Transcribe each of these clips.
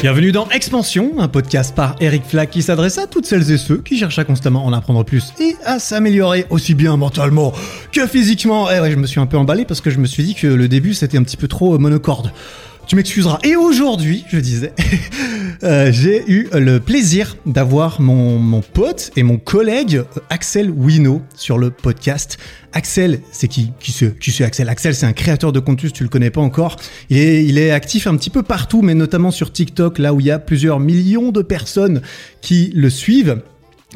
Bienvenue dans Expansion, un podcast par Eric Flack qui s'adresse à toutes celles et ceux qui cherchent à constamment en apprendre plus et à s'améliorer aussi bien mentalement que physiquement. Eh ouais, je me suis un peu emballé parce que je me suis dit que le début c'était un petit peu trop monocorde. Tu m'excuseras. Et aujourd'hui, je disais, euh, j'ai eu le plaisir d'avoir mon, pote et mon collègue Axel Wino sur le podcast. Axel, c'est qui qui c'est, qui c'est Axel? Axel, c'est un créateur de contenu, si tu le connais pas encore. Il est, il est actif un petit peu partout, mais notamment sur TikTok, là où il y a plusieurs millions de personnes qui le suivent.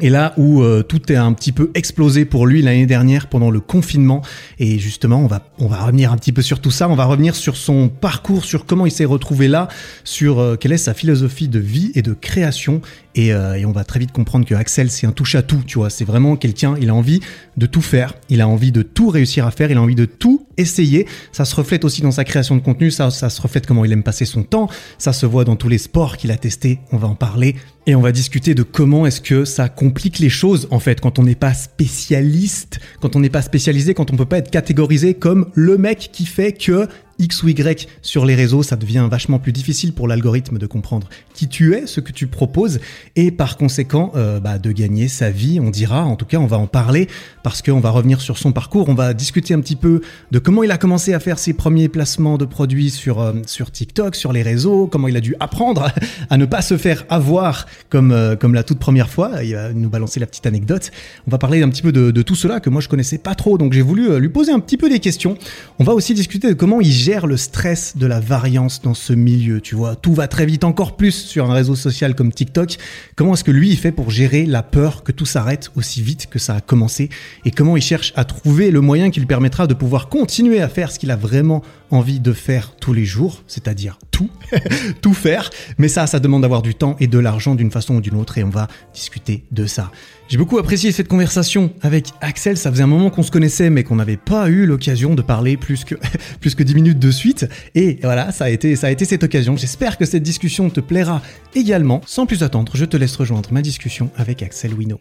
Et là où euh, tout est un petit peu explosé pour lui l'année dernière pendant le confinement. Et justement, on va, on va revenir un petit peu sur tout ça. On va revenir sur son parcours, sur comment il s'est retrouvé là, sur euh, quelle est sa philosophie de vie et de création. Et, euh, et on va très vite comprendre que Axel, c'est un touche-à-tout, tu vois. C'est vraiment quelqu'un, il a envie de tout faire. Il a envie de tout réussir à faire. Il a envie de tout essayer. Ça se reflète aussi dans sa création de contenu. Ça, ça se reflète comment il aime passer son temps. Ça se voit dans tous les sports qu'il a testés. On va en parler. Et on va discuter de comment est-ce que ça complique les choses, en fait, quand on n'est pas spécialiste, quand on n'est pas spécialisé, quand on peut pas être catégorisé comme le mec qui fait que X ou Y sur les réseaux, ça devient vachement plus difficile pour l'algorithme de comprendre qui tu es, ce que tu proposes, et par conséquent euh, bah, de gagner sa vie, on dira, en tout cas on va en parler, parce qu'on va revenir sur son parcours, on va discuter un petit peu de comment il a commencé à faire ses premiers placements de produits sur, euh, sur TikTok, sur les réseaux, comment il a dû apprendre à ne pas se faire avoir comme, euh, comme la toute première fois, il va nous balancer la petite anecdote, on va parler un petit peu de, de tout cela que moi je connaissais pas trop, donc j'ai voulu lui poser un petit peu des questions, on va aussi discuter de comment il gère le stress de la variance dans ce milieu, tu vois. Tout va très vite, encore plus sur un réseau social comme TikTok. Comment est-ce que lui, il fait pour gérer la peur que tout s'arrête aussi vite que ça a commencé? Et comment il cherche à trouver le moyen qui lui permettra de pouvoir continuer à faire ce qu'il a vraiment envie de faire tous les jours, c'est-à-dire tout, tout faire? Mais ça, ça demande d'avoir du temps et de l'argent d'une façon ou d'une autre et on va discuter de ça. J'ai beaucoup apprécié cette conversation avec Axel. Ça faisait un moment qu'on se connaissait, mais qu'on n'avait pas eu l'occasion de parler plus que, plus que 10 minutes de suite. Et voilà, ça a été, ça a été cette occasion. J'espère que cette discussion te plaira également. Sans plus attendre, je te laisse rejoindre ma discussion avec Axel Wino.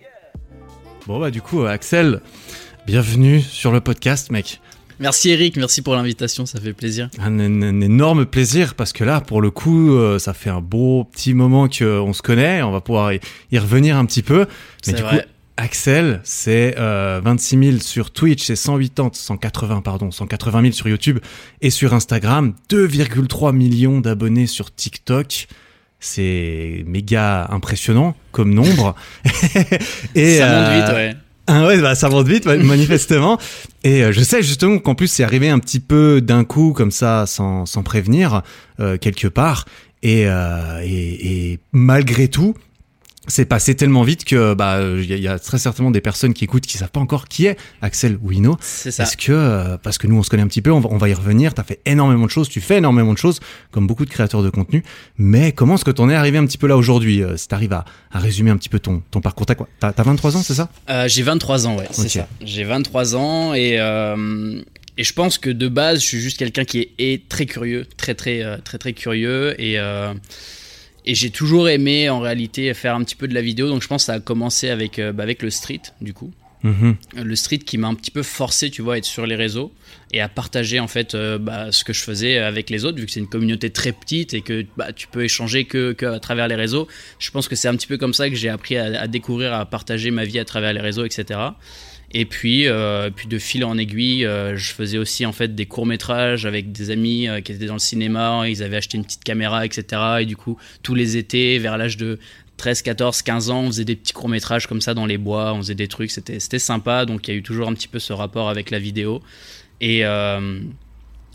Bon, bah, du coup, Axel, bienvenue sur le podcast, mec. Merci Eric, merci pour l'invitation, ça fait plaisir. Un, un, un, énorme plaisir parce que là, pour le coup, euh, ça fait un beau petit moment qu'on se connaît, on va pouvoir y, y revenir un petit peu. Mais du vrai. coup, Axel, c'est euh, 26 000 sur Twitch, c'est 180, 180 pardon, 180 000 sur YouTube et sur Instagram, 2,3 millions d'abonnés sur TikTok. C'est méga impressionnant comme nombre. et ça monte vite, ouais. Ah ouais, bah ça monte vite, manifestement. Et euh, je sais justement qu'en plus c'est arrivé un petit peu d'un coup, comme ça, sans, sans prévenir, euh, quelque part. Et, euh, et, et, malgré tout, c'est passé tellement vite que bah il y, y, a très certainement des personnes qui écoutent qui savent pas encore qui est Axel Wino. C'est ça. Parce que euh, parce que nous on se connaît un petit peu, on va, on va y revenir. T'as fait énormément de choses, tu fais énormément de choses comme beaucoup de créateurs de contenu. Mais comment est-ce que t'en es arrivé un petit peu là aujourd'hui euh, Si t'arrives à, à résumer un petit peu ton ton parcours, t'as quoi? T'as 23 ans, c'est ça? Euh, J'ai 23 ans, ouais, c'est okay. ça. J'ai 23 ans et euh, et je pense que de base, je suis juste quelqu'un qui est, est, très curieux, très très très très, très curieux et et j'ai toujours aimé en réalité faire un petit peu de la vidéo, donc je pense que ça a commencé avec, euh, bah, avec le street du coup. Mmh. Le street qui m'a un petit peu forcé, tu vois, à être sur les réseaux et à partager en fait euh, bah, ce que je faisais avec les autres, vu que c'est une communauté très petite et que bah, tu peux échanger que, que, à travers les réseaux. Je pense que c'est un petit peu comme ça que j'ai appris à, à, découvrir, à partager ma vie à travers les réseaux, etc. Et puis, euh, puis de fil en aiguille, euh, je faisais aussi en fait des courts métrages avec des amis euh, qui étaient dans le cinéma. Ils avaient acheté une petite caméra, etc. Et du coup, tous les étés, vers l'âge de 13, 14, 15 ans, on faisait des petits courts métrages comme ça dans les bois. On faisait des trucs. C'était sympa. Donc, il y a eu toujours un petit peu ce rapport avec la vidéo. Et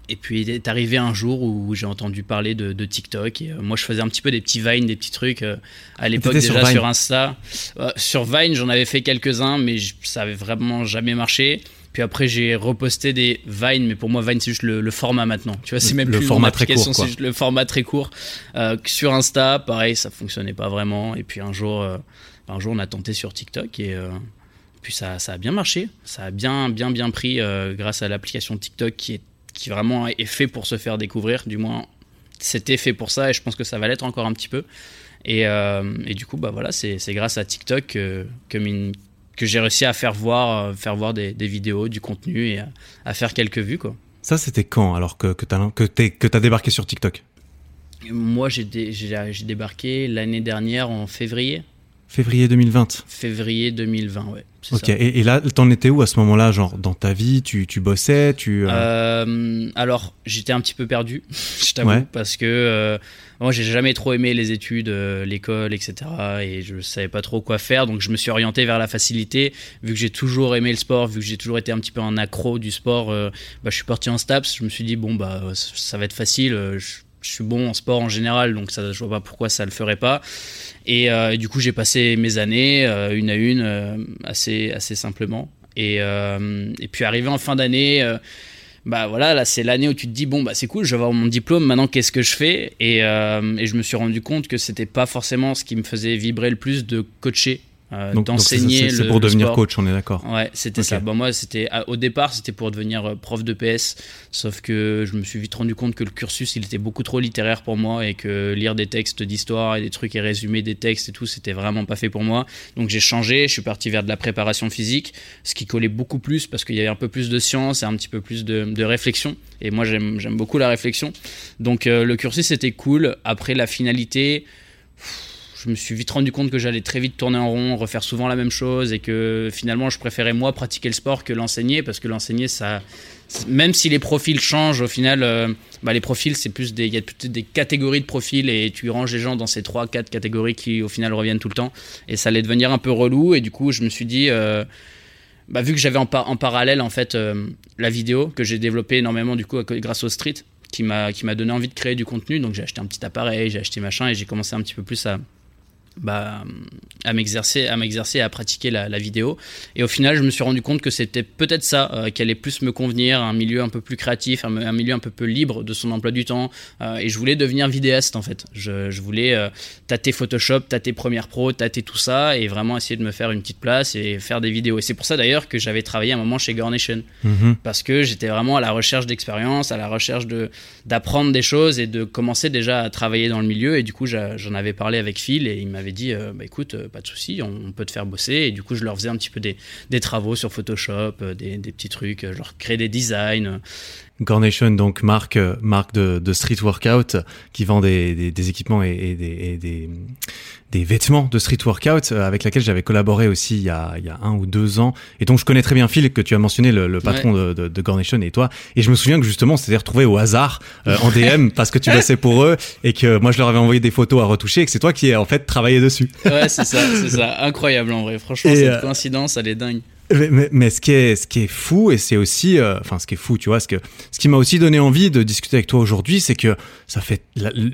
et puis il est arrivé un jour où j'ai entendu parler de, de TikTok. Et euh, moi, je faisais un petit peu des petits Vines, des petits trucs euh, à l'époque déjà sur, sur, Insta. Euh, sur Vine, j'en avais fait quelques-uns, mais ça avait vraiment jamais marché. Puis après, j'ai reposté des Vines, mais pour moi, Vine, c'est juste le, le, format maintenant. Tu vois, c'est même le plus format très court. C'est juste le format très court. Sur Insta, pareil, ça fonctionnait pas vraiment. Et puis un jour, un jour, on a tenté sur TikTok et puis ça, ça a bien marché. Ça a bien, bien, bien pris grâce à l'application TikTok qui est qui vraiment est fait pour se faire découvrir. Du moins, c'était fait pour ça et je pense que ça va l'être encore un petit peu. Et, euh, et du coup, bah voilà, c'est grâce à TikTok que, que, que j'ai réussi à faire voir, faire voir des, des, vidéos, du contenu et à, à faire quelques vues. Quoi. Ça, c'était quand alors que, que tu as, que as débarqué sur TikTok? Moi, j'ai débarqué l'année dernière en février. Février 2020. Février 2020, ouais. Ok, Et, et, là, t'en étais où à ce moment-là Genre, dans ta vie, tu, tu bossais tu, euh euh, Alors, j'étais un petit peu perdu, je t'avoue, parce que euh, moi, j'ai jamais trop aimé les études, l'école, etc. Et je savais pas trop quoi faire, donc je me suis orienté vers la facilité. Vu que j'ai toujours aimé le sport, vu que j'ai toujours été un petit peu un accro du sport, bah, je suis parti en STAPS. Je me suis dit, bon, bah, ça va être facile. Je, je suis bon en sport en général, donc ça, je vois pas pourquoi ça le ferait pas. Et, euh, du coup, j'ai passé mes années euh, une à une euh, assez, assez simplement. Et, et puis arrivé en fin d'année, bah voilà, là c'est l'année où tu te dis bon bah c'est cool, je vais avoir mon diplôme. Maintenant, qu'est-ce que je fais? Et, et, je me suis rendu compte que c'était pas forcément ce qui me faisait vibrer le plus de coacher euh, d'enseigner. C'est pour devenir coach, on est d'accord. Ouais, c'était ça. Bon, moi, c'était au départ, c'était pour devenir euh, prof de PS, sauf que je me suis vite rendu compte que le cursus, il était beaucoup trop littéraire pour moi et que lire des textes d'histoire et des trucs et résumer des textes et tout, c'était vraiment pas fait pour moi. Donc j'ai changé, je suis parti vers de la préparation physique, ce qui collait beaucoup plus parce qu'il y avait un peu plus de science et un petit peu plus de, de réflexion. Et moi, j'aime beaucoup la réflexion. Donc euh, le cursus, c'était cool. Après, la finalité je me suis vite rendu compte que j'allais très vite tourner en rond, refaire souvent la même chose et que finalement je préférais moi pratiquer le sport que l'enseigner parce que l'enseigner ça même si les profils changent au final euh, bah, les profils c'est plus des il y a plus des catégories de profils et tu ranges les gens dans ces trois quatre catégories qui au final reviennent tout le temps et ça allait devenir un peu relou et du coup je me suis dit euh, bah, vu que j'avais en, parallèle en fait euh, la vidéo que j'ai développé énormément du coup grâce au street qui m'a donné envie de créer du contenu. Donc j'ai acheté un petit appareil j'ai acheté machin et j'ai commencé un petit peu plus à bah, à m'exercer, à m'exercer, à pratiquer la, vidéo. Et au final, je me suis rendu compte que c'était peut-être ça euh, qui allait plus me convenir, un milieu un peu plus créatif, un, milieu un peu plus libre de son emploi du temps. Euh, et je voulais devenir vidéaste en fait. Je, je voulais euh, tâter Photoshop, tâter Premiere Pro, tâter tout ça et vraiment essayer de me faire une petite place et faire des vidéos. Et c'est pour ça d'ailleurs que j'avais travaillé un moment chez Gornation mhm. parce que j'étais vraiment à la recherche d'expérience, à la recherche de d'apprendre des choses et de commencer déjà à travailler dans le milieu. Et du coup, j'en avais parlé avec Phil et il m'avait dit euh, bah écoute, euh, pas de souci, on, peut te faire bosser. Et du coup, je leur faisais un petit peu des, des travaux sur Photoshop, euh, des, des, petits trucs, je leur créais des designs. Gornation, donc marque, marque de, de street workout qui vend des, des, des équipements et, et, des, des, des, vêtements de street workout avec laquelle j'avais collaboré aussi il y, a, il y a un ou deux ans. Et donc je connais très bien Phil que tu as mentionné le, le patron de, de, de, Gornation et toi. Et je me souviens que justement c'était retrouvé au hasard en DM parce que tu bossais pour eux et que moi je leur avais envoyé des photos à retoucher et que c'est toi qui en fait travaillé dessus. Ouais c'est ça c'est ça. Incroyable en vrai. Franchement cette coïncidence elle est dingue. Mais, mais, ce qui est ce qui est fou et c'est aussi euh, enfin ce qui est fou tu vois ce que ce qui m'a aussi donné envie de discuter avec toi aujourd'hui c'est que ça fait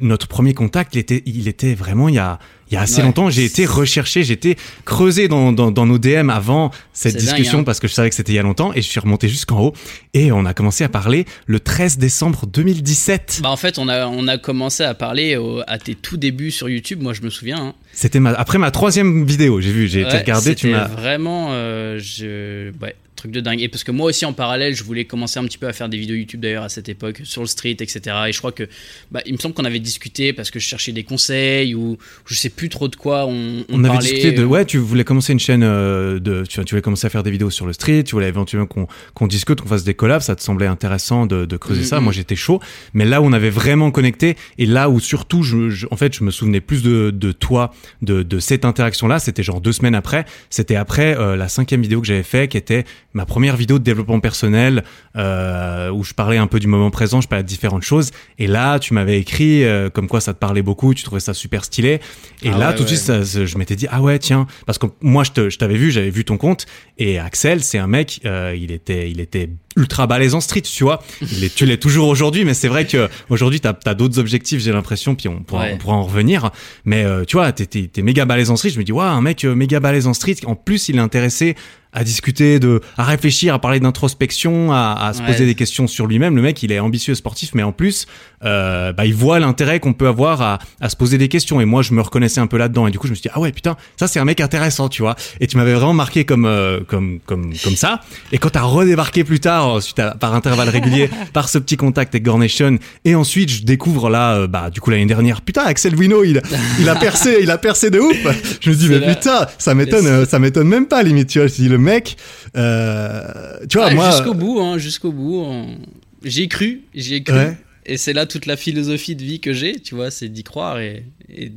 notre premier contact il était il était vraiment il y a il y a assez longtemps, j'ai été recherché, j'ai été creusé dans, dans, dans, nos DM avant cette discussion hein. parce que je savais que c'était il y a longtemps et je suis remonté jusqu'en haut et on a commencé à parler le 13 décembre 2017. Bah en fait, on a, on a commencé à parler à tes tout débuts sur YouTube, moi je me souviens. Hein. C'était ma, après ma troisième vidéo, j'ai vu, j'ai regardé, tu m'as. Vraiment, euh, je, ouais, truc de dingue. Et parce que moi aussi en parallèle, je voulais commencer un petit peu à faire des vidéos YouTube d'ailleurs à cette époque, sur le street, etc. Et je crois que, bah, il me semble qu'on avait discuté parce que je cherchais des conseils ou je sais plus trop de quoi on, on, avait discuté de, ouais, tu voulais commencer une chaîne euh, de, tu, tu, voulais commencer à faire des vidéos sur le street, tu voulais éventuellement qu'on qu'on discute, qu'on fasse des collabs, ça te semblait intéressant de, de creuser ça. Mm-hmm. Moi j'étais chaud, mais là où on avait vraiment connecté et là où surtout, je, en fait, je me souvenais plus de, de toi, de, de cette interaction là, c'était genre deux semaines après, c'était après euh, la cinquième vidéo que j'avais fait qui était ma première vidéo de développement personnel euh, où je parlais un peu du moment présent, je parlais de différentes choses. Et là, tu m'avais écrit euh, comme quoi ça te parlait beaucoup, tu trouvais ça super stylé. Et ah là, tout de suite, je m'étais dit ah ouais tiens, parce que moi je t'avais vu, j'avais vu ton compte. Et Axel, c'est un mec, euh, il était, il était ultra balèze en street, tu vois. Il est, tu l'es toujours aujourd'hui, mais c'est vrai que aujourd'hui t'as as, d'autres objectifs, j'ai l'impression, puis on pourra, on pourra en revenir. Mais euh, tu vois, t'es es, méga balèze en street. Je me dis, waouh, un mec méga balèze en street. En plus, il est intéressé à discuter, de, à réfléchir, à parler d'introspection, à, à, se poser des questions sur lui-même. Le mec, il est ambitieux sportif, mais en plus, euh, bah, il voit l'intérêt qu'on peut avoir à, à, se poser des questions. Et moi, je me reconnaissais un peu là-dedans. Et du coup, je me suis dit, ah ouais, putain, ça c'est un mec intéressant, tu vois. Et tu m'avais vraiment marqué comme, euh, comme, comme, comme ça. Et quand t'as redébarqué plus tard, suite à, par intervalle régulier, par ce petit contact avec Gornation, et ensuite, je découvre là, euh, bah, du coup, l'année dernière, putain, Axel Wino, il, il a percé, il a percé de ouf. Je me dis, mais putain, ça m'étonne, ça m'étonne même pas, limite, tu vois. Je dis, le mec, euh, tu vois, moi. Jusqu'au bout, hein, jusqu'au bout. J'ai cru, j'ai cru. Et c'est là toute la philosophie de vie que j'ai, tu vois, c'est d'y croire et, et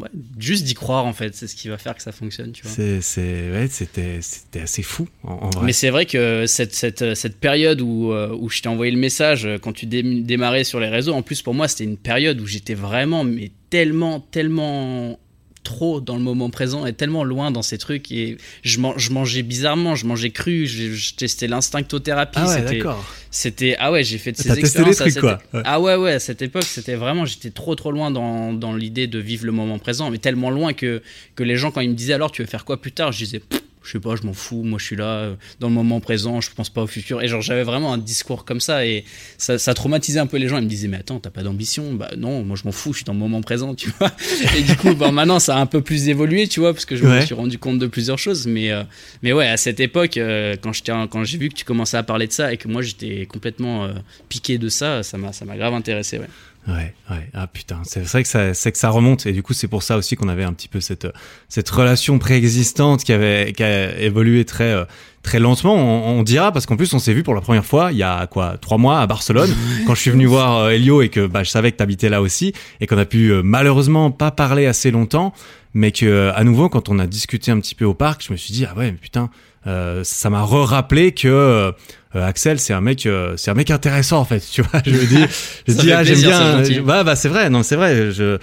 ouais, juste d'y croire en fait, c'est ce qui va faire que ça fonctionne, tu vois. C'est, c'est, ouais, c'était, c'était assez fou en, en vrai. Mais c'est vrai que cette, cette, cette période où, euh, où je t'ai envoyé le message quand tu dé- démarrais sur les réseaux, en plus pour moi c'était une période où j'étais vraiment, mais tellement, tellement trop dans le moment présent et tellement loin dans ces trucs et je, man- je mangeais bizarrement, je mangeais cru, je, je testais l'instinctothérapie, ah ouais, c'était, d'accord. c'était ah ouais j'ai fait de ces testé des expériences à trucs cette- quoi. Ouais. ah ouais, ouais, à cette époque, c'était vraiment, j'étais trop trop loin dans, dans l'idée de vivre le moment présent, mais tellement loin que, que les gens, quand ils me disaient alors tu veux faire quoi plus tard, je disais, Pff, je sais pas, je m'en fous, moi je suis là, euh, dans le moment présent, je pense pas au futur. Et genre, j'avais vraiment un discours comme ça, et ça, ça traumatisait un peu les gens. Ils me disaient, mais attends, t'as pas d'ambition? Bah non, moi je m'en fous, je suis dans le moment présent, tu vois. Et du coup, bah, maintenant ça a un peu plus évolué, tu vois, parce que je me suis rendu compte de plusieurs choses. Mais, euh, mais ouais, à cette époque, euh, quand quand j'ai vu que tu commençais à parler de ça et que moi j'étais complètement euh, piqué de ça, ça m'a ça m'a grave intéressé, ouais. Ouais, ouais. Ah putain, c'est vrai que ça, c'est que ça remonte et du coup c'est pour ça aussi qu'on avait un petit peu cette cette relation préexistante qui avait qui a évolué très euh, très lentement. On, on dira parce qu'en plus on s'est vu pour la première fois il y a quoi trois mois à Barcelone quand je suis venu voir euh, Elio et que bah, je savais que t'habitais là aussi et qu'on a pu euh, malheureusement pas parler assez longtemps, mais que à nouveau quand on a discuté un petit peu au parc, je me suis dit ah ouais mais putain euh, ça m'a re-rappelé que euh, Axel c'est un mec euh, c'est un mec intéressant en fait tu vois je me dis je dis ah j'aime bien bah bah c'est vrai non c'est vrai je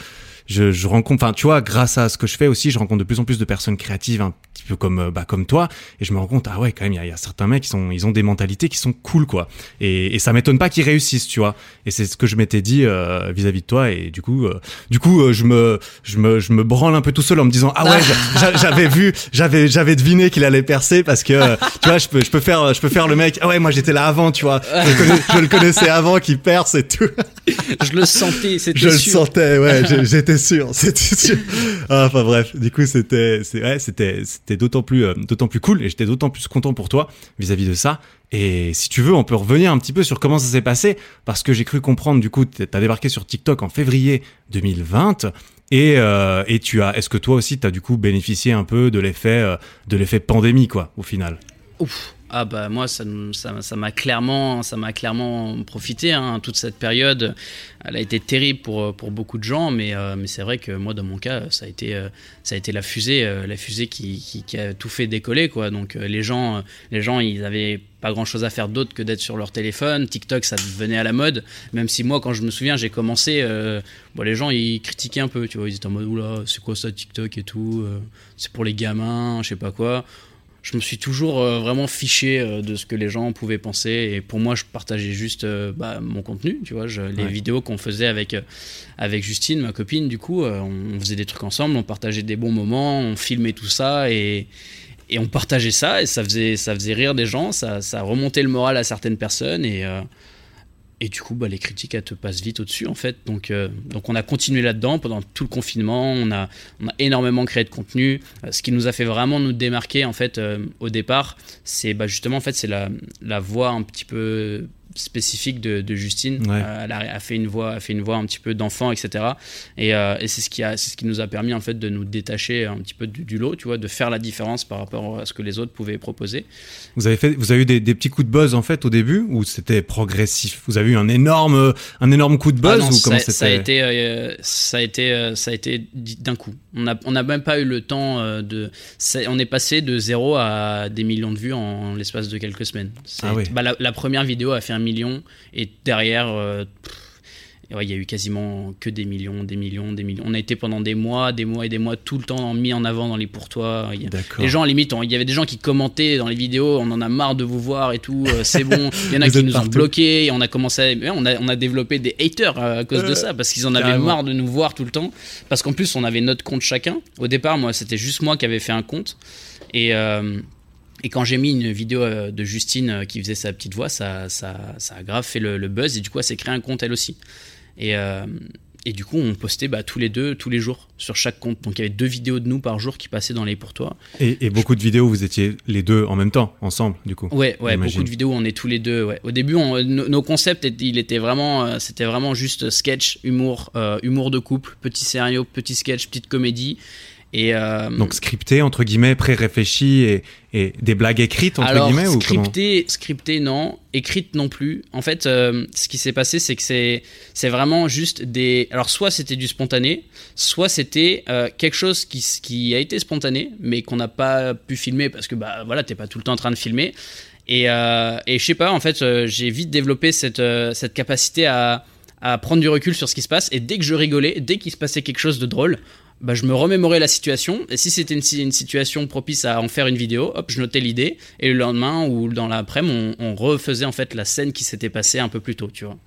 je, je rencontre enfin tu vois grâce à ce que je fais aussi je rencontre de plus en plus de personnes créatives un petit peu comme euh, bah comme toi et je me rends compte ah ouais quand même il y a, il y a certains mecs qui sont ils ont des mentalités qui sont cool quoi. Et, et ça m'étonne pas qu'ils réussissent tu vois. Et c'est ce que je m'étais dit euh, vis-à-vis de toi et du coup euh, du coup euh, je me je me je me branle un peu tout seul en me disant ah ouais j'a- j'avais vu j'avais j'avais deviné qu'il allait percer parce que tu vois je peux je peux faire je peux faire le mec ah ouais moi j'étais là avant tu vois. Je, le connais- je le connaissais avant qu'il perce et tout. Je le sentais, c'était je le sentais, ouais, j'ai- j'étais sûr, c'était sûr. Ah, Enfin bref, du coup c'était, ouais, c'était, c'était d'autant plus, euh, d'autant plus cool et j'étais d'autant plus content pour toi vis-à-vis de ça. Et si tu veux, on peut revenir un petit peu sur comment ça s'est passé parce que j'ai cru comprendre. Du coup, t'as débarqué sur TikTok en février 2020. Et, euh, et tu as, est-ce que toi aussi, t'as du coup bénéficié un peu de l'effet, euh, de l'effet pandémie, quoi, au final? Ouf. Ah bah moi ça m- ça m'a clairement ça m'a clairement profité hein, toute cette période. Elle a été terrible pour pour beaucoup de gens mais euh, mais c'est vrai que moi dans mon cas ça a été euh, ça a été la fusée euh, la fusée qui, qui, a tout fait décoller quoi. Donc les gens les gens ils avaient pas grand chose à faire d'autre que d'être sur leur téléphone. TikTok ça devenait à la mode. Même si moi quand je me souviens j'ai commencé bon, les gens ils critiquaient un peu tu vois. Ils étaient en mode oula c'est quoi ça TikTok et tout c'est pour les gamins je sais pas quoi je me suis toujours euh, vraiment fiché euh, de ce que les gens pouvaient penser. Et pour moi je partageais juste euh, bah, mon contenu tu vois je- les Ouais. vidéos qu'on faisait avec avec Justine ma copine du coup on, on faisait des trucs ensemble on partageait des bons moments on filmait tout ça et et on partageait ça. Et ça faisait ça faisait rire des gens ça ça remontait le moral à certaines personnes. Et euh, et du coup, bah, les critiques, elles te passent vite au-dessus, en fait. Donc, euh, on a continué là-dedans pendant tout le confinement. On a, énormément créé de contenu. Euh, ce qui nous a fait vraiment nous démarquer, en fait, euh, au départ, c'est bah, justement, en fait, c'est la, la voix un petit peu spécifique de, de Justine. Ouais. Euh, elle a, a fait une voix, a fait une voix un petit peu d'enfant, etc. Et, euh, et c'est ce qui a, c'est ce qui nous a permis en fait de nous détacher un petit peu du, du lot, tu vois, de faire la différence par rapport à ce que les autres pouvaient proposer. Vous avez fait, vous avez eu des, des petits coups de buzz en fait au début ou c'était progressif? Vous avez eu un énorme, un énorme coup de buzz Ah non, ou comment ça, ça a été, euh, ça a été, euh, ça a été d'un coup. On n'a on a même pas eu le temps euh, de. On est passé de zéro à des millions de vues en, l'espace de quelques semaines. Ah oui. bah, la, la première vidéo a fait un million et derrière. euh, pff, ouais, il y a eu quasiment que des millions, des millions, des millions. On a été pendant des mois, des mois et des mois tout le temps mis en avant dans les pourtois. Les gens, à la limite, il y avait des gens qui commentaient dans les vidéos, on en a marre de vous voir et tout, euh, c'est bon. Il y en a qui nous ont bloqués et on a commencé à, ouais, on a, on a développé des haters euh, à cause de ça parce qu'ils en avaient marre de nous voir tout le temps. Parce qu'en plus, on avait notre compte chacun. Au départ, moi, c'était juste moi qui avais fait un compte. Et, euh, et quand j'ai mis une vidéo euh, de Justine euh, qui faisait sa petite voix, ça, ça, ça a grave fait le, le buzz et du coup, elle s'est créé un compte elle aussi. Et, euh, et du coup, on postait bah, tous les deux, tous les jours, sur chaque compte. Donc il y avait deux vidéos de nous par jour qui passaient dans les pour toi. Et, et beaucoup de vidéos, vous étiez les deux en même temps, ensemble, du coup. Ouais, ouais, beaucoup de vidéos, on est tous les deux. Ouais. Au début, on- nos, nos concepts, il était vraiment, euh, c'était vraiment juste sketch, humour, euh, humour de couple, petit scénario, petit sketch, petite comédie. Et, euh, Donc scripté, entre guillemets, pré-réfléchi et, et des blagues écrites, entre alors, guillemets, ou scripté, scripté, non. Écrite non plus. En fait, euh, ce qui s'est passé, c'est que c'est, c'est vraiment juste des. Alors, soit c'était du spontané, soit c'était euh, quelque chose qui, qui a été spontané, mais qu'on n'a pas pu filmer parce que, bah voilà, t'es pas tout le temps en train de filmer. Et, et je sais pas, en fait, j'ai vite développé cette, cette capacité à, à prendre du recul sur ce qui se passe. Et dès que je rigolais, dès qu'il se passait quelque chose de drôle, bah, je me remémorais la situation. Et si c'était une, si- une situation propice à en faire une vidéo, hop, je notais l'idée. Et le lendemain ou dans l'après-midi, on, on refaisait en fait la scène qui s'était passée un peu plus tôt, tu vois.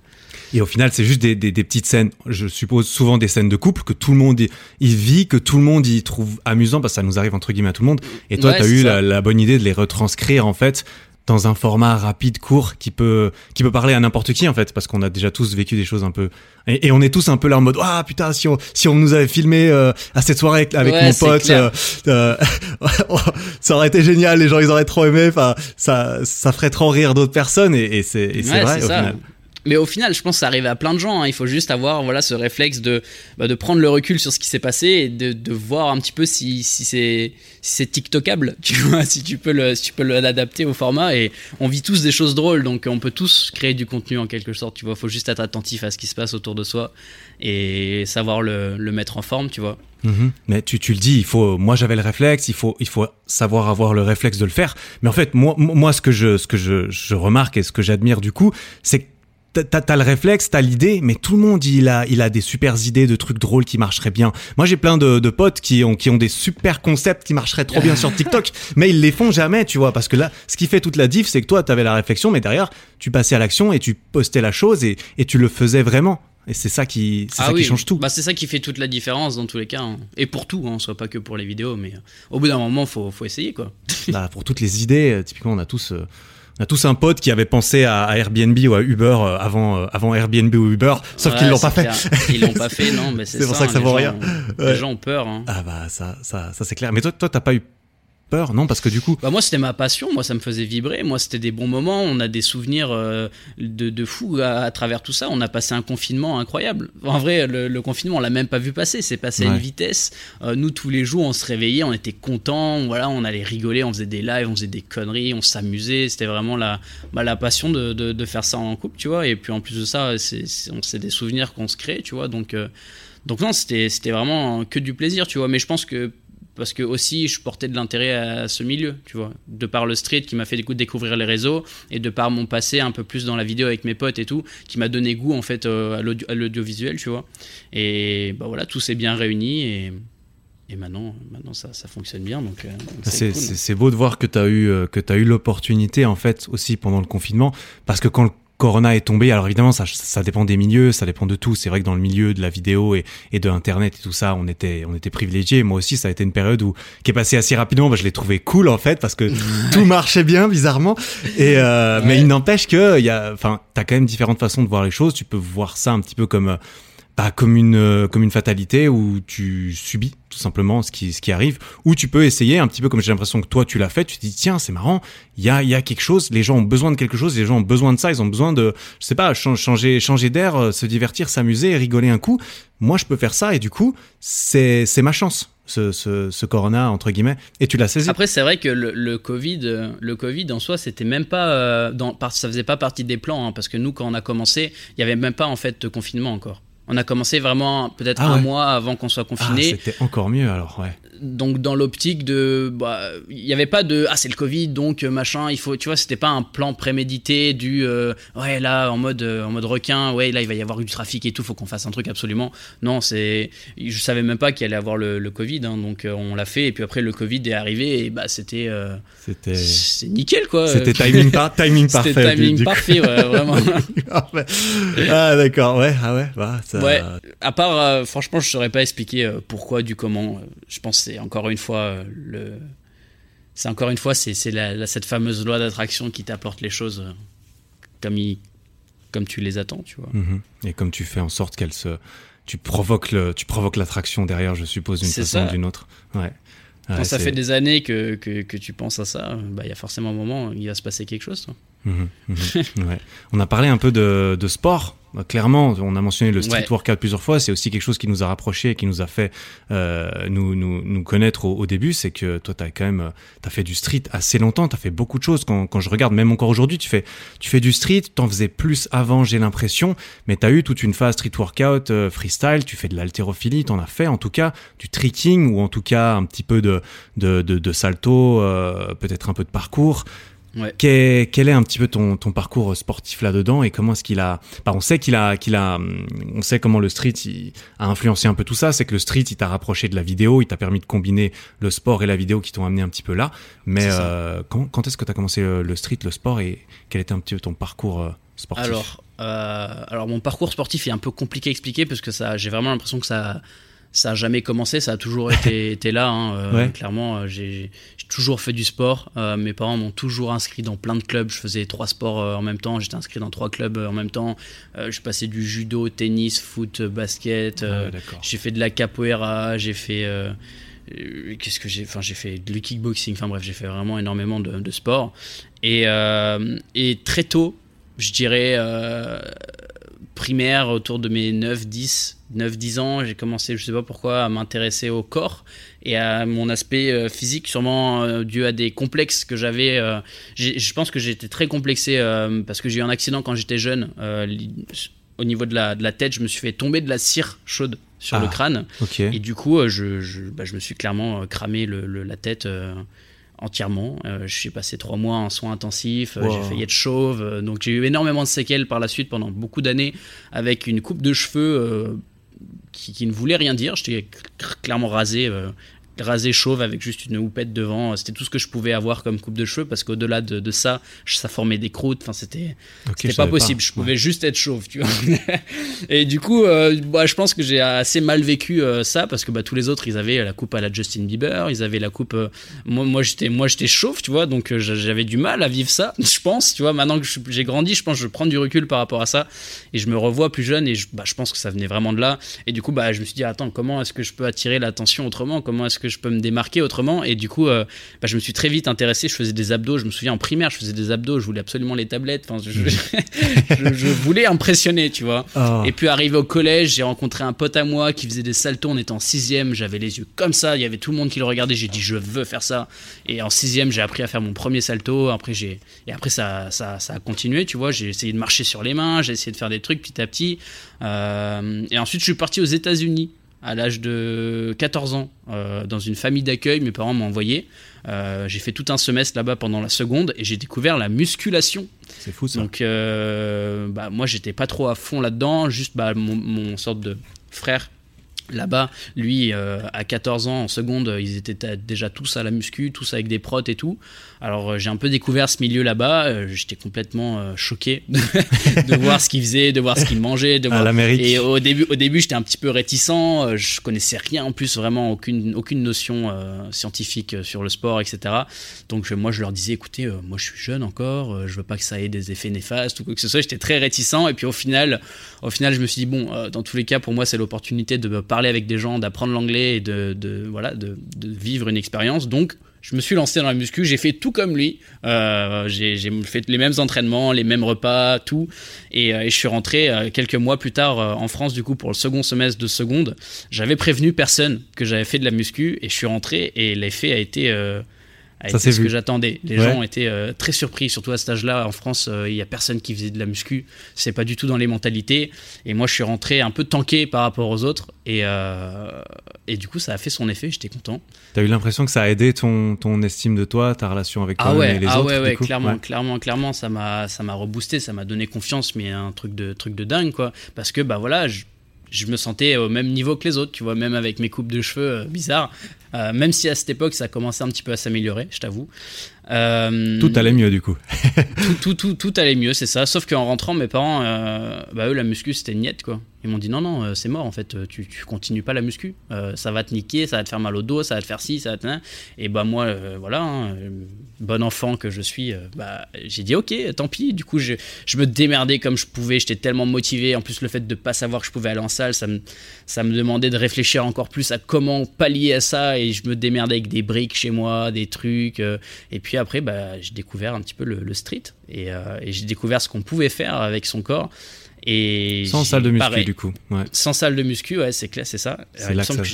Et au final, c'est juste des, des, des petites scènes, je suppose souvent des scènes de couple que tout le monde y, y vit, que tout le monde y trouve amusant, parce que ça nous arrive entre guillemets à tout le monde. Et toi, Ouais, tu as eu la bonne idée de les retranscrire en fait dans un format rapide, court, qui peut, qui peut parler à n'importe qui en fait, parce qu'on a déjà tous vécu des choses un peu, et, et on est tous un peu là en mode, ah putain, si on, si on nous avait filmé euh, à cette soirée avec, avec Ouais, mon pote, euh, euh, ça aurait été génial, les gens ils auraient trop aimé, enfin, ça, ça ferait trop rire d'autres personnes, et, et c'est, Ouais, vrai au ça. final. Mais au final, je pense que ça arrive à plein de gens. hein. Il faut juste avoir voilà, ce réflexe de, bah, de prendre le recul sur ce qui s'est passé et de, de voir un petit peu si, si c'est si TikTokable, tu vois, si tu peux si l'adapter au format. Et on vit tous des choses drôles, donc on peut tous créer du contenu en quelque sorte. Tu vois, faut juste être attentif à ce qui se passe autour de soi et savoir le, le mettre en forme, tu vois. Mhm. Mais tu, tu le dis, il faut. Moi, j'avais le réflexe. Il faut, il faut savoir avoir le réflexe de le faire. Mais en fait, moi, moi, ce que je, ce que je, je remarque et ce que j'admire du coup, c'est que t'as- le réflexe, t'as l'idée, mais tout le monde il a, il a des super idées de trucs drôles qui marcheraient bien. Moi, j'ai plein de, de potes qui ont, qui ont des super concepts qui marcheraient trop bien sur TikTok, mais ils les font jamais, tu vois, parce que là, ce qui fait toute la diff, c'est que toi, t'avais la réflexion, mais derrière, tu passais à l'action et tu postais la chose et, et tu le faisais vraiment. Et c'est ça qui, c'est ça qui change tout. Bah, c'est ça qui fait toute la différence dans tous les cas. hein. Et pour tout, hein, soit pas que pour les vidéos, mais euh, au bout d'un moment, faut, faut essayer quoi. Là, pour toutes les idées, euh, typiquement, on a tous, euh, on a tous un pote qui avait pensé à, Airbnb ou à Uber euh, avant, euh, avant Airbnb ou Uber, sauf qu'ils l'ont pas fait. Ils l'ont pas fait, non, mais c'est C'est pour ça que ça les vaut rien. ont- Ouais. Les gens ont peur. hein. Ah bah ça, ça, ça c'est clair. Mais toi, toi, t'as pas eu peur, non Parce que du coup, Bah moi c'était ma passion, moi ça me faisait vibrer, moi c'était des bons moments, on a des souvenirs euh, de, de fou à, à travers tout ça, on a passé un confinement incroyable. En vrai le, le confinement on l'a même pas vu passer, c'est passé à une vitesse. Euh, nous tous les jours on se réveillait, on était contents, voilà, on allait rigoler, on faisait des lives, on faisait des conneries, on s'amusait, c'était vraiment la, bah, la passion de, de, de faire ça en couple, tu vois. Et puis en plus de ça, c'est des souvenirs qu'on se crée, tu vois. Donc euh, donc non, c'était c'était vraiment que du plaisir, tu vois. Mais je pense que parce que aussi je portais de l'intérêt à ce milieu, tu vois, de par le street qui m'a fait découvrir les réseaux et de par mon passé un peu plus dans la vidéo avec mes potes et tout, qui m'a donné goût en fait euh, à l'audio- à l'audiovisuel, tu vois. Et bah voilà, tout s'est bien réuni et, et maintenant, maintenant ça, ça fonctionne bien, donc euh, c'est cool. beau de voir que t'as eu, euh, que t'as eu l'opportunité en fait aussi pendant le confinement, parce que quand le Corona est tombé, alors évidemment ça, ça dépend des milieux, ça dépend de tout. C'est vrai que dans le milieu de la vidéo et, et de internet et tout ça, on était on était privilégiés. Moi aussi, ça a été une période où qui est passée assez rapidement. Bah, je l'ai trouvé cool en fait parce que tout marchait bien bizarrement. Et euh, mais il n'empêche que il y a, enfin, t'as quand même différentes façons de voir les choses. Tu peux voir ça un petit peu comme euh, bah, comme une euh, comme une fatalité où tu subis tout simplement ce qui ce qui arrive. Ou tu peux essayer un petit peu comme j'ai l'impression que toi tu l'as fait tu te dis tiens c'est marrant il y a il y a quelque chose les gens ont besoin de quelque chose les gens ont besoin de ça ils ont besoin de je sais pas chan- changer changer d'air euh, se divertir s'amuser rigoler un coup. Moi je peux faire ça et du coup c'est c'est ma chance ce, ce corona entre guillemets. Et tu l'as saisi. Après, c'est vrai que le, Covid, euh, le Covid en soi, c'était même pas, euh, dans, ça faisait pas partie des plans, hein, parce que nous, quand on a commencé, il y avait même pas en fait de confinement encore. On a commencé vraiment peut-être Ah un ouais. mois avant qu'on soit ah, confiné. c'était encore mieux alors ouais donc dans l'optique de, bah, il y avait pas de, ah c'est le Covid, donc euh, machin, il faut, tu vois, c'était pas un plan prémédité du, euh, ouais là en mode, euh, en mode requin, ouais là il va y avoir du trafic et tout, faut qu'on fasse un truc absolument. Non, c'est, je savais même pas qu'il allait avoir le, le Covid, hein, donc on l'a fait et puis après le Covid est arrivé et bah c'était, euh, c'était c'est nickel quoi. c'était timing par timing parfait C'était timing du parfait, ouais, vraiment. ah d'accord ouais ah ouais bah ça Ouais. À part, euh, franchement, je saurais pas expliquer pourquoi, du comment. Je pense c'est encore une fois euh, le. C'est encore une fois, c'est cette fameuse loi d'attraction qui t'apporte les choses euh, comme, il- comme tu les attends, tu vois. Mhm. Et comme tu fais en sorte qu'elle se, tu provoques le, tu provoques l'attraction derrière, je suppose, d'une façon ou d'une autre. Ouais. Quand Ouais, ça fait des années que, que, que tu penses à ça, bah, il y a forcément un moment où il va se passer quelque chose. toi. Mhm, mhm. ouais. On a parlé un peu de, de sport clairement, on a mentionné le street workout plusieurs fois. C'est aussi quelque chose qui nous a rapprochés, qui nous a fait euh, nous, nous, nous connaître au, début. C'est que toi, t'as quand même, t'as fait du street assez longtemps. T'as fait beaucoup de choses. Quand, quand je regarde, même encore aujourd'hui, tu fais, tu fais du street. T'en faisais plus avant, j'ai l'impression. Mais t'as eu toute une phase street workout, euh, freestyle. Tu fais de l'haltérophilie. T'en as fait, en tout cas, du tricking ou en tout cas un petit peu de de, de, de salto, euh, peut-être un peu de parcours. Ouais. Quel, est un petit peu ton, ton parcours sportif là-dedans et comment est-ce qu'il a bah, on sait qu'il a qu'il a on sait comment le street a influencé un peu tout ça. C'est que le street il t'a rapproché de la vidéo il t'a permis de combiner le sport et la vidéo qui t'ont amené un petit peu là. Mais euh, quand, quand est-ce que tu as commencé le, street le sport et quel était un petit peu ton parcours euh, sportif? Alors euh, alors mon parcours sportif est un peu compliqué à expliquer parce que ça j'ai vraiment l'impression que ça ça a jamais commencé, ça a toujours été, été là. Hein, euh, clairement, euh, j'ai toujours fait du sport. Euh, mes parents m'ont toujours inscrit dans plein de clubs. Je faisais trois sports en même temps. J'étais inscrit dans trois clubs en même temps. je passais du judo, tennis, foot, basket. Ah j'ai fait de la capoeira. J'ai fait qu'est-ce que j'ai enfin j'ai fait du kickboxing enfin bref j'ai fait vraiment énormément de, de sport et, et très tôt je dirais primaire, autour de mes 9, 10, 9, 10 ans, j'ai commencé, je sais pas pourquoi, à m'intéresser au corps et à mon aspect euh, physique, sûrement euh, dû à des complexes que j'avais. Euh, je pense que j'étais très complexé parce que j'ai eu un accident quand j'étais jeune. au niveau de la, de la tête, je me suis fait tomber de la cire chaude sur le ah, crâne. Et du coup, je, je, bah, je, me suis clairement cramé le, la tête entièrement. Euh, j'ai passé trois mois en soins intensifs, euh, j'ai failli être chauve, euh, donc j'ai eu énormément de séquelles par la suite pendant beaucoup d'années avec une coupe de cheveux qui, qui, ne voulait rien dire. J'étais clairement rasé rasé chauve avec juste une houppette devant. C'était tout ce que je pouvais avoir comme coupe de cheveux parce qu'au-delà de, ça, ça formait des croûtes. Enfin, c'était pas possible. Je pouvais juste être chauve, tu vois. et du coup, euh, bah, je pense que j'ai assez mal vécu euh, ça parce que bah, tous les autres, ils avaient la coupe à la Justin Bieber, ils avaient la coupe. Euh, moi, moi j'étais, moi, j'étais chauve, tu vois. Donc, j'avais du mal à vivre ça. Je pense, tu vois. Maintenant que j'ai grandi, je pense que je prends du recul par rapport à ça et je me revois plus jeune et je, bah, je pense que ça venait vraiment de là. Et du coup, bah, je me suis dit, attends, comment est-ce que je peux attirer l'attention autrement? Comment est-ce que je peux me démarquer autrement. Et du coup, euh, bah, je me suis très vite intéressé. Je faisais des abdos. Je me souviens en primaire, je faisais des abdos. Je voulais absolument les tablettes. Enfin, je, je, voulais impressionner, tu vois. Ah. Et puis arrivé au collège, j'ai rencontré un pote à moi qui faisait des saltos. On était en sixième. J'avais les yeux comme ça. Il y avait tout le monde qui le regardait. J'ai dit, je veux faire ça. Et en sixième, j'ai appris à faire mon premier salto. Après, j'ai et après ça, ça, ça a continué, tu vois. J'ai essayé de marcher sur les mains. J'ai essayé de faire des trucs petit à petit. Euh, et ensuite, je suis parti aux États-Unis à l'âge de 14 ans euh, dans une famille d'accueil. Mes parents m'ont envoyé. Euh, j'ai fait tout un semestre là-bas pendant la seconde et j'ai découvert la musculation. C'est fou ça. Donc, euh, bah, moi, j'étais pas trop à fond là-dedans. Juste bah, mon, mon sorte de frère Là-bas, lui, euh, à 14 ans, en seconde, ils étaient déjà tous à la muscu, tous avec des protes et tout. Alors, euh, j'ai un peu découvert ce milieu là-bas. Euh, j'étais complètement choqué de, voir ce qu'ils faisaient, de voir ce qu'ils mangeaient. De voir... Et au début, au début j'étais un petit peu réticent. je connaissais rien en plus, vraiment aucune, aucune notion scientifique sur le sport, etc. Donc, moi, je leur disais, écoutez, moi, je suis jeune encore, je veux pas que ça ait des effets néfastes ou quoi que ce soit. J'étais très réticent. Et puis, au final, au final, je me suis dit, bon, dans tous les cas, pour moi, c'est l'opportunité de me parler parler avec des gens, d'apprendre l'anglais et de, voilà, de, vivre une expérience. Donc, je me suis lancé dans la muscu, j'ai fait tout comme lui. Euh, j'ai fait les mêmes entraînements, les mêmes repas, tout. Et, euh, je suis rentré euh, quelques mois plus tard en France, du coup, pour le second semestre de seconde. J'avais prévenu personne que j'avais fait de la muscu et je suis rentré et l'effet a été c'est ce que j'attendais. Les gens étaient euh, très surpris, surtout à cet âge-là. En France, euh, il n'y a personne qui faisait de la muscu. C'est pas du tout dans les mentalités. Et moi, je suis rentré un peu tanké par rapport aux autres. Et, euh, et du coup, ça a fait son effet. J'étais content. T'as eu l'impression que ça a aidé ton, ton estime de toi, ta relation avec toi ah et les ah autres ouais, ouais, clairement, clairement, clairement, ça m'a, ça m'a reboosté, ça m'a donné confiance, mais un truc de, truc de dingue, quoi. Parce que, bah voilà, je, je me sentais au même niveau que les autres, tu vois, même avec mes coupes de cheveux bizarres. Euh, même si à cette époque ça commençait un petit peu à s'améliorer, je t'avoue. Euh, tout allait mieux du coup. tout, tout, tout, allait mieux, c'est ça. Sauf qu'en rentrant, mes parents, euh, bah eux, la muscu c'était niette quoi. Ils m'ont dit non, non, c'est mort en fait, tu, tu continues pas la muscu. ça va te niquer, ça va te faire mal au dos, ça va te faire ci, ça va te. Et bah moi, voilà, hein, bon enfant que je suis, bah, j'ai dit ok, tant pis. Du coup, je, je, me démerdais comme je pouvais, j'étais tellement motivé. En plus, le fait de pas savoir que je pouvais aller en salle, ça me, ça me demandait de réfléchir encore plus à comment pallier à ça et je me démerdais avec des briques chez moi, des trucs. Euh, et puis après, bah, j'ai découvert un petit peu le, street et, euh, et j'ai découvert ce qu'on pouvait faire avec son corps. Et sans salle de muscu pareil, du coup. Ouais. Sans salle de muscu, ouais, c'est clair, c'est ça. C'est là que ça- que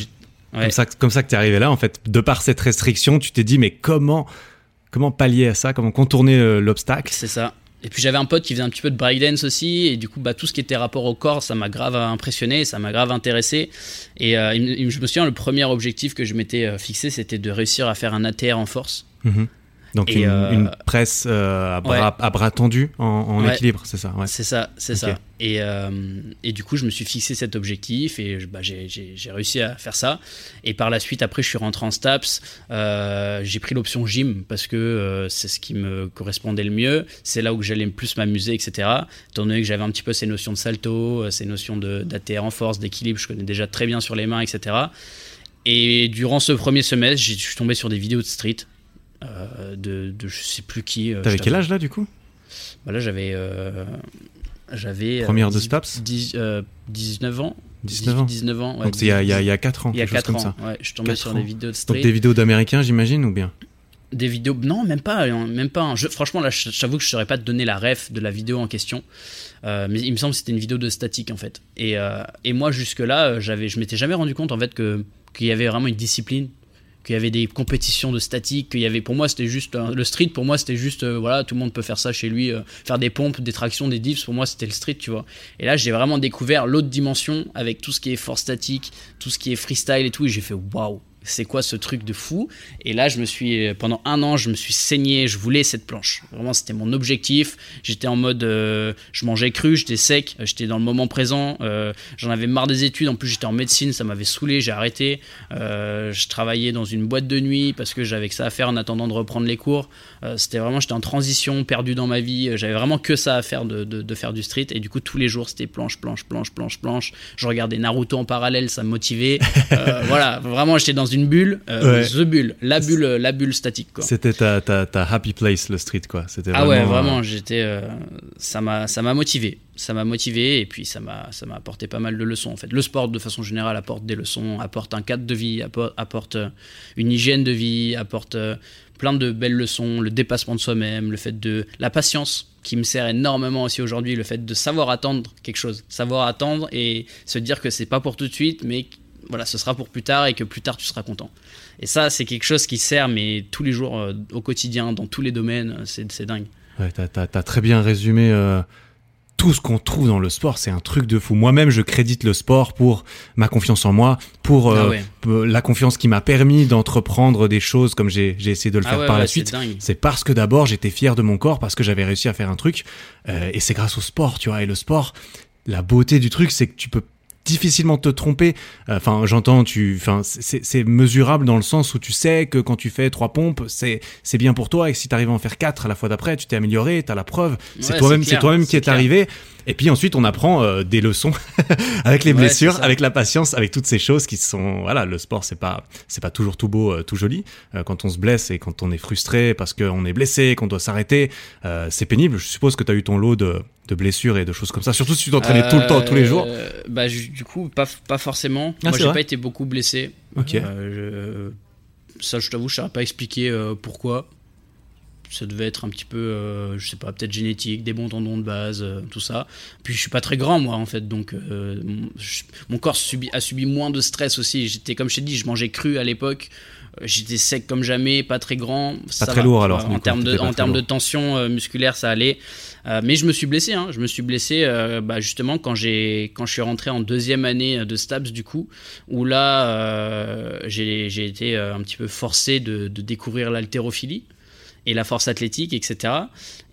Comme ouais. ça, comme ça que t'es arrivé là en fait. De par cette restriction, tu t'es dit mais comment comment pallier à ça, comment contourner euh, l'obstacle? C'est ça. Et puis j'avais un pote qui faisait un petit peu de breakdance aussi, et du coup, bah, tout ce qui était rapport au corps, ça m'a grave impressionné, ça m'a grave intéressé. Et euh, je me souviens, le premier objectif que je m'étais euh, fixé, c'était de réussir à faire un ATR en force. Mhm. Donc une, euh, une presse euh, à, bras, à bras tendus en, en Ouais. équilibre, c'est ça. Ouais. C'est ça, c'est ça. Et, euh, et du coup, je me suis fixé cet objectif et bah, j'ai réussi à faire ça. Et par la suite, après, je suis rentré en STAPS. J'ai pris l'option gym parce que c'est ce qui me correspondait le mieux. C'est là où j'allais le plus m'amuser, etc. Étant donné que j'avais un petit peu ces notions de salto, ces notions d'ATR en force, d'équilibre, je connais déjà très bien sur les mains, etc. Et durant ce premier semestre, je suis tombé sur des vidéos de street. Euh, de, de je sais plus qui. euh, T'avais quel âge là du coup? Bah là, j'avais. euh, j'avais. Première de 10 Staps 10, euh, 19 ans. 19 ans 19 ans. ouais, Donc c'est il y a, il y a- il y a 10, 4 ans, il y a quelque chose 4 comme ans. ça. Ouais, je 4 sur ans. des vidéos de street. Donc des vidéos d'américains, j'imagine, ou bien? Des vidéos. Non, même pas. Même pas. hein. Je- franchement, là, j'avoue que je saurais pas te donner la ref de la vidéo en question. Euh, mais il me semble que c'était une vidéo de statique en fait. Et, euh, et moi, jusque-là, j'avais, je m'étais jamais rendu compte en fait que, qu'il y avait vraiment une discipline. Qu'il y avait des compétitions de statique, qu'il y avait pour moi c'était juste le street pour moi c'était juste euh, voilà tout le monde peut faire ça chez lui euh, faire des pompes, des tractions, des diffs pour moi c'était le street tu vois. Et là j'ai vraiment découvert l'autre dimension avec tout ce qui est force statique, tout ce qui est freestyle et tout et j'ai fait waouh c'est quoi ce truc de fou? Et là, je me suis pendant un an, je me suis saigné. Je voulais cette planche. Vraiment, c'était mon objectif. J'étais en mode, euh, je mangeais cru, j'étais sec, euh, j'étais dans le moment présent. euh, J'en avais marre des études. En plus, j'étais en médecine, ça m'avait saoulé. J'ai arrêté. Euh, je travaillais dans une boîte de nuit parce que j'avais que ça à faire en attendant de reprendre les cours. Euh, c'était vraiment, j'étais en transition, perdu dans ma vie. Euh, J'avais vraiment que ça à faire de, de- de faire du street. Et du coup, tous les jours, c'était planche, planche, planche, planche, planche. Je regardais Naruto en parallèle, ça me motivait. Euh, voilà, vraiment, j'étais dans une bulle, euh, Ouais. the bulle, la bulle, la bulle statique. Quoi. C'était ta, ta, ta happy place, le street, quoi. C'était Ah ouais, vraiment, j'étais, euh, ça m'a, ça m'a motivé, ça m'a motivé et puis ça m'a, ça m'a apporté pas mal de leçons en fait. Le sport de façon générale apporte des leçons, apporte un cadre de vie, apporte, apporte une hygiène de vie, apporte plein de belles leçons, le dépassement de soi-même, le fait de la patience qui me sert énormément aussi aujourd'hui, le fait de savoir attendre quelque chose, savoir attendre et se dire que c'est pas pour tout de suite, mais voilà, ce sera pour plus tard et que plus tard tu seras content. Et ça, c'est quelque chose qui sert, mais tous les jours, euh, au quotidien, dans tous les domaines, c'est, dingue. Ouais, t'as très bien résumé euh, tout ce qu'on trouve dans le sport. C'est un truc de fou. Moi-même, je crédite le sport pour ma confiance en moi, pour euh, Ah ouais. pour la confiance qui m'a permis d'entreprendre des choses comme j'ai, j'ai essayé de le Ah faire ouais, par ouais, la suite. C'est parce que d'abord j'étais fier de mon corps, parce que j'avais réussi à faire un truc, euh, et c'est grâce au sport, tu vois. Et le sport, la beauté du truc, c'est que tu peux difficilement te tromper. Enfin, j'entends, tu, enfin, c'est mesurable dans le sens où tu sais que quand tu fais trois pompes, c'est c'est bien pour toi, et que si t'arrives à en faire quatre à la fois d'après, tu t'es amélioré, t'as la preuve. C'est Ouais, toi-même, c'est toi-même qui est arrivé. Et puis ensuite, on apprend euh, des leçons avec les Ouais, blessures, avec la patience, avec toutes ces choses qui sont, voilà, le sport, c'est pas, c'est pas toujours tout beau, euh, tout joli. Euh, quand on se blesse et quand on est frustré parce qu'on est blessé, qu'on doit s'arrêter, c'est pénible. Je suppose que tu as eu ton lot de, de blessures et de choses comme ça. Surtout si tu t'entraînais tout le temps, tous les jours. Bah, du coup, pas, pas forcément. Ah, Moi, j'ai pas été beaucoup blessé. Ok. Euh, je- Ça, je t'avoue, je saurais pas expliquer euh, pourquoi. Ça devait être un petit peu, euh, je sais pas, peut-être génétique, des bons tendons de base, euh, tout ça. Puis je suis pas très grand, moi, en fait, donc euh, mon- je- mon corps subi- a subi moins de stress aussi. J'étais, comme je t'ai dit, je mangeais cru à l'époque. Euh, J'étais sec comme jamais, pas très grand. ça très va, lourd, alors, En termes de, pas en termes tension musculaire, ça allait. Mais je me suis blessé, hein. je me suis blessé bah, justement quand, j'ai, quand je suis rentré en deuxième année de STAPS du coup, où là j'ai, été un petit peu forcé de, de découvrir l'haltérophilie et la force athlétique, etc.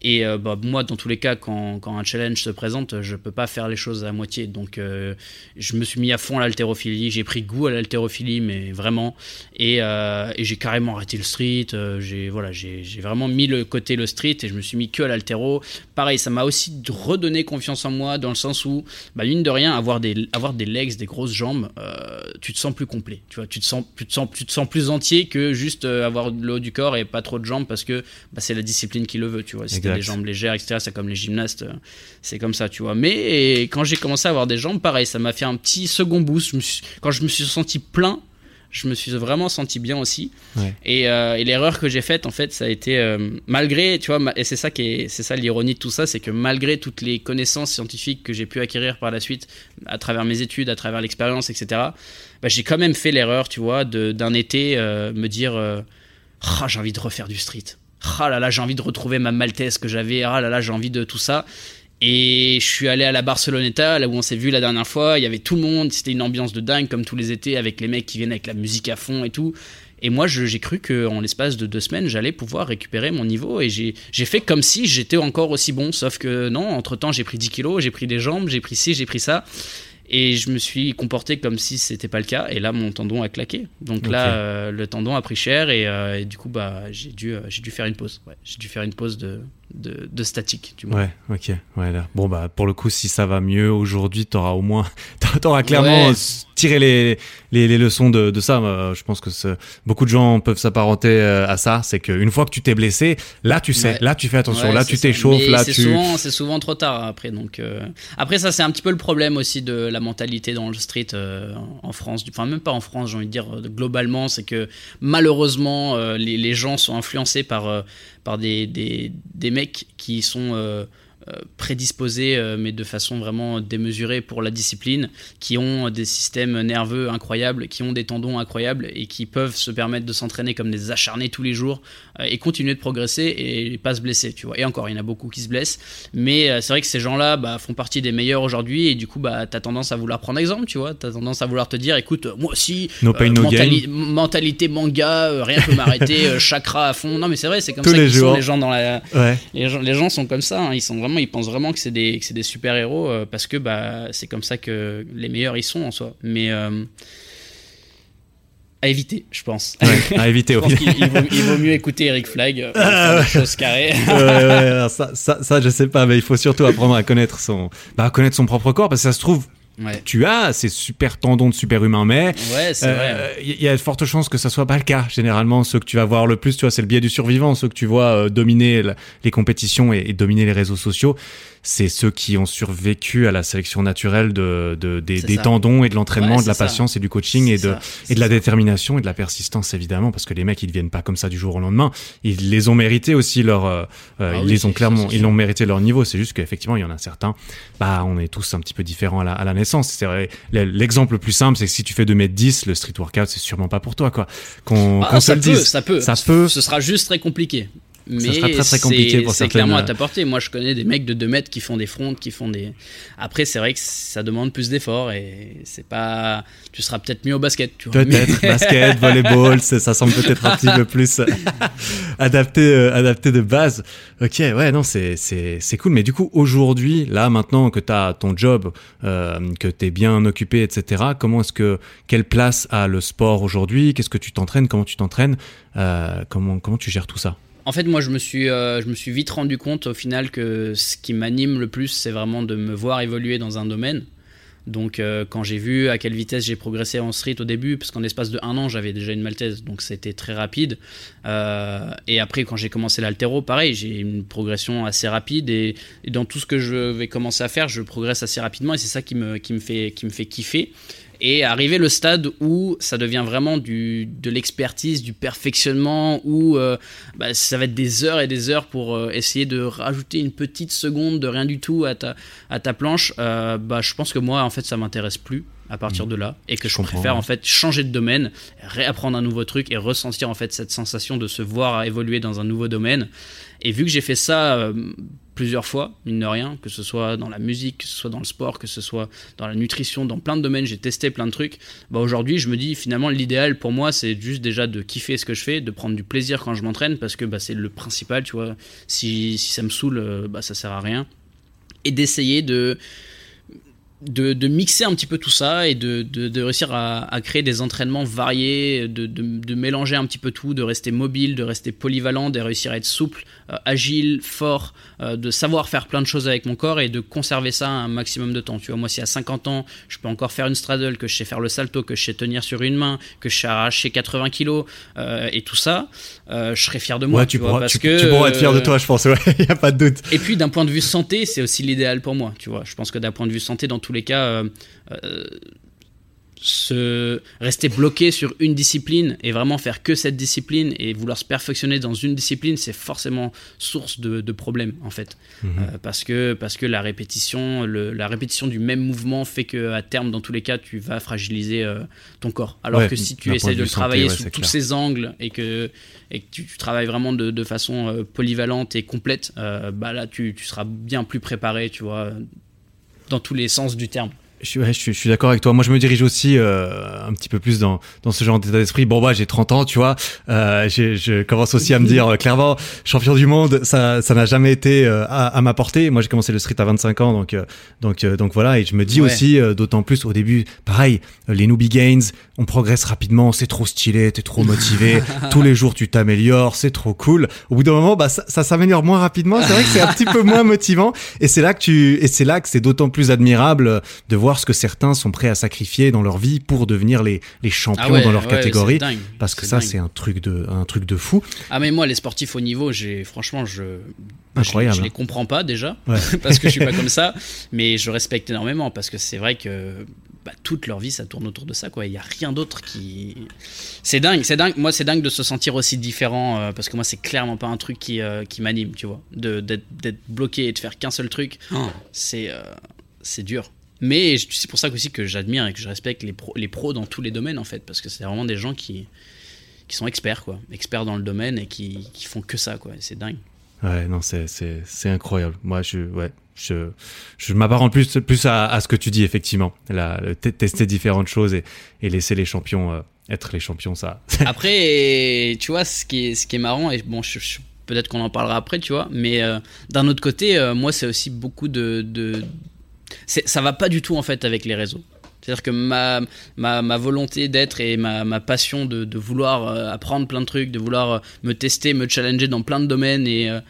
Et euh, bah, moi, dans tous les cas, quand, quand un challenge se présente, je peux pas faire les choses à moitié. Donc, euh, je me suis mis à fond à l'haltérophilie. J'ai pris goût à l'haltérophilie, mais vraiment. Et, euh, et j'ai carrément arrêté le street. euh, j'ai voilà, j'ai vraiment mis le côté le street et je me suis mis que à l'haltéro. Pareil, ça m'a aussi redonné confiance en moi dans le sens où, bah, mine de rien, avoir des, avoir des legs, des grosses jambes, euh, tu te sens plus complet. Tu vois, tu te sens, tu te sens, tu te sens plus entier que juste euh, avoir le haut du corps et pas trop de jambes parce que bah, c'est la discipline qui le veut. Tu vois, Exact. des jambes légères, etc., c'est comme les gymnastes, euh, c'est comme ça, tu vois. Mais quand j'ai commencé à avoir des jambes, pareil, ça m'a fait un petit second boost. Je me suis- quand je me suis senti plein, je me suis vraiment senti bien aussi. Ouais. Et, euh, et l'erreur que j'ai faite, en fait, ça a été euh, malgré, tu vois, et c'est ça qui est, c'est ça l'ironie de tout ça, c'est que malgré toutes les connaissances scientifiques que j'ai pu acquérir par la suite, à travers mes études, à travers l'expérience, etc. bah, j'ai quand même fait l'erreur, tu vois, d'un été euh, me dire, Ah, j'ai envie de refaire du street. Ah là là, j'ai envie de retrouver ma maltaise que j'avais. Ah là là, j'ai envie de tout ça. Et je suis allé à la Barceloneta, là où on s'est vu la dernière fois. Il y avait tout le monde, c'était une ambiance de dingue, comme tous les étés, avec les mecs qui viennent avec la musique à fond et tout. Et moi, j'ai cru qu'en l'espace de deux semaines, j'allais pouvoir récupérer mon niveau. Et j'ai fait comme si j'étais encore aussi bon. Sauf que non, entre temps, j'ai pris 10 kilos, j'ai pris des jambes, j'ai pris ci, j'ai pris ça. Et je me suis comporté comme si c'était pas le cas. Et là, mon tendon a claqué. Donc là, euh, le tendon a pris cher. Et, euh, et du coup, bah, j'ai dû, euh, j'ai dû faire une pause. Ouais, j'ai dû faire une pause de, de, de statique, du moins. Ouais, ok. Ouais, là. Bon, bah, pour le coup, si ça va mieux aujourd'hui, t'auras au moins, t'auras clairement Ouais. euh, tiré les, les, les leçons de, de ça. Euh, je pense que beaucoup de gens peuvent s'apparenter euh, à ça. C'est qu'une fois que tu t'es blessé, là, tu sais, Ouais. là, tu fais attention, Ouais, là, tu t'échauffes, là, c'est tu. Souvent, c'est souvent trop tard après. Donc, euh, Après, ça, c'est un petit peu le problème aussi de la mentalité dans le street euh, en France. Enfin, même pas en France, j'ai envie de dire globalement, c'est que malheureusement, euh, les, les gens sont influencés par, par des, des, des mecs qui sont. Euh, prédisposés euh, mais de façon vraiment démesurée pour la discipline qui ont des systèmes nerveux incroyables qui ont des tendons incroyables et qui peuvent se permettre de s'entraîner comme des acharnés tous les jours euh, et continuer de progresser et pas se blesser, tu vois. Et encore, il y en a beaucoup qui se blessent, mais c'est vrai que ces gens-là bah, font partie des meilleurs aujourd'hui et du coup, bah, t'as tendance à vouloir prendre exemple, tu vois. T'as tendance à vouloir te dire, écoute, moi aussi, No no mentali- mentalité manga, euh, rien peut m'arrêter, euh, chakra à fond. Non, mais c'est vrai, c'est comme Tous ça les sont les gens dans la. Ouais. Les gens, les gens sont comme ça, hein. ils sont vraiment, ils pensent vraiment que c'est des, que c'est des super héros euh, parce que bah c'est comme ça que les meilleurs ils sont en soi. Mais euh, à éviter, je pense. Ouais, à éviter au il vaut, il vaut mieux écouter Eric Flag euh, Ah, ça, ça, ça, je sais pas, mais il faut surtout apprendre à connaître son, bah, à connaître son propre corps, parce que ça se trouve, Ouais, tu as ces super tendons de super humain, mais ouais vrai. Euh, Il y a de fortes chances que ça soit pas le cas. Généralement, ceux que tu vas voir le plus, tu vois, c'est le biais du survivant. Ceux que tu vois euh, dominer les compétitions et, et dominer les réseaux sociaux, c'est ceux qui ont survécu à la sélection naturelle de, de- des, tendons et de l'entraînement, Ouais, de la ça. patience et du coaching et de, et de la ça. détermination et de la persistance, évidemment, parce que les mecs, ils ne viennent pas comme ça du jour au lendemain. Ils les ont mérité aussi leur, euh, euh, Ah ils oui, les ont clairement, ils l'ont mérité leur niveau. C'est juste qu'effectivement, il y en a certains, bah, on est tous un petit peu différents à la, à la naissance. C'est vrai. Le- L'exemple le plus simple, c'est que si tu fais 2m10, le street workout, c'est sûrement pas pour toi, quoi. Qu'on Ah, qu'on se ça le peut, dise. ça peut, Ça peut. Ce sera juste très compliqué. Mais sera très, compliqué pour c'est clairement à ta portée. Moi, je connais des mecs de 2 mètres qui font des fronts, qui font des. Après, c'est vrai que ça demande plus d'efforts et c'est pas. Tu seras peut-être mieux au basket. Peut-être Mais- basket, volleyball, ça semble peut-être un petit peu plus euh, adapté, euh, adapté de base. Ok, ouais, non, c'est c'est c'est cool. Mais du coup, aujourd'hui, là, maintenant que tu as ton job, euh, que tu es bien occupé, etc. Comment est-ce que quelle place a le sport aujourd'hui? Qu'est-ce que tu t'entraînes? Comment tu t'entraînes? Euh, Comment comment tu gères tout ça? En fait, moi, je me suis, euh, je me suis vite rendu compte au final que ce qui m'anime le plus, c'est vraiment de me voir évoluer dans un domaine. Donc, euh, quand j'ai vu à quelle vitesse j'ai progressé en street au début, parce qu'en l'espace de un an, j'avais déjà une maltaise, donc c'était très rapide. Euh, et après, quand j'ai commencé l'altéro, pareil, j'ai une progression assez rapide. Et, et dans tout ce que je vais commencer à faire, je progresse assez rapidement. Et c'est ça qui me, qui me, fait, qui me fait kiffer. Et arriver le stade où ça devient vraiment du, de l'expertise, du perfectionnement, où euh, bah, ça va être des heures et des heures pour euh, essayer de rajouter une petite seconde de rien du tout à ta, à ta planche, euh, bah, je pense que moi, en fait, ça m'intéresse plus à partir de là et que Je préfère ouais. en fait changer de domaine, réapprendre un nouveau truc et ressentir en fait cette sensation de se voir évoluer dans un nouveau domaine. Et vu que j'ai fait ça euh, plusieurs fois, mine de rien, que ce soit dans la musique, que ce soit dans le sport, que ce soit dans la nutrition, dans plein de domaines, j'ai testé plein de trucs. Bah aujourd'hui, je me dis finalement l'idéal pour moi, c'est juste déjà de kiffer ce que je fais, de prendre du plaisir quand je m'entraîne parce que bah, c'est le principal, tu vois. Si, si ça me saoule, euh, bah ça sert à rien. Et d'essayer de de, de mixer un petit peu tout ça et de, de, de réussir à, à créer des entraînements variés, de, mélanger un petit peu tout, de rester mobile, de rester polyvalent, de réussir à être souple, euh, agile, fort, euh, de savoir faire plein de choses avec mon corps et de conserver ça un maximum de temps. Tu vois, moi, si à 50 ans, je peux encore faire une straddle, que je sais faire le salto, que je sais tenir sur une main, que je sais arracher 80 kilos euh, et tout ça, je serais fier de moi. Ouais, tu, vois, pourras, parce tu, que, tu pourras être fier de toi, je pense. Ouais, y a pas de doute. et puis d'un point de vue santé, c'est aussi l'idéal pour moi, tu vois. Je pense que d'un point de vue santé, dans tous les cas, euh, euh, se rester bloqué sur une discipline et vraiment faire que cette discipline et vouloir se perfectionner dans une discipline, c'est forcément source de, problèmes en fait, mhm. euh, parce que parce que la répétition, la répétition du même mouvement fait que à terme, dans tous les cas, tu vas fragiliser euh, ton corps. Alors que si tu essaies de, le travailler sous tous ces angles et que et que tu, travailles vraiment de, façon euh, polyvalente et complète, bah là tu, tu seras bien plus préparé, tu vois, dans tous les sens du terme. Je, ouais, je, suis d'accord avec toi. Moi, je me dirige aussi euh, un petit peu plus dans, dans ce genre d'état d'esprit. Bon, bah, j'ai 30 ans, tu vois. Euh, je commence aussi à me dire, euh, clairement, champion du monde, ça ça n'a jamais été euh, à, à ma portée. Moi, j'ai commencé le street à 25 ans, donc euh, donc donc voilà. Et je me dis aussi, d'autant plus au début, pareil, les newbie gains, on progresse rapidement, c'est trop stylé, t'es trop motivé. tous les jours, tu t'améliores, c'est trop cool. Au bout d'un moment, bah, ça, ça s'améliore moins rapidement. C'est vrai que c'est un petit peu moins motivant. Et c'est là que tu et c'est là que c'est d'autant plus admirable de voir ce que certains sont prêts à sacrifier dans leur vie pour devenir les, les champions ah dans leur catégorie. Parce que ça, c'est un truc de, un truc de fou. Ah, mais moi, les sportifs au niveau, j'ai, franchement, je, Incroyable. Je, les comprends pas déjà, parce que je suis pas comme ça, mais je respecte énormément parce que c'est vrai que bah, toute leur vie ça tourne autour de ça quoi. Il y a rien d'autre qui. C'est dingue, c'est dingue. Moi c'est dingue de se sentir aussi différent euh, parce que moi c'est clairement pas un truc qui, euh, qui m'anime, tu vois. D'être bloqué et de faire qu'un seul truc, oh. c'est euh, c'est dur. Mais c'est pour ça aussi que j'admire et que je respecte les, les pros dans tous les domaines, en fait, parce que c'est vraiment des gens qui, qui sont experts, quoi. Experts dans le domaine et qui, qui font que ça, quoi. C'est dingue. Ouais, non, c'est incroyable. Moi, je, ouais, je, je m'apparente plus, plus à, à, ce que tu dis, effectivement. La, tester différentes choses et, et laisser les champions euh, être les champions, ça. après, tu vois, ce qui est, ce qui est marrant, et bon, je, peut-être qu'on en parlera après, tu vois, mais euh, d'un autre côté, euh, moi, c'est aussi beaucoup de, de, ça va pas du tout en fait avec les réseaux. C'est-à-dire que ma, volonté d'être et ma, passion de, de, vouloir euh, apprendre plein de trucs, de vouloir euh, me tester, me challenger dans plein de domaines et, euh,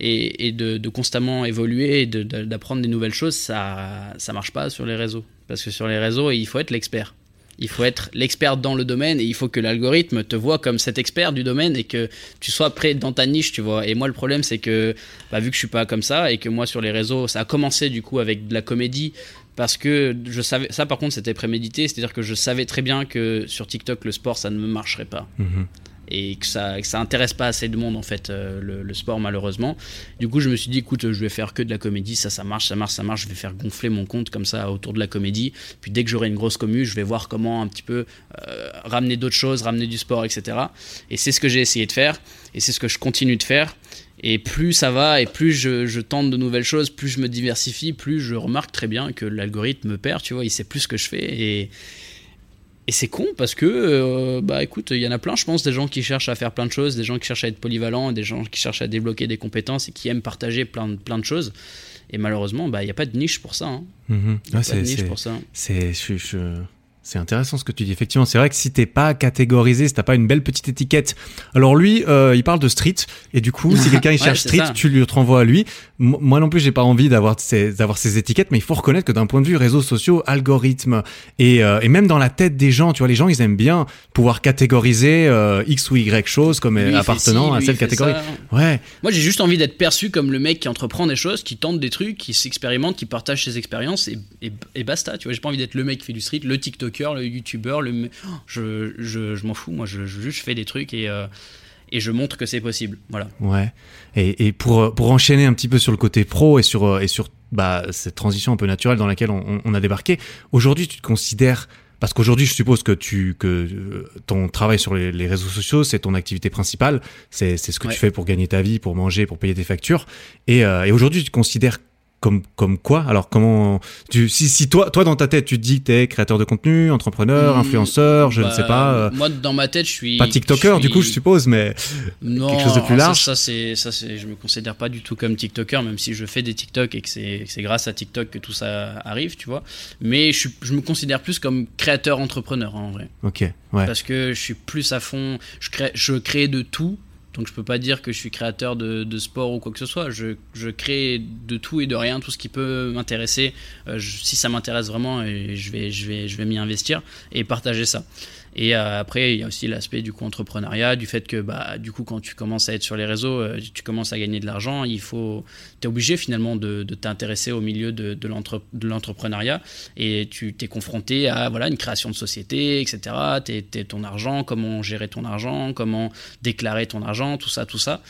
de, de, constamment évoluer et d'apprendre des nouvelles choses, ça ça marche pas sur les réseaux. Parce que sur les réseaux, il faut être l'expert. Il faut être l'expert dans le domaine et il faut que l'algorithme te voit comme cet expert du domaine et que tu sois prêt dans ta niche, tu vois. Et moi, le problème, c'est que, bah, vu que je suis pas comme ça et que moi, sur les réseaux, ça a commencé du coup avec de la comédie parce que je savais, ça par contre, c'était prémédité, c'est-à-dire que je savais très bien que sur TikTok, le sport, ça ne me marcherait pas. Mhm et que ça, que ça intéresse pas assez de monde en fait euh, le, sport malheureusement. Du coup je me suis dit écoute je vais faire que de la comédie, ça ça marche, ça marche, ça marche, je vais faire gonfler mon compte comme ça autour de la comédie. Puis dès que j'aurai une grosse commu, je vais voir comment un petit peu euh, ramener d'autres choses, ramener du sport, etc. Et c'est ce que j'ai essayé de faire et c'est ce que je continue de faire. Et plus ça va et plus je, je, tente de nouvelles choses, plus je me diversifie, plus je remarque très bien que l'algorithme me perd, tu vois, il sait plus ce que je fais et et c'est con parce que, euh, bah écoute, il y en a plein, je pense, des gens qui cherchent à faire plein de choses, des gens qui cherchent à être polyvalents, des gens qui cherchent à débloquer des compétences et qui aiment partager plein, plein de choses. Et malheureusement, bah, il n'y a pas de niche pour ça. Hein. Mm-hmm. a pas de niche pour ça. C'est, je, c'est intéressant ce que tu dis. Effectivement, c'est vrai que si t'es pas catégorisé, si t'as pas une belle petite étiquette. Alors lui, euh, il parle de street et du coup, si quelqu'un il cherche street, tu lui renvoies à lui. moi non plus, j'ai pas envie d'avoir ces, d'avoir ces étiquettes, mais il faut reconnaître que d'un point de vue réseaux sociaux, algorithmes et, euh, et même dans la tête des gens, tu vois, les gens ils aiment bien pouvoir catégoriser euh, x ou y choses comme appartenant à cette catégorie. Ouais. Moi, j'ai juste envie d'être perçu comme le mec qui entreprend des choses, qui tente des trucs, qui s'expérimente, qui partage ses expériences et, et, et basta. Tu vois, j'ai pas envie d'être le mec qui fait du street, le TikTok le youtubeur, le... je, je, je m'en fous, moi je, je, fais des trucs et, euh, et je montre que c'est possible. Voilà. Ouais. Et, et, pour, pour enchaîner un petit peu sur le côté pro et sur, euh, et sur bah, cette transition un peu naturelle dans laquelle on, on a débarqué, aujourd'hui tu te considères parce qu'aujourd'hui, je suppose que tu que euh, ton travail sur les, les réseaux sociaux, c'est ton activité principale, c'est c'est ce que tu fais pour gagner ta vie, pour manger, pour payer tes factures. Et, et aujourd'hui, tu te considères comme comme quoi? Alors comment tu si, si toi toi dans ta tête tu te dis que t'es créateur de contenu, entrepreneur, mmh, influenceur, je ne sais bah, pas. Euh, moi dans ma tête je suis pas TikToker du coup je suppose, mais non, quelque chose de plus large. Ça, c'est ça c'est je me considère pas du tout comme TikToker même si je fais des TikTok et que c'est c'est grâce à TikTok que tout ça arrive tu vois. Mais je je me considère plus comme créateur entrepreneur en vrai. Ok ouais. Parce que je suis plus à fond, je crée je crée de tout donc je peux pas dire que je suis créateur de, sport ou quoi que ce soit. Je, je, crée de tout et de rien, tout ce qui peut m'intéresser. Euh, si ça m'intéresse vraiment, je vais, je vais, je vais m'y investir et partager ça. Et euh, après, il y a aussi l'aspect du coup entrepreneuriat, du fait que bah, du coup, quand tu commences à être sur les réseaux, euh, tu commences à gagner de l'argent, il faut, tu es obligé finalement de, de t'intéresser au milieu de, de l'entre- de l'entrepreneuriat et tu t'es confronté à voilà, une création de société, etc. T'es, t'es ton argent, comment gérer ton argent, comment déclarer ton argent, tout ça, tout ça.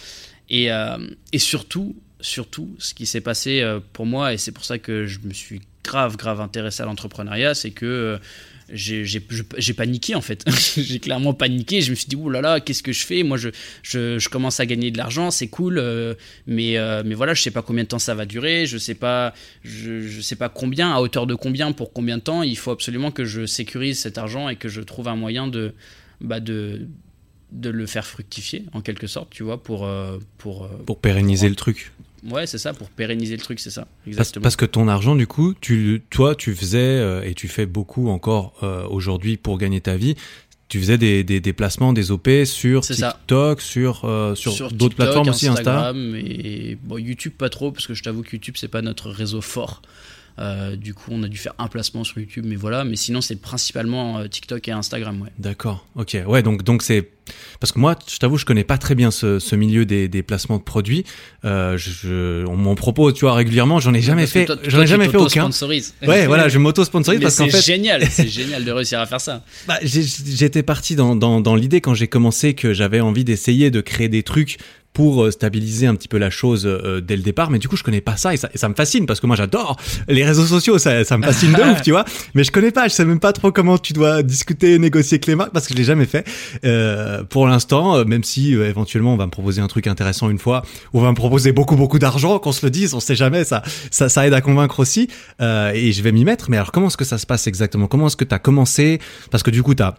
Et, euh, et surtout, surtout, ce qui s'est passé pour moi, et c'est pour ça que je me suis grave, grave intéressé à l'entrepreneuriat, c'est que j'ai paniqué en fait. j'ai clairement paniqué. Je me suis dit, oh là là, qu'est-ce que je fais? Moi, je, je, je commence à gagner de l'argent, c'est cool, euh, mais, euh, mais voilà, je sais pas combien de temps ça va durer, je sais pas, je, je sais pas combien, à hauteur de combien, pour combien de temps. Il faut absolument que je sécurise cet argent et que je trouve un moyen de, bah de, de le faire fructifier en quelque sorte, tu vois, pour, euh, pour, Pour pérenniser le truc. Ouais, c'est ça, pour pérenniser le truc, c'est ça, Parce, exactement. parce que ton argent, du coup, tu, toi, tu faisais, euh, et tu fais beaucoup encore euh, aujourd'hui pour gagner ta vie, tu faisais des, des déplacements, des OP sur. TikTok, sur, euh, sur, d'autres TikTok, plateformes aussi, Insta. Instagram et bon, YouTube pas trop parce que je t'avoue que YouTube c'est pas notre réseau fort. Euh, du coup, on a dû faire un placement sur YouTube, mais voilà. Mais sinon, c'est principalement euh, TikTok et Instagram, ouais. D'accord, ok. Ouais, donc donc c'est parce que moi, je t'avoue, je connais pas très bien ce, ce milieu des, des placements de produits. Euh, je, je- on m'en propose, tu vois, régulièrement. J'en ai jamais Parce fait. J'en ai jamais fait aucun. Ouais, voilà, je m'auto-sponsorise Mais parce qu'en c'est génial, c'est génial de réussir à faire ça. Bah, j'étais parti dans, dans, dans l'idée quand j'ai commencé que j'avais envie d'essayer de créer des trucs pour euh, stabiliser un petit peu la chose euh, dès le départ. Mais du coup, je connais pas ça et ça, et ça me fascine parce que moi, j'adore les réseaux sociaux. Ça, ça me fascine de ouf, tu vois. Mais je connais pas. Je sais même pas trop comment tu dois discuter, négocier avec les marques parce que je l'ai jamais fait. Euh, pour l'instant, même si euh, éventuellement on va me proposer un truc intéressant une fois, ou on va me proposer beaucoup beaucoup d'argent, qu'on se le dise, on sait jamais. Ça, ça, ça aide à convaincre aussi. Euh, et je vais m'y mettre. Mais alors, comment est-ce que ça se passe exactement? Comment est-ce que tu as commencé? Parce que du coup, tu as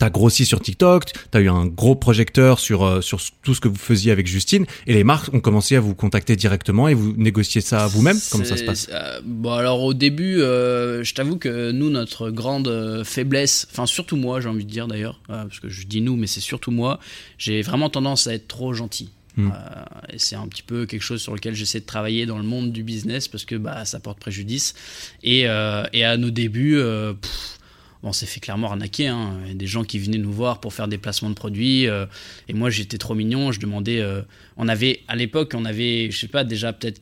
T'as grossi sur TikTok, t'as eu un gros projecteur sur euh, sur tout ce que vous faisiez avec Justine, et les marques ont commencé à vous contacter directement et vous négociez ça vous-même? Comment ça se passe? euh, Bon, alors au début, euh, je t'avoue que nous, notre grande faiblesse, enfin surtout moi, j'ai envie de dire d'ailleurs, parce que je dis nous, mais c'est surtout moi, j'ai vraiment tendance à être trop gentil. Mm. Euh, et c'est un petit peu quelque chose sur lequel j'essaie de travailler dans le monde du business parce que bah, ça porte préjudice. Et, euh, et à nos débuts, euh, pff, on s'est fait clairement arnaquer. Hein. Il y a des gens qui venaient nous voir pour faire des placements de produits. euh, et moi, j'étais trop mignon. Je demandais. euh, on avait, à l'époque, on avait, je sais pas, déjà peut-être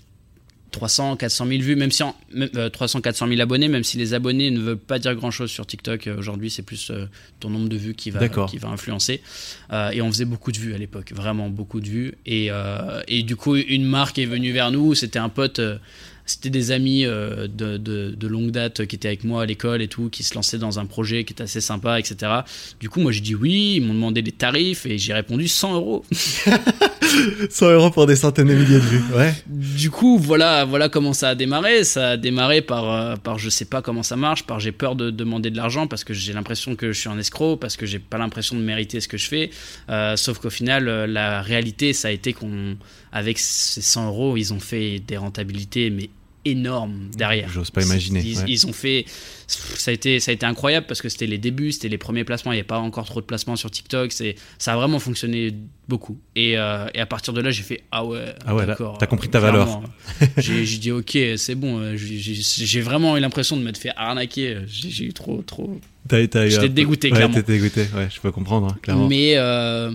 300, 400 000 vues, même si en, euh, 300, 400 000 abonnés, même si les abonnés ne veulent pas dire grand chose sur TikTok. Aujourd'hui, c'est plus ton nombre de vues qui va, D'accord. qui va influencer. Et on faisait beaucoup de vues à l'époque, vraiment beaucoup de vues. Et, et du coup, une marque est venue vers nous. C'était un pote. C'était des amis euh, de longue date qui étaient avec moi à l'école et tout, qui se lançaient dans un projet qui était assez sympa, etc. Du coup, moi j'ai dit oui, ils m'ont demandé des tarifs et j'ai répondu 100 euros. 100 euros pour des centaines de milliers de vues. Ouais. Du coup, voilà, voilà comment ça a démarré. Ça a démarré par, euh, par je sais pas comment ça marche, par j'ai peur de demander de l'argent parce que j'ai l'impression que je suis un escroc, parce que j'ai pas l'impression de mériter ce que je fais. Euh, sauf qu'au final, euh, la réalité, ça a été qu'on, avec ces 100 euros, ils ont fait des rentabilités, mais énormes derrière. J'ose pas imaginer, Ils, ouais. ils ont fait, ça a été, ça a été incroyable parce que c'était les débuts, c'était les premiers placements. Il n'y avait pas encore trop de placements sur TikTok. C'est, ça a vraiment fonctionné beaucoup. Et, euh, et à partir de là, j'ai fait ah ouais, Ah ouais, d'accord. t'as compris ta valeur. J'ai, dit ok, c'est bon. euh, J'ai, vraiment eu l'impression de m'être fait arnaquer. J'ai eu trop, trop. J'étais dégoûté, ouais, clairement. t'étais dégoûté. Ouais, je peux comprendre, hein, clairement. Mais euh,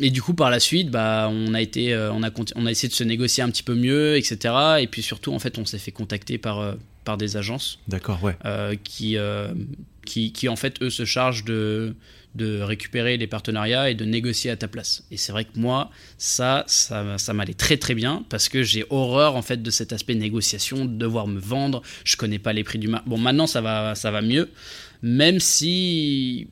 et du coup par la suite, bah on a été, euh, on a on a essayé de se négocier un petit peu mieux, etc. Et puis surtout en fait, on s'est fait contacter par euh, par des agences D'accord, ouais. euh, qui, euh, qui, qui, en fait, eux, se chargent de, de récupérer les partenariats et de négocier à ta place. Et c'est vrai que moi, ça, ça, ça m'allait très très bien parce que j'ai horreur en fait de cet aspect négociation, de devoir me vendre. Je connais pas les prix du marché. Bon, maintenant ça va, ça va mieux, même si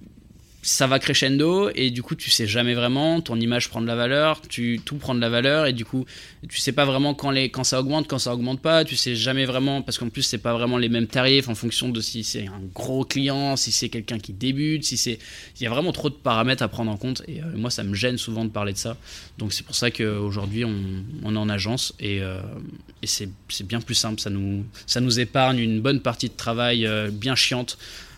ça va crescendo et du coup tu sais jamais vraiment. Ton image prend de la valeur tu tout prend de la valeur et du coup tu sais pas vraiment quand les quand ça augmente quand ça augmente pas. Tu sais jamais vraiment parce qu'en plus c'est pas vraiment les mêmes tarifs en fonction de si c'est un gros client si c'est quelqu'un qui débute si c'est il y a vraiment trop de paramètres à prendre en compte et euh, moi ça me gêne souvent de parler de ça. Donc c'est pour ça qu'aujourd'hui on, on est en agence et, euh, et c'est bien plus simple. Ça nous ça nous épargne une bonne partie de travail euh, bien chiante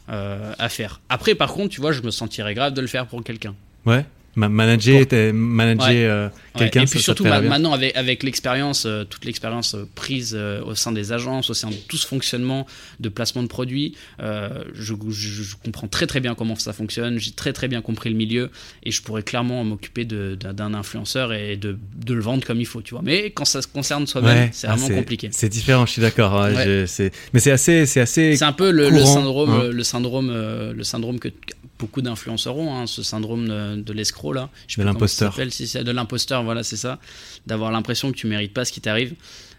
à faire. Après, par contre, tu vois, je me sentirais grave de le faire pour quelqu'un. Ouais. Ma- manager, t'es- manager Ouais. euh, Ouais, quelqu'un. et puis ça surtout maintenant avec, avec l'expérience, euh, toute l'expérience euh, prise au sein des agences, au sein de tout ce fonctionnement de placement de produits, je, je- je comprends très très bien comment ça fonctionne, j'ai très très bien compris le milieu et je pourrais clairement m'occuper de- d'un influenceur et de, de le vendre comme il faut, tu vois. Mais quand ça se concerne soi-même, Ouais, c'est ah, vraiment compliqué. C'est différent, je suis d'accord. c'est- Mais c'est assez, c'est assez. C'est un peu le, le courant, syndrome, hein. le syndrome, le syndrome que beaucoup d'influenceurs ont, hein, ce syndrome de, de l'escroc là. Je De l'imposteur. si de l'imposteur, voilà, c'est ça, d'avoir l'impression que tu mérites pas ce qui t'arrive.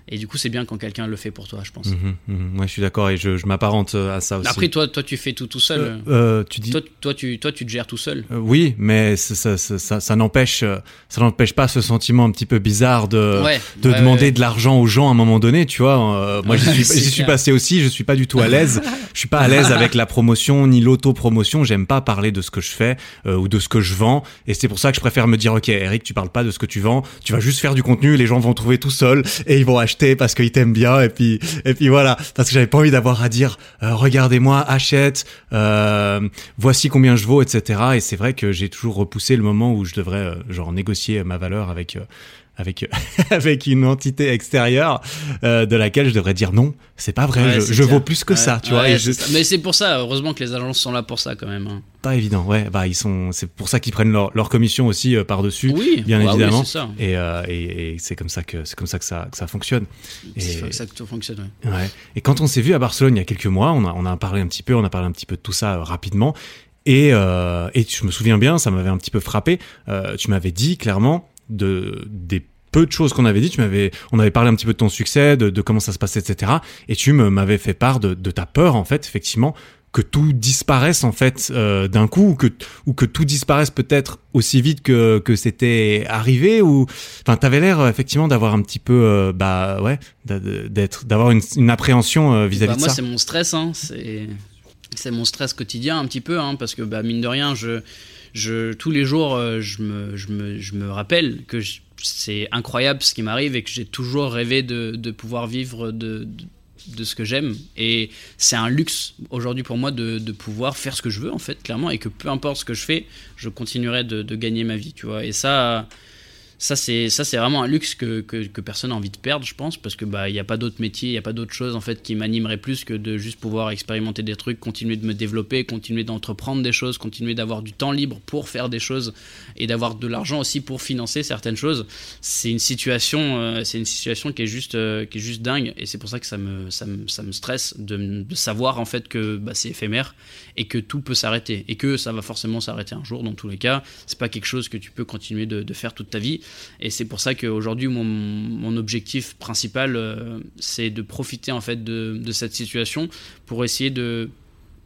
Et du coup, c'est bien quand quelqu'un le fait pour toi, je pense. Ouais, je suis d'accord et je, je m'apparente euh, à ça aussi. Après, toi, toi, tu fais tout tout seul. Euh, euh, tu dis. toi, toi, tu, toi, tu te gères tout seul. Euh, oui, mais ça, ça, ça, n'empêche, ça n'empêche pas ce sentiment un petit peu bizarre de, ouais. de Ouais, demander ouais. de l'argent aux gens à un moment donné, tu vois. Moi, j'y suis, passé aussi. Je suis pas du tout à l'aise. je suis pas à l'aise avec la promotion ni l'auto-promotion. J'aime pas parler de ce que je fais ou de ce que je vends. Et c'est pour ça que je préfère me dire, ok, Eric, tu parles pas de ce que tu vends. Tu vas juste faire du contenu. Les gens vont trouver tout seuls et ils vont acheter parce qu'ils t'aiment bien. Et puis, et puis voilà. Parce que j'avais pas envie d'avoir à dire, euh, regardez-moi, achète. Euh, voici combien je vaux, etc. Et c'est vrai que j'ai toujours repoussé le moment où je devrais euh, genre négocier ma valeur avec euh, avec avec une entité extérieure euh, de laquelle je devrais dire non, c'est pas vrai, Ouais, je, je vaux plus que Ouais, ça, tu ouais, vois. Et je. Mais c'est pour ça, heureusement que les agences sont là pour ça quand même. hein. pas évident, ouais. Bah ils sont, c'est pour ça qu'ils prennent leur, leur commission aussi euh, par dessus. Oui, bien bah évidemment. c'est ça. Et, euh, et, et c'est comme ça que c'est comme ça que ça que ça fonctionne. Et, C'est comme ça que tout fonctionne. ouais. Et quand on s'est vu à Barcelone il y a quelques mois, on a, on a parlé un petit peu, on a parlé un petit peu de tout ça rapidement. Et, euh, et je me souviens bien, ça m'avait un petit peu frappé. Euh, tu m'avais dit clairement de des peu de choses qu'on avait dit. Tu m'avais, on avait parlé un petit peu de ton succès, de, de comment ça se passait, etc. Et tu m'avais fait part de, de ta peur en fait, effectivement, que tout disparaisse en fait euh, d'un coup, ou que ou que tout disparaisse peut-être aussi vite que que c'était arrivé. Ou enfin, t'avais l'air euh, effectivement d'avoir un petit peu, euh, bah ouais, d'être, d'avoir une, une appréhension euh, vis-à-vis Bah, de moi, ça. c'est mon stress, hein. c'est c'est mon stress quotidien un petit peu, hein, parce que bah, mine de rien, je, tous les jours, euh, je me, rappelle que c'est incroyable ce qui m'arrive et que j'ai toujours rêvé de, pouvoir vivre de, de, ce que j'aime. Et c'est un luxe aujourd'hui pour moi de, pouvoir faire ce que je veux, en fait, clairement, et que peu importe ce que je fais, je continuerai de gagner ma vie, tu vois. Et ça. Ça c'est ça c'est vraiment un luxe que, que, personne n'a envie de perdre je pense parce que bah il y a pas d'autre métier il y a pas d'autre chose en fait qui m'animerait plus que de juste pouvoir expérimenter des trucs continuer de me développer continuer d'entreprendre des choses continuer d'avoir du temps libre pour faire des choses et d'avoir de l'argent aussi pour financer certaines choses. C'est une situation euh, c'est une situation qui est juste euh, qui est juste dingue et c'est pour ça que ça me ça me, ça me stresse de, savoir en fait que bah, c'est éphémère et que tout peut s'arrêter et que ça va forcément s'arrêter un jour dans tous les cas. C'est pas quelque chose que tu peux continuer de faire toute ta vie et c'est pour ça qu'aujourd'hui, mon, mon objectif principal, euh, c'est de profiter en fait de, de cette situation pour essayer de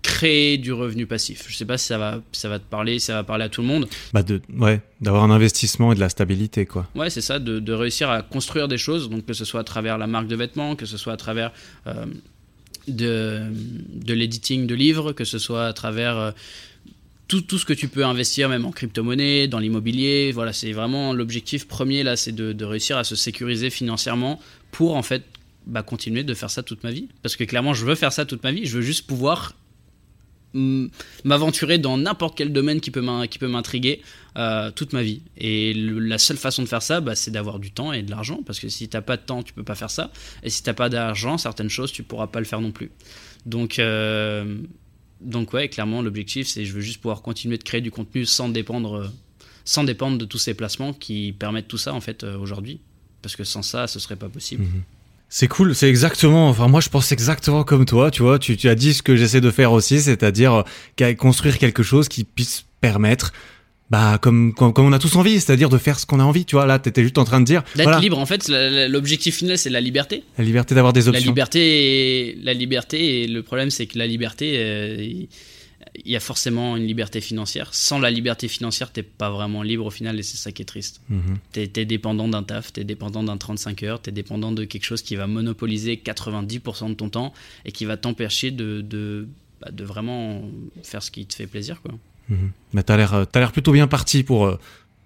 créer du revenu passif. Je sais pas si ça va, ça va te parler, si ça va parler à tout le monde. Bah de, ouais, d'avoir un investissement et de la stabilité, quoi. Ouais, c'est ça, de, de réussir à construire des choses, donc que ce soit à travers la marque de vêtements, que ce soit à travers euh, de, de l'editing de livres, que ce soit à travers euh, tout, ce que tu peux investir, même en crypto-monnaie, dans l'immobilier. Voilà, c'est vraiment l'objectif premier là, c'est de, réussir à se sécuriser financièrement pour en fait bah, continuer de faire ça toute ma vie. Parce que clairement, je veux faire ça toute ma vie. Je veux juste pouvoir m'aventurer dans n'importe quel domaine qui peut m'intriguer euh, toute ma vie. Et la seule façon de faire ça, bah, c'est d'avoir du temps et de l'argent. Parce que si t'as pas de temps, tu peux pas faire ça. Et si t'as pas d'argent, certaines choses, tu pourras pas le faire non plus. Donc, euh, donc ouais, clairement, l'objectif, c'est je veux juste pouvoir continuer de créer du contenu sans dépendre, sans dépendre de tous ces placements qui permettent tout ça en fait euh, aujourd'hui. Parce que sans ça, ce serait pas possible. C'est cool, c'est exactement. Enfin, moi, je pense exactement comme toi. Tu vois, tu, as dit ce que j'essaie de faire aussi, c'est-à-dire euh, construire quelque chose qui puisse permettre, bah, comme, comme, comme on a tous envie, c'est-à-dire de faire ce qu'on a envie. Tu vois, là, t'étais juste en train de dire, D'être voilà, libre, en fait, la- la- l'objectif final, c'est la liberté. la liberté d'avoir des La options. liberté, et, la liberté, et le problème, c'est que la liberté, euh, il y a forcément une liberté financière. Sans la liberté financière, t'es pas vraiment libre au final, et c'est ça qui est triste. Mhm. T'es es dépendant d'un taf, t'es dépendant d'un 35 heures, t'es dépendant de quelque chose qui va monopoliser 90% de ton temps et qui va t'empêcher de, de, bah, de vraiment faire ce qui te fait plaisir. Quoi. Mais t'as l'air, euh, t'as l'air plutôt bien parti pour, euh,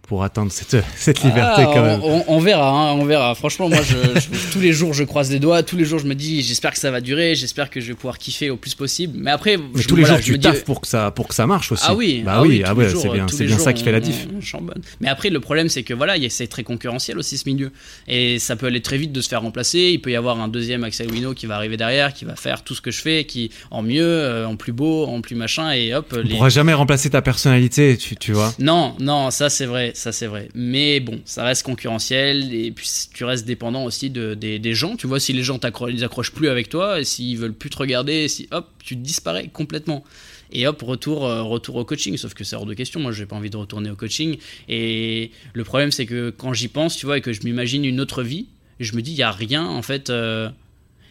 pour atteindre cette, cette liberté Ah, quand même on, verra, hein, on verra. Franchement, moi, je, je- tous les jours, je croise les doigts. Tous les jours, je me dis, j'espère que ça va durer. J'espère que je vais pouvoir kiffer au plus possible. Mais après, Mais je- tous les voilà, jours, je me tu dis- taffes pour que ça, pour que ça marche aussi. Ah oui, bah ah oui, ah ouais, c'est bien, c'est les bien jours, ça qui fait la diff. on. Mais après, le problème, c'est que voilà, c'est très concurrentiel aussi ce milieu, et ça peut aller très vite de se faire remplacer. Il peut y avoir un deuxième Axel Wino qui va arriver derrière, qui va faire tout ce que je fais, qui en mieux, euh, en plus beau, en plus machin, et hop. On les- pourra jamais remplacer ta personnalité, tu, tu vois. Non, non, ça c'est vrai, ça c'est vrai. Mais bon, ça reste concurrentiel et puis tu restes dépendant aussi de, des, gens. Tu vois, si les gens ils accrochent plus avec toi, et s'ils veulent plus te regarder, si hop, tu disparais complètement. Et hop, retour, euh, retour au coaching. Sauf que c'est hors de question. Moi, j'ai pas envie de retourner au coaching. Et le problème, c'est que quand j'y pense, tu vois, et que je m'imagine une autre vie, je me dis, il y a rien en fait. euh,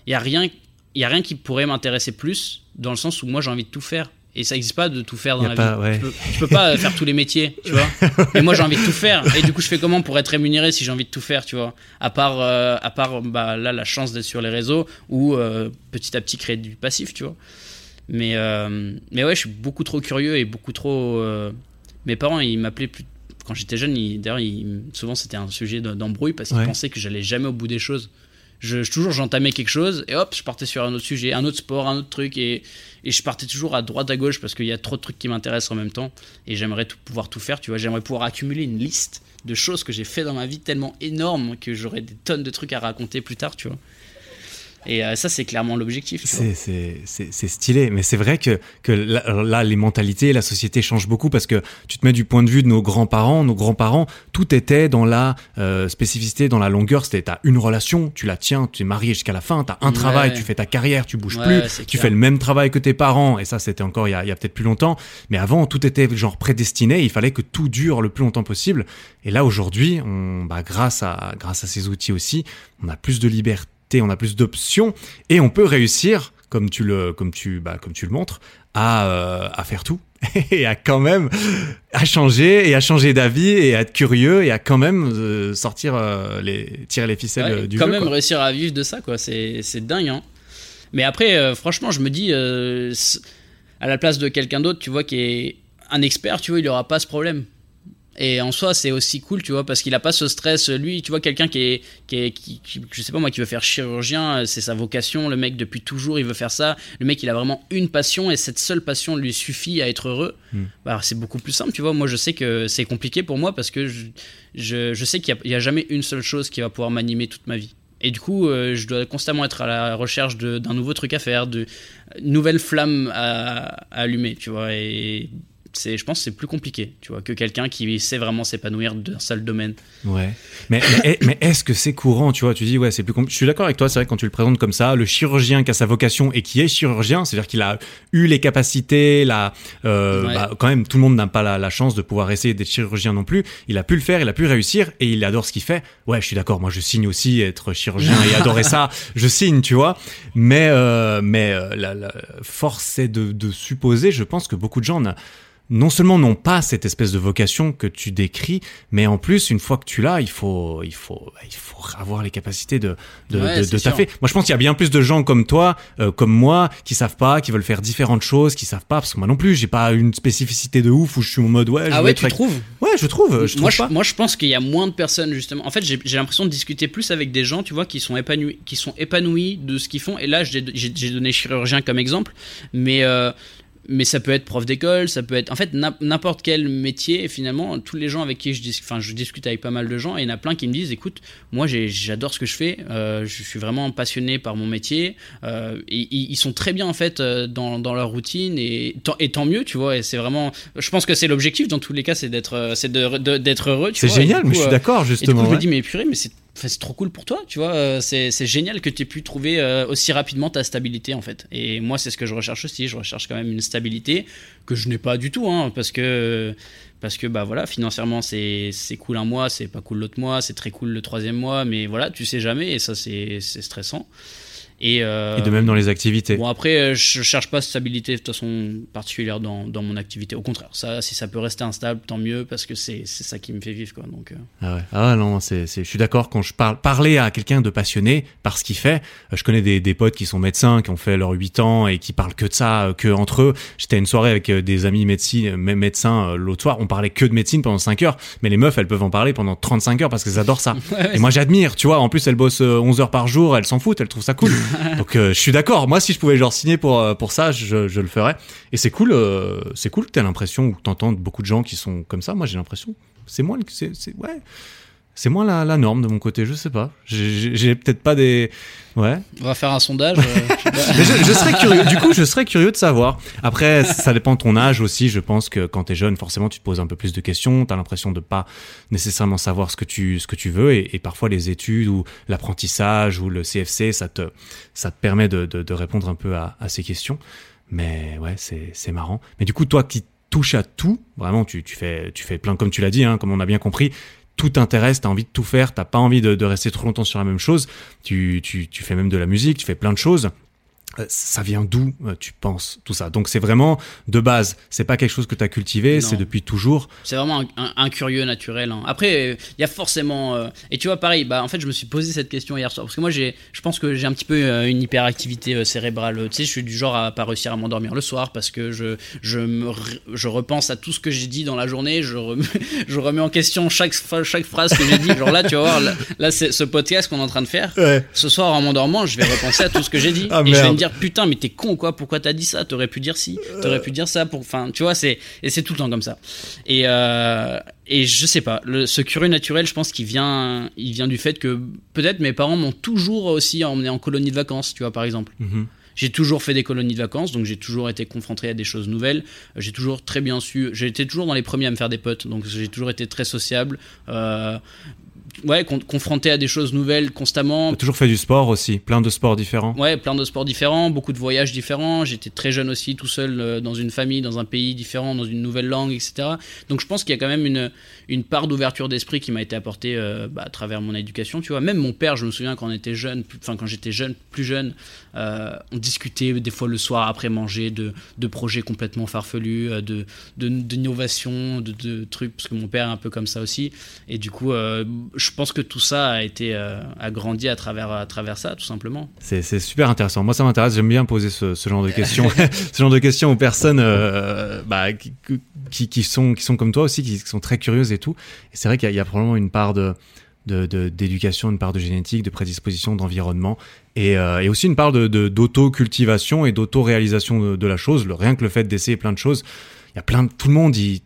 Il y a rien, il a rien qui pourrait m'intéresser plus dans le sens où moi j'ai envie de tout faire. Et ça n'existe pas de tout faire dans la pas- vie. ouais. Tu, peux, peux pas faire tous les métiers, tu vois. Mais moi j'ai envie de tout faire. Et du coup, je fais comment pour être rémunéré si j'ai envie de tout faire, tu vois? À part, euh, à part bah, là, la chance d'être sur les réseaux ou euh, petit à petit créer du passif, tu vois. Mais, euh, mais ouais, je suis beaucoup trop curieux et beaucoup trop. Mes parents, ils m'appelaient plus. Quand j'étais jeune, d'ailleurs, souvent c'était un sujet de- d'embrouille parce qu'ils Ouais. pensaient que j'allais jamais au bout des choses. Toujours j'entamais quelque chose et hop, je partais sur un autre sujet, un autre sport, un autre truc et, je partais toujours à droite à gauche parce qu'il y a trop de trucs qui m'intéressent en même temps et j'aimerais pouvoir tout faire, tu vois, j'aimerais pouvoir accumuler une liste de choses que j'ai fait dans ma vie tellement énorme que j'aurais des tonnes de trucs à raconter plus tard, tu vois. Et euh, ça c'est clairement l'objectif. C'est- stylé, mais c'est vrai que, que là, là, les mentalités, la société change beaucoup parce que tu te mets du point de vue de nos grands-parents. Nos grands-parents, tout était dans la euh, spécificité, dans la longueur. C'était t'as une relation, tu la tiens, tu es marié jusqu'à la fin, t'as un Ouais. travail, tu fais ta carrière, tu bouges Ouais, plus, tu clair. fais le même travail que tes parents. Et ça, c'était encore il y a, peut-être plus longtemps. Mais avant, tout était genre prédestiné. Il fallait que tout dure le plus longtemps possible. Et là, aujourd'hui, bah, grâce à grâce à ces outils aussi, on a plus de liberté, on a plus d'options et on peut réussir, comme tu le, comme tu, bah, comme tu le montres, à, euh, à faire tout et à quand même à changer et à changer d'avis et à être curieux et à quand même euh, sortir euh, les tirer les ficelles Ouais, du quand jeu. même quoi. réussir à vivre de ça, quoi. C'est, c'est dingue, hein. Mais après, euh, franchement, je me dis, à la place de quelqu'un d'autre, tu vois, qui est un expert, tu vois, il aura pas ce problème. Et en soi, c'est aussi cool, tu vois, parce qu'il a pas ce stress. Lui, tu vois, quelqu'un qui est, qui est, qui, qui- je sais pas moi, qui veut faire chirurgien, euh, c'est sa vocation. Le mec, depuis toujours, il veut faire ça. Le mec, il a vraiment une passion et cette seule passion lui suffit à être heureux. Bah, c'est beaucoup plus simple, tu vois. Moi, je sais que c'est compliqué pour moi parce que je, je, je sais qu'il n'y a, jamais une seule chose qui va pouvoir m'animer toute ma vie. Et du coup, euh, je dois constamment être à la recherche d'un nouveau truc à faire, de une nouvelle flamme à, à allumer, tu vois. Et c'est, je pense que c'est plus compliqué, tu vois, que quelqu'un qui sait vraiment s'épanouir d'un seul domaine. Ouais. Mais, mais, mais est-ce que c'est courant, tu vois Tu dis, ouais, c'est plus Je suis d'accord avec toi, c'est vrai, quand tu le présentes comme ça, le chirurgien qui a sa vocation et qui est chirurgien, c'est-à-dire qu'il a eu les capacités, la, euh, Ouais. bah, quand même, tout le monde n'a pas la, la chance de pouvoir essayer d'être chirurgien non plus. Il a pu le faire, il a pu réussir et il adore ce qu'il fait. Ouais, je suis d'accord, moi je signe aussi être chirurgien et adorer ça, je signe, tu vois. Mais, euh, mais euh, la, la force est de, de supposer, je pense que beaucoup de gens non seulement n'ont pas cette espèce de vocation que tu décris, mais en plus, une fois que tu l'as, il faut, il faut, il faut avoir les capacités de, de, Ouais, de, de taffer. Moi, je pense qu'il y a bien plus de gens comme toi, euh, comme moi, qui savent pas, qui veulent faire différentes choses, qui savent pas, parce que moi non plus, j'ai pas une spécificité de ouf où je suis en mode ouais. Je ah ouais, tu avec- trouves? Ouais, je trouve, je trouve moi, je, pas. moi, je pense qu'il y a moins de personnes justement. En fait, j'ai l'impression de discuter plus avec des gens, tu vois, qui sont épanouis, qui sont épanouis de ce qu'ils font. Et là, j'ai donné chirurgien comme exemple, mais euh, mais ça peut être prof d'école, ça peut être en fait n'im- n'importe quel métier. Finalement, tous les gens avec qui je dis, enfin, je discute avec pas mal de gens, et il y en a plein qui me disent, écoute, moi, j'adore ce que je fais, euh, je suis vraiment passionné par mon métier. euh, et ils sont très bien en fait euh, dans, dans leur routine et tant, et tant mieux, tu vois. Et c'est vraiment, je pense que c'est l'objectif dans tous les cas, c'est d'être, euh, c'est d'être heureux. C'est génial, mais je suis euh, d'accord, et du coup, justement. je me ouais. dis, mais purée, mais c'est c'est trop cool pour toi, tu vois. euh, C'est génial que tu aies pu trouver euh, aussi rapidement ta stabilité, en fait. Et moi, c'est ce que je recherche aussi. Je recherche quand même une stabilité que je n'ai pas du tout, hein, parce que. Parce que bah voilà, financièrement c'est cool un mois, c'est pas cool l'autre mois, c'est très cool le troisième mois, mais voilà, tu sais jamais et ça c'est stressant. Et, euh, Et de même dans les activités. Bon après, euh, je cherche pas stabilité de toute façon particulière dans, dans mon activité. Au contraire, ça, si ça peut rester instable, tant mieux parce que c'est ça qui me fait vivre quoi. Donc euh, Ah ouais. Ah non, c'est, je suis d'accord quand je parle, parler à quelqu'un de passionné par ce qu'il fait. Je connais des, des potes qui sont médecins, qui ont fait leurs 8 ans et qui parlent que de ça, que entre eux. J'étais à une soirée avec des amis médecins, euh, mé- médecins l'autre soir. On parlait que de médecine pendant 5 heures. Mais les meufs, elles peuvent en parler pendant 35 heures parce qu'elles adorent ça. et moi, j'admire, tu vois. En plus, elles bossent euh, 11 heures par jour, elles s'en foutent, elles trouvent ça cool. Donc, euh, je suis d'accord. Moi, si je pouvais genre signer pour, euh, pour ça, je, je le ferais. Et c'est cool, euh, c'est cool t'aies l'impression ou t'entends beaucoup de gens qui sont comme ça. Moi, j'ai l'impression. C'est c'est, c'est, ouais. C'est moins la, la norme de mon côté, je sais pas. J'ai, peut-être pas des. Ouais. on va faire un sondage. euh, je serais curieux. Du coup, je serais curieux de savoir. Après, ça dépend de ton âge aussi. Je pense que quand t'es jeune, forcément, tu te poses un peu plus de questions. T'as l'impression de pas nécessairement savoir ce que tu, ce que tu veux. Et, et parfois, les études ou l'apprentissage ou le CFC, ça te, ça te permet de, de, de répondre un peu à, à ces questions. Mais ouais, c'est, c'est marrant. Mais du coup, toi qui touches à tout, vraiment, tu, tu fais, tu fais plein, comme tu l'as dit, hein, comme on a bien compris. Tout t'intéresse, t'as envie de tout faire, t'as pas envie de, rester trop longtemps sur la même chose. Tu, tu, tu fais même de la musique, tu fais plein de choses. Euh, ça vient d'où euh, tu penses tout ça? Donc c'est vraiment de base, c'est pas quelque chose que tu as cultivé, c'est depuis toujours? C'est vraiment un, un- un curieux naturel. hein. Après, il y a forcément. euh, et tu vois, pareil, bah, en fait, je me suis posé cette question hier soir. Parce que moi, je pense que j'ai un petit peu euh, une hyperactivité euh, cérébrale. Tu sais, je suis du genre à pas réussir à m'endormir le soir parce que je, je, me, je repense à tout ce que j'ai dit dans la journée. Je remets, je remets en question chaque, chaque phrase que j'ai dit. Genre là, tu vas voir, là, là, c'est ce podcast qu'on est en train de faire. Ouais. Ce soir, en m'endormant, je vais repenser à tout ce que j'ai dit. Ah, et je vais me dire, putain, mais t'es con quoi Pourquoi t'as dit ça? T'aurais pu dire ci, t'aurais pu dire ça. Pour... Enfin, tu vois, c'est et c'est tout le temps comme ça. Et, euh, et je sais pas, le, ce curieux naturel, je pense qu'il vient, il vient du fait que peut-être mes parents m'ont toujours aussi emmené en colonie de vacances, tu vois, par exemple. Mhm. J'ai toujours fait des colonies de vacances, donc j'ai toujours été confronté à des choses nouvelles. J'ai toujours très bien su. J'ai été toujours dans les premiers à me faire des potes, donc j'ai toujours été très sociable. Euh, ouais, con- confronté à des choses nouvelles constamment. Toujours fait du sport aussi, plein de sports différents. Ouais, plein de sports différents, beaucoup de voyages différents. J'étais très jeune aussi, tout seul euh, dans une famille, dans un pays différent, dans une nouvelle langue, etc. Donc je pense qu'il y a quand même une, une part d'ouverture d'esprit qui m'a été apportée euh, bah, à travers mon éducation. Tu vois, même mon père, je me souviens quand on était jeune, enfin quand j'étais jeune, plus jeune, euh, on discutait des fois le soir après manger de, de projets complètement farfelus, de de- d'innovation, de, de trucs, parce que mon père est un peu comme ça aussi. Et du coup, euh, je pense que tout ça a été euh, a grandi à travers à travers ça, tout simplement. C'est, super intéressant. Moi, ça m'intéresse. J'aime bien poser ce, ce genre de questions, ce genre de questions aux personnes euh, bah, qui, qui, qui sont, qui sont comme toi aussi, qui sont très curieuses et tout. Et c'est vrai qu'il y a, il y a probablement une part de, d'éducation, une part de génétique, de prédisposition, d'environnement, et, euh, et aussi une part de- d'auto-cultivation et d'auto-réalisation de, de la chose. Le, rien que le fait d'essayer plein de choses. Il y a plein de, tout le monde, il,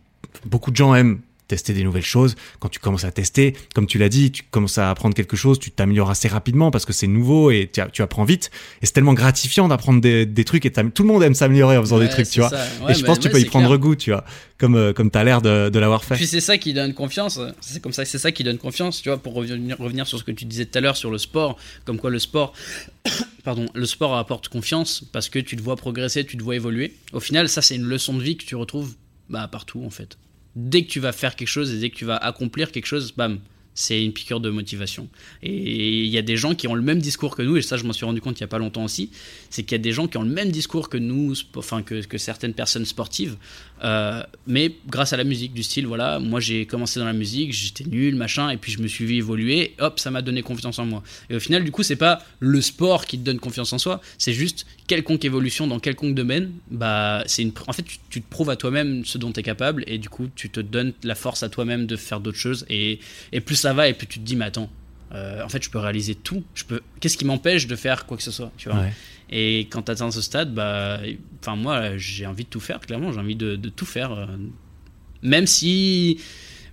beaucoup de gens aiment tester des nouvelles choses. Quand tu commences à tester, comme tu l'as dit, tu commences à apprendre quelque chose, tu t'améliores assez rapidement parce que c'est nouveau et tu, tu apprends vite. Et c'est tellement gratifiant d'apprendre des, des trucs et tout le monde aime s'améliorer en faisant des trucs, tu vois. Ouais, et je bah, pense que tu peux y prendre clair. goût, tu vois, comme, euh, comme t'as l'air de, de l'avoir fait. Puis c'est ça qui donne confiance. C'est comme ça, c'est ça qui donne confiance, tu vois, pour revenir, revenir sur ce que tu disais tout à l'heure sur le sport, comme quoi le sport, pardon, le sport apporte confiance parce que tu te vois progresser, tu te vois évoluer. Au final, ça c'est une leçon de vie que tu retrouves bah, partout en fait. Dès que tu vas faire quelque chose et dès que tu vas accomplir quelque chose, bam, c'est une piqûre de motivation. Et il y a des gens qui ont le même discours que nous, et ça je m'en suis rendu compte il y a pas longtemps aussi, c'est qu'il y a des gens qui ont le même discours que nous, enfin que, que certaines personnes sportives, euh, mais grâce à la musique du style, voilà, moi j'ai commencé dans la musique, j'étais nul, machin, et puis je me suis vu évoluer, hop, ça m'a donné confiance en moi. Et au final, du coup, c'est pas le sport qui te donne confiance en soi, c'est juste quelconque évolution dans quelconque domaine, bah, c'est une, en fait, tu, te prouves à toi-même ce dont tu es capable, et du coup, tu te donnes la force à toi-même de faire d'autres choses, et, et plus ça va, et plus tu te dis, mais attends, euh, en fait, je peux réaliser tout, je peux, qu'est-ce qui m'empêche de faire quoi que ce soit, tu vois? Et quand tu atteins ce stade, bah, moi, j'ai envie de tout faire. Clairement, j'ai envie de, tout faire. euh, Même si,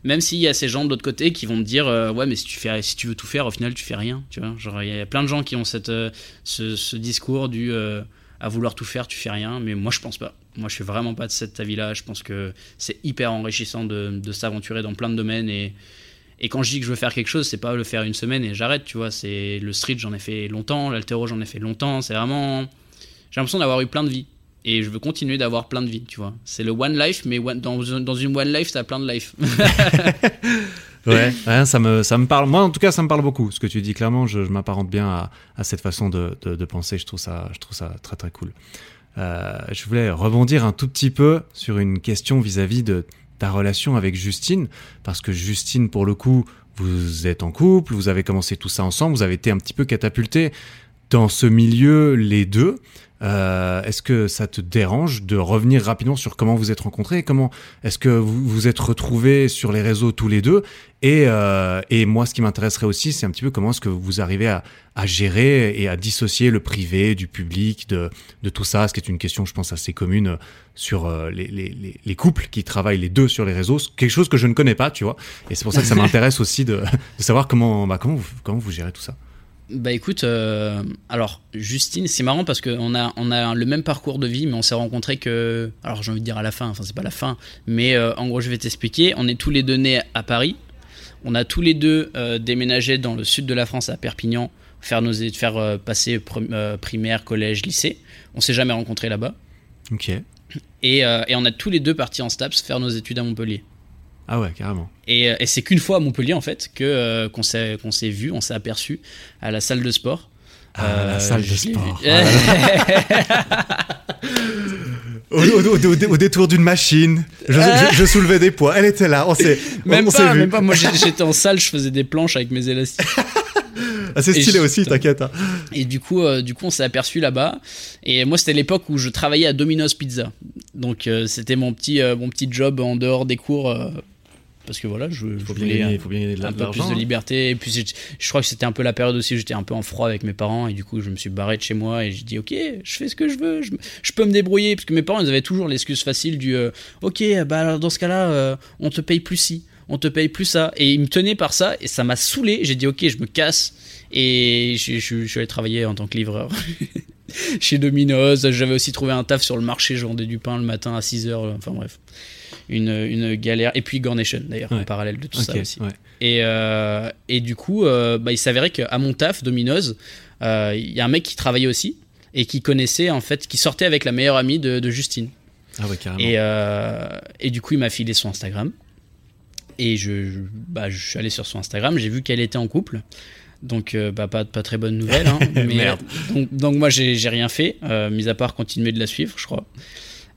même s'il y a ces gens de l'autre côté qui vont me dire, euh, ouais, mais si tu fais, si tu veux tout faire, au final, tu fais rien. Tu vois, genre il y a plein de gens qui ont cette, euh, ce, discours du euh, à vouloir tout faire, tu fais rien. Mais moi, je pense pas. Moi, je suis vraiment pas de cet avis-là. Je pense que c'est hyper enrichissant de, de s'aventurer dans plein de domaines et et quand je dis que je veux faire quelque chose, c'est pas le faire une semaine et j'arrête, tu vois. C'est le street, j'en ai fait longtemps, l'altéro, j'en ai fait longtemps. C'est vraiment. J'ai l'impression d'avoir eu plein de vies. Et je veux continuer d'avoir plein de vies, tu vois. C'est le one life, mais dans, une one life, t'as plein de life. ouais, ça me, ça me parle. Moi, en tout cas, ça me parle beaucoup. Ce que tu dis clairement, je, m'apparente bien à, cette façon de, penser. Je trouve ça, je trouve ça très très cool. Euh, je voulais rebondir un tout petit peu sur une question vis-à-vis de ta relation avec Justine, parce que Justine, pour le coup, vous êtes en couple, vous avez commencé tout ça ensemble, vous avez été un petit peu catapulté dans ce milieu les deux. Euh, est-ce que ça te dérange de revenir rapidement sur comment vous êtes rencontrés Comment est-ce que vous vous êtes retrouvés sur les réseaux tous les deux et, euh, et moi, ce qui m'intéresserait aussi, c'est un petit peu comment est-ce que vous arrivez à, à, gérer et à dissocier le privé du public, de, de tout ça, ce qui est une question, je pense, assez commune sur euh, les, les, les, couples qui travaillent les deux sur les réseaux, quelque chose que je ne connais pas, tu vois. Et c'est pour ça que ça m'intéresse aussi de, de, savoir comment, bah, comment, vous, comment vous gérez tout ça. Bah écoute, euh, alors Justine, c'est marrant parce qu'on a, on a le même parcours de vie, mais on s'est rencontrés que. Alors j'ai envie de dire à la fin, enfin c'est pas la fin, mais euh, en gros je vais t'expliquer. On est tous les deux nés à Paris. On a tous les deux euh, déménagé dans le sud de la France, à Perpignan, faire, nos, faire passer primaire, collège, lycée. On s'est jamais rencontrés là-bas. Ok. Et, et, on a tous les deux partis en STAPS faire nos études à Montpellier. Ah ouais, carrément. Et, euh, et c'est qu'une fois à Montpellier, en fait, que, euh, qu'on, s'est, qu'on s'est vu, on s'est aperçu à la salle de sport. Ah, la euh, salle de sport. au, au, au, détour d'une machine, je, je, soulevais des poids. Elle était là, on s'est, même on, pas, vu. Même pas, moi j'étais en salle, je faisais des planches avec mes élastiques. Ah, c'est stylé aussi, t'inquiète. Hein. Et du coup, du coup, on s'est aperçu là-bas. Et moi, c'était l'époque où je travaillais à Domino's Pizza. Donc, c'était mon petit, mon petit job en dehors des cours parce que voilà, je, faut voulais bien, faut bien un, peu plus de liberté. Et puis je crois que c'était un peu la période aussi où j'étais un peu en froid avec mes parents. Et du coup je me suis barré de chez moi et j'ai dit ok, je fais ce que je veux, je, peux me débrouiller. Parce que mes parents ils avaient toujours l'excuse facile du euh, ok, bah dans ce cas-là euh, on te paye plus ci, on te paye plus ça. Et ils me tenaient par ça et ça m'a saoulé. J'ai dit ok, je me casse. Et je, je suis allé travailler en tant que livreur. chez Domino's, j'avais aussi trouvé un taf sur le marché, je vendais du pain le matin à 6h, enfin bref une, une galère. Et puis Gornation d'ailleurs, en parallèle de tout ça aussi. Et, euh, et du coup, euh, bah, il s'avérait qu'à mon taf, Domino's, euh, il y a un mec qui travaillait aussi et qui connaissait, en fait, qui sortait avec la meilleure amie de, Justine. Ah ouais, carrément. Et, et du coup, il m'a filé son Instagram. Et je, bah, je suis allé sur son Instagram, j'ai vu qu'elle était en couple. Donc, bah, pas, pas très bonne nouvelle. Hein, mais, donc, donc, moi, j'ai rien fait, mis à part continuer de la suivre, je crois.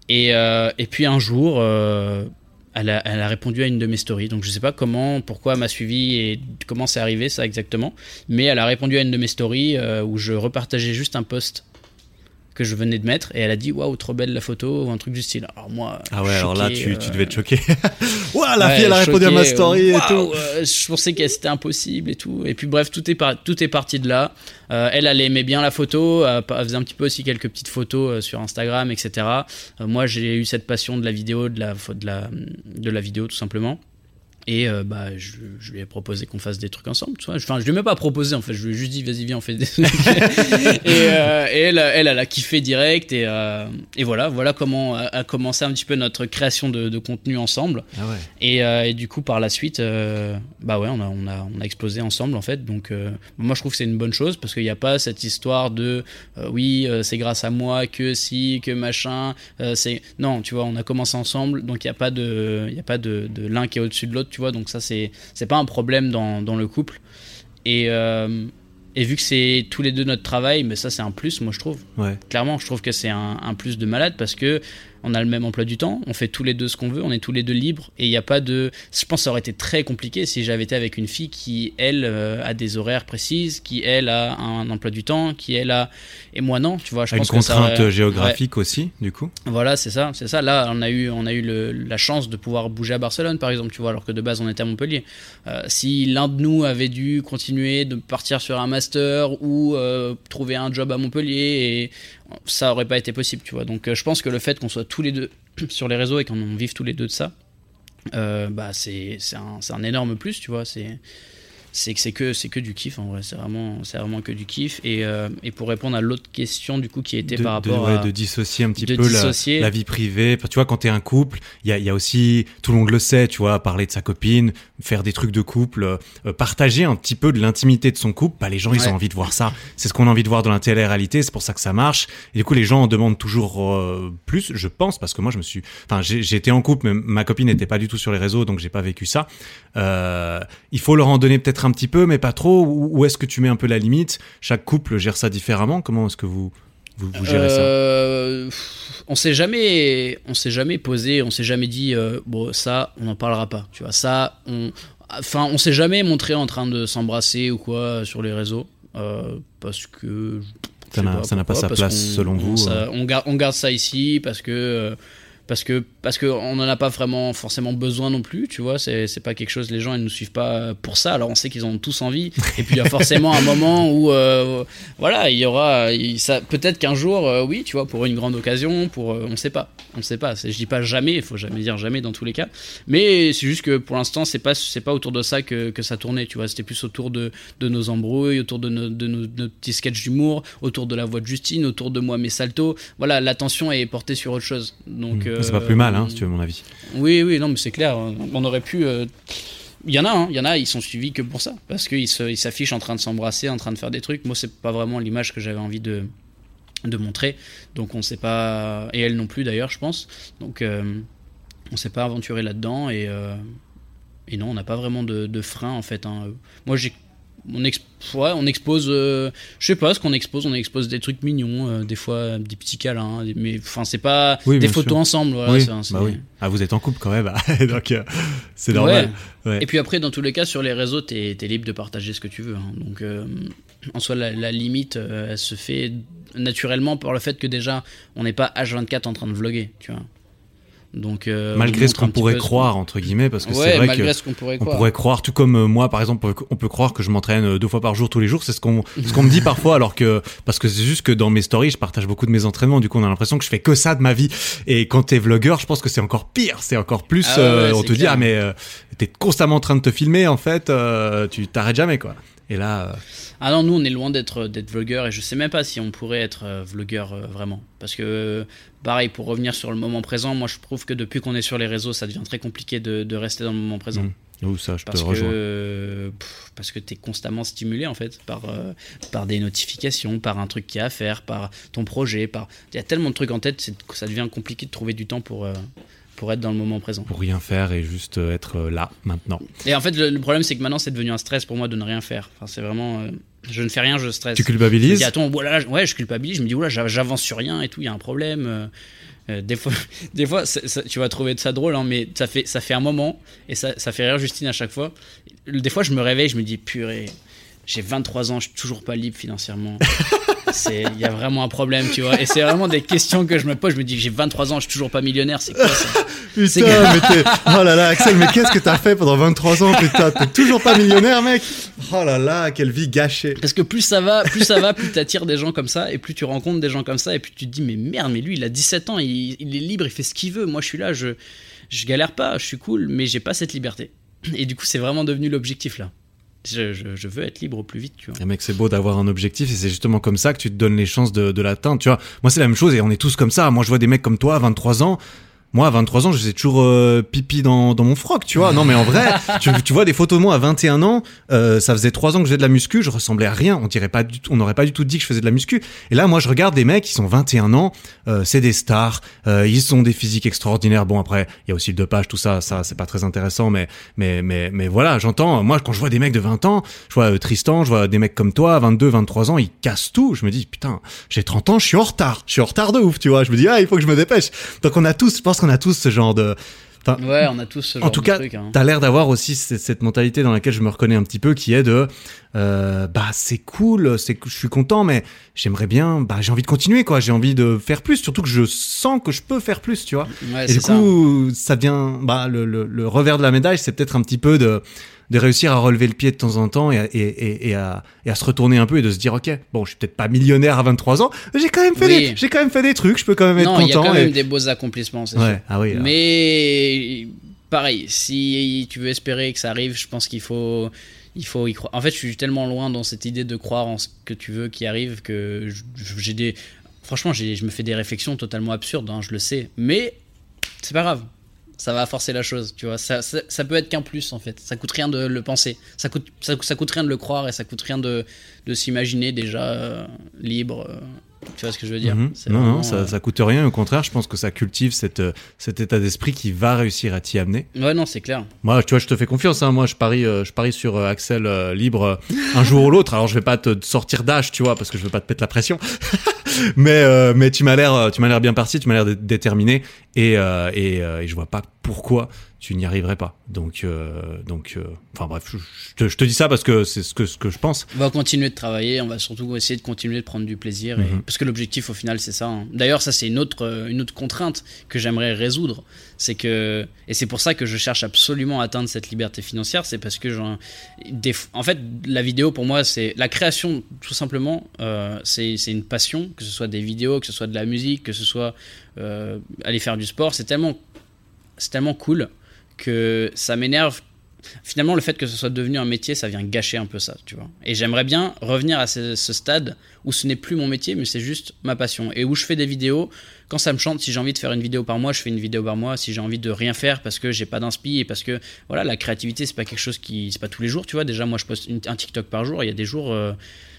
Et, euh, et puis un jour, euh, elle, a, répondu à une de mes stories. Donc je sais pas comment, pourquoi elle m'a suivi et comment c'est arrivé ça exactement. Mais elle a répondu à une de mes stories euh, où je repartageais juste un post que je venais de mettre et elle a dit waouh trop belle la photo ou un truc du style. Alors moi ah ouais alors là tu, tu devais être choqué. Waouh la fille elle a répondu à ma story et tout. je pensais que c'était impossible et tout. Et puis bref tout est, tout est parti de là. Euh, elle, elle aimait bien la photo, elle faisait un petit peu aussi quelques petites photos euh, sur Instagram, etc. Euh, moi, j'ai eu cette passion de la vidéo, de la, de la, de la vidéo tout simplement. Et euh, bah, je, je, lui ai proposé qu'on fasse des trucs ensemble. Tu Enfin, je lui ai même pas proposé en fait. Je lui ai juste dit, vas-y, viens, on fait des trucs. et, euh, et elle, elle, elle, a kiffé direct. Et, euh, et voilà, voilà comment a, commencé un petit peu notre création de, de contenu ensemble. Ah ouais. et, et, du coup, par la suite, bah ouais, on a, on a, on a explosé ensemble en fait. Donc, moi, je trouve que c'est une bonne chose parce qu'il n'y a pas cette histoire de, oui, c'est grâce à moi que si, que machin. c'est non, tu vois, on a commencé ensemble, donc il n'y a pas de, il y a pas de, de l'un qui est au-dessus de l'autre vois. Donc ça, c'est c'est pas un problème dans, dans le couple. Et, euh, et vu que c'est tous les deux notre travail, mais ça, c'est un plus, moi, je trouve. Ouais. Clairement, je trouve que c'est un, un, plus de malade parce que on a le même emploi du temps, on fait tous les deux ce qu'on veut, on est tous les deux libres et il n'y a pas de. Je pense que ça aurait été très compliqué si j'avais été avec une fille qui, elle, euh, a des horaires précises, qui, elle, a un emploi du temps, qui, elle, a. Et moi, non, tu vois. Je une pense contrainte que ça, géographique aussi, du coup. Voilà, c'est ça, c'est ça. Là, on a eu, on a eu le, la chance de pouvoir bouger à Barcelone, par exemple, tu vois, alors que de base, on était à Montpellier. Euh, si l'un de nous avait dû continuer de partir sur un master ou euh, trouver un job à Montpellier, et ça aurait pas été possible, tu vois. Donc, euh, je pense que le fait qu'on soit tous les deux sur les réseaux et qu'on vive tous les deux de ça, euh, bah c'est un, un, énorme plus, tu vois. C'est c'est que c'est que c'est que du kiff en vrai c'est vraiment c'est vraiment que du kiff et, euh, et pour répondre à l'autre question du coup qui était de, par de, rapport ouais, à de dissocier un petit de peu la, vie privée. Tu vois, quand t'es un couple, il y a, y a aussi, tout le monde le sait, tu vois, parler de sa copine, faire des trucs de couple, euh, partager un petit peu de l'intimité de son couple. Bah, les gens, ils ont envie de voir ça. C'est ce qu'on a envie de voir dans la télé-réalité. C'est pour ça que ça marche. Et du coup, les gens en demandent toujours euh, plus, je pense, parce que moi, je me suis, enfin, été en couple, mais ma copine n'était pas du tout sur les réseaux, donc j'ai pas vécu ça. Il faut leur en donner peut-être un petit peu, mais pas trop. Où, où est-ce que tu mets un peu la limite? Chaque couple gère ça différemment. Comment est-ce que vous, vous, vous gérez ça? Euh, on s'est jamais on s'est jamais posé on s'est jamais dit euh, bon ça on n'en parlera pas tu vois ça on enfin on s'est jamais montré en train de s'embrasser ou quoi sur les réseaux euh, parce que Ça n'a- pas sa place, selon on- vous, ça- on, garde, on garde ça ici parce que parce que parce que on n'en a pas vraiment forcément besoin non plus tu vois c'est c'est pas quelque chose les gens ils nous suivent pas pour ça. Alors on sait qu'ils en ont tous envie. Et puis il y a forcément un moment où euh, voilà il y aura il- ça peut-être qu'un jour euh, oui tu vois pour une grande occasion pour euh, on sait pas. On sait pas. Je dis pas jamais il faut jamais dire jamais dans tous les cas. Mais c'est juste que pour l'instant c'est pas c'est pas autour de ça que, que ça tournait tu vois. C'était plus autour de, de nos embrouilles autour de nos, de nos, nos petits sketchs d'humour autour de la voix de Justine autour de moi mes saltos. Voilà l'attention est portée sur autre chose. Donc Mmh. C'est pas plus mal, hein, si tu veux mon avis. oui, oui, non, mais c'est clair. On aurait pu. euh, Il y en a, hein, il y en a, ils sont suivis que pour ça. Parce qu'ils s'affichent en train de s'embrasser, en train de faire des trucs. Moi, c'est pas vraiment l'image que j'avais envie de, de montrer. Donc, on sait pas. Et elle non plus, d'ailleurs, je pense. Donc, euh, on s'est pas aventuré là-dedans. Et, euh, et non, on n'a pas vraiment de, de frein, en fait. hein. Moi, j'ai. On, exp- ouais, on expose, euh, je sais pas ce qu'on expose, on expose des trucs mignons, euh, des fois des petits câlins, des- mais enfin c'est pas Oui, des photos sûr. ensemble, voilà, oui, bah oui. Ah, vous êtes en couple quand même, donc euh, c'est normal. Ouais. Et puis après, dans tous les cas, sur les réseaux, t'es es libre de partager ce que tu veux. hein. Donc, euh, en soi, la, la limite, euh, elle se fait naturellement par le fait que déjà, on n'est pas H24 en train de vlogger, tu vois. Donc, euh, on Malgré ce qu'on pourrait ce croire, entre guillemets, parce que Ouais, c'est vrai malgré que ce qu'on pourrait on croire. pourrait croire, tout comme euh, moi, par exemple, on peut croire que je m'entraîne euh, deux fois par jour tous les jours. C'est ce qu'on ce qu'on me dit parfois, alors que parce que c'est juste que dans mes stories, je partage beaucoup de mes entraînements. Du coup, on a l'impression que je fais que ça de ma vie. Et quand t'es vlogueur, je pense que c'est encore pire. C'est encore plus. Ah ouais, euh, on te dit ah mais euh, t'es constamment en train de te filmer. En fait, euh, tu t'arrêtes jamais quoi. Et là, euh, Ah non, nous on est loin d'être d'être vlogueur et je sais même pas si on pourrait être euh, vlogueur euh, vraiment. Parce que, euh, pareil, pour revenir sur le moment présent, moi je trouve que depuis qu'on est sur les réseaux, ça devient très compliqué de, de rester dans le moment présent. Mm. ou ça, je Parce que, euh, pff, parce que tu es constamment stimulé en fait par, euh, par des notifications, par un truc qu'il y a à faire, par ton projet. par Il y a tellement de trucs en tête, c'est- ça devient compliqué de trouver du temps pour, euh, pour être dans le moment présent. Pour rien faire et juste euh, être euh, là maintenant. Et en fait, le, le problème c'est que maintenant c'est devenu un stress pour moi de ne rien faire. Enfin, c'est vraiment. euh, je ne fais rien, je stresse. Tu Je me culpabilises dis, attends, voilà, ouais, je culpabilise. Je me dis, oula, j'a- j'avance sur rien et tout, il y a un problème. euh, des fois, des fois ça- tu vas trouver ça drôle, hein, mais ça fait, ça fait un moment et ça, ça fait rire Justine à chaque fois. Des fois, je me réveille, je me dis, purée, j'ai 23 ans, je suis toujours pas libre financièrement. C'est- Il y a vraiment un problème, tu vois. Et c'est vraiment des questions que je me pose. Je me dis, j'ai 23 ans, je suis toujours pas millionnaire, c'est quoi ça Putain, mais. Oh là là, Axel, mais qu'est-ce que t'as fait pendant 23 ans, putain? T'es toujours pas millionnaire, mec Oh là là, quelle vie gâchée Parce que plus ça va, plus ça va, plus t'attires des gens comme ça, et plus tu rencontres des gens comme ça, et puis tu te dis mais merde, mais lui il a 17 ans, il, il est libre, il fait ce qu'il veut. Moi je suis là, je, je galère pas, je suis cool, mais j'ai pas cette liberté. Et du coup c'est vraiment devenu l'objectif là. Je, veux être libre au plus vite, tu vois. Et mec, c'est beau d'avoir un objectif et c'est justement comme ça que tu te donnes les chances de, de l'atteindre. Tu vois, moi c'est la même chose et on est tous comme ça. Moi je vois des mecs comme toi à 23 ans. Moi à 23 ans, je faisais toujours euh, pipi dans, dans mon froc, tu vois. Non mais en vrai, tu, tu vois des photos de moi à 21 ans, euh, ça faisait 3 ans que faisais de la muscu, je ressemblais à rien. On dirait pas du tout, on n'aurait pas du tout dit que je faisais de la muscu. Et là, moi je regarde des mecs qui sont 21 ans, euh, c'est des stars, euh, ils ont des physiques extraordinaires. Bon après, il y a aussi le dopage, tout ça, ça c'est pas très intéressant, mais mais mais mais voilà, j'entends. Moi quand je vois des mecs de 20 ans, je vois euh, Tristan, je vois des mecs comme toi, 22, 23 ans, ils cassent tout. Je me dis putain, j'ai 30 ans, je suis en retard, je suis en retard de ouf, tu vois. Je me dis ah il faut que je me dépêche. Donc on a tous, je pense qu'on a tous ce genre de Ouais, on a tous ce genre en tout de cas, hein. t'as l'air d'avoir aussi cette, mentalité dans laquelle je me reconnais un petit peu, qui est de, euh, bah c'est cool, c'est, je suis content, mais j'aimerais bien, bah j'ai envie de continuer quoi, j'ai envie de faire plus, surtout que je sens que je peux faire plus, tu vois. Ouais, Et du ça. coup, ça vient, bah le, le, le revers de la médaille, c'est peut-être un petit peu de de réussir à relever le pied de temps en temps et à, et, et, et à, et à se retourner un peu et de se dire ok bon je suis peut-être pas millionnaire à 23 ans mais j'ai quand même fait Oui. des, j'ai quand même fait des trucs je peux quand même être Non, il y a content quand même des beaux accomplissements, c'est ouais sûr. ah oui. Mais pareil, si tu veux espérer que ça arrive, je pense qu'il faut il faut y croire. En fait, je suis tellement loin dans cette idée de croire en ce que tu veux qui arrive que j'ai des. Franchement, je me fais des réflexions totalement absurdes, hein, je le sais. Mais c'est pas grave. Ça va forcer la chose, tu vois. Ça, ça, peut être qu'un plus, en fait. Ça coûte rien de le penser. Ça coûte, ça, coûte rien de le croire et ça coûte rien de, de s'imaginer déjà euh, libre, euh, tu vois ce que je veux dire mhm. Non, non, ça, euh, ça, coûte rien. Au contraire, je pense que ça cultive cette, euh, cet état d'esprit qui va réussir à t'y amener. Ouais, non, c'est clair. Moi, tu vois, je te fais confiance. Hein. Moi, je parie, euh, je parie sur Axel libre un jour ou l'autre. Alors, je vais pas te sortir d'âge, tu vois, parce que je veux pas te mettre la pression. mais, mais tu m'as l'air, tu m'as l'air bien parti, tu m'as l'air déterminé, et, et, et je vois pas pourquoi tu n'y arriverais pas. Donc, euh, donc, euh, enfin bref, je, te, dis ça parce que c'est ce que, ce que je pense. On va continuer de travailler, on va surtout essayer de continuer de prendre du plaisir, mhm. parce que l'objectif au final c'est ça. Hein. D'ailleurs, ça c'est une autre, euh, une autre contrainte que j'aimerais résoudre, c'est que, et c'est pour ça que je cherche absolument à atteindre cette liberté financière, c'est parce que en fait, la vidéo pour moi c'est la création tout simplement, c'est une passion, que ce soit des vidéos, que ce soit de la musique, que ce soit aller faire du sport, c'est tellement, c'est tellement cool que ça m'énerve. Finalement, le fait que ce soit devenu un métier, ça vient gâcher un peu ça, tu vois. Et j'aimerais bien revenir à ce, stade où ce n'est plus mon métier, mais c'est juste ma passion. Et où je fais des vidéos, quand ça me chante, si j'ai envie de faire une vidéo par mois, je fais une vidéo par mois. Si j'ai envie de rien faire parce que j'ai pas d'inspi et parce que, voilà, la créativité, c'est pas quelque chose qui. C'est pas tous les jours, tu vois. Déjà, moi, je poste un TikTok par jour. Il y a des jours. Euh,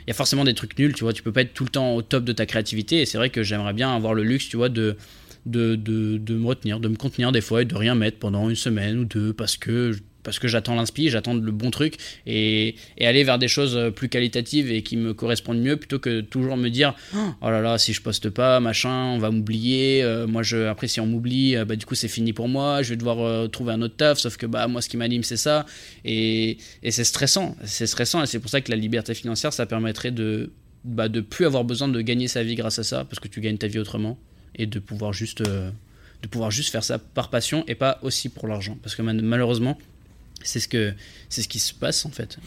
il y a forcément des trucs nuls, tu vois. Tu peux pas être tout le temps au top de ta créativité. Et c'est vrai que j'aimerais bien avoir le luxe, tu vois, de de, de, me retenir, de me contenir des fois et de rien mettre pendant une semaine ou deux parce que parce que j'attends l'inspi, j'attends le bon truc et, et, aller vers des choses plus qualitatives et qui me correspondent mieux plutôt que toujours me dire oh là là si je poste pas machin on va m'oublier euh, moi je après si on m'oublie euh, bah du coup c'est fini pour moi je vais devoir euh, trouver un autre taf sauf que bah moi ce qui m'anime c'est ça et, et c'est stressant c'est stressant et c'est pour ça que la liberté financière ça permettrait de bah, de plus avoir besoin de gagner sa vie grâce à ça parce que tu gagnes ta vie autrement et de pouvoir juste euh, de pouvoir juste faire ça par passion et pas aussi pour l'argent. Parce que malheureusement c'est ce que c'est ce qui se passe en fait.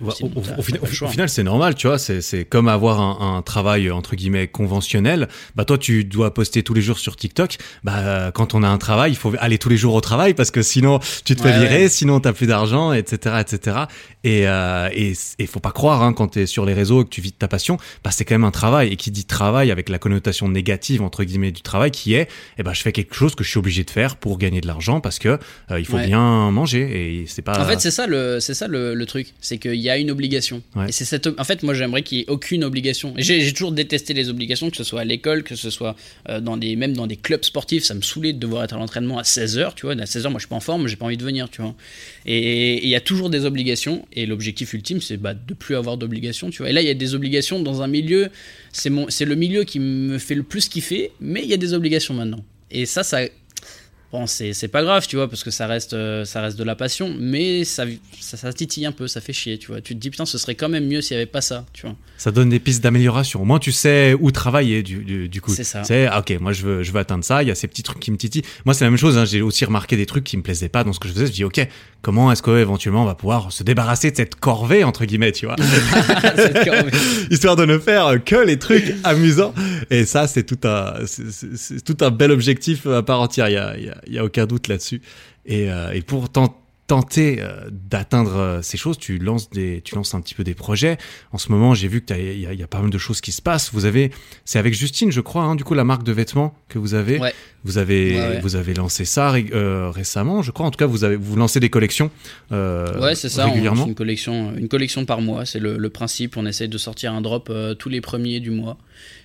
au, final, c'est normal, tu vois. C'est comme avoir un, travail entre guillemets conventionnel. Bah toi, tu dois poster tous les jours sur TikTok. Bah quand on a un travail, il faut aller tous les jours au travail parce que sinon tu te fais virer, sinon t'as plus d'argent, etc., etc. Et euh, et faut pas croire hein, quand t'es sur les réseaux et que tu vis de ta passion, bah c'est quand même un travail. Et qui dit travail avec la connotation négative entre guillemets du travail, qui est, eh ben je fais quelque chose que je suis obligé de faire pour gagner de l'argent parce que euh, il faut bien manger et c'est pas. En fait, c'est ça le c'est ça le, truc, c'est qu'il y a une obligation. Et c'est cette, en fait, moi j'aimerais qu'il n'y ait aucune obligation. J'ai toujours détesté les obligations, que ce soit à l'école, que ce soit euh, dans des, même dans des clubs sportifs. Ça me saoulait de devoir être à l'entraînement à 16h, tu vois. À 16h, moi je suis pas en forme, j'ai pas envie de venir, tu vois. Et il y a toujours des obligations. Et l'objectif ultime, c'est bah, de plus avoir d'obligations, tu vois. Et là, il y a des obligations dans un milieu, c'est le milieu qui me fait le plus kiffer, mais il y a des obligations maintenant. Et ça, ça Bon, c'est pas grave, tu vois, parce que ça reste, euh, ça reste de la passion, mais ça, ça, ça, titille un peu, ça fait chier, tu vois. Tu te dis, putain, ce serait quand même mieux s'il n'y avait pas ça, tu vois. Ça donne des pistes d'amélioration. Au moins, tu sais où travailler, du, du, coup. C'est ça. C'est, ah, ok, moi, je veux, je veux atteindre ça, il y a ces petits trucs qui me titillent. Moi, c'est la même chose, hein, j'ai aussi remarqué des trucs qui me plaisaient pas dans ce que je faisais. Je dis, ok, comment est-ce qu'éventuellement on va pouvoir se débarrasser de cette corvée, entre guillemets, tu vois. Histoire de ne faire que les trucs amusants. Et ça, c'est tout un, c'est tout un bel objectif à part entière. Il y a, y a il y a aucun doute là-dessus. Et, euh, et pour tenter euh, d'atteindre euh, ces choses, tu lances des, tu lances un petit peu des projets. En ce moment, j'ai vu que il y, a pas mal de choses qui se passent. Vous avez, c'est avec Justine, je crois, hein, du coup, la marque de vêtements que vous avez. Vous avez, vous avez lancé ça récemment, je crois. En tout cas, vous avez, vous lancez des collections. ouais, c'est ça. Régulièrement. une collection, une collection par mois. C'est le, le, principe. On essaie de sortir un drop tous les premiers du mois.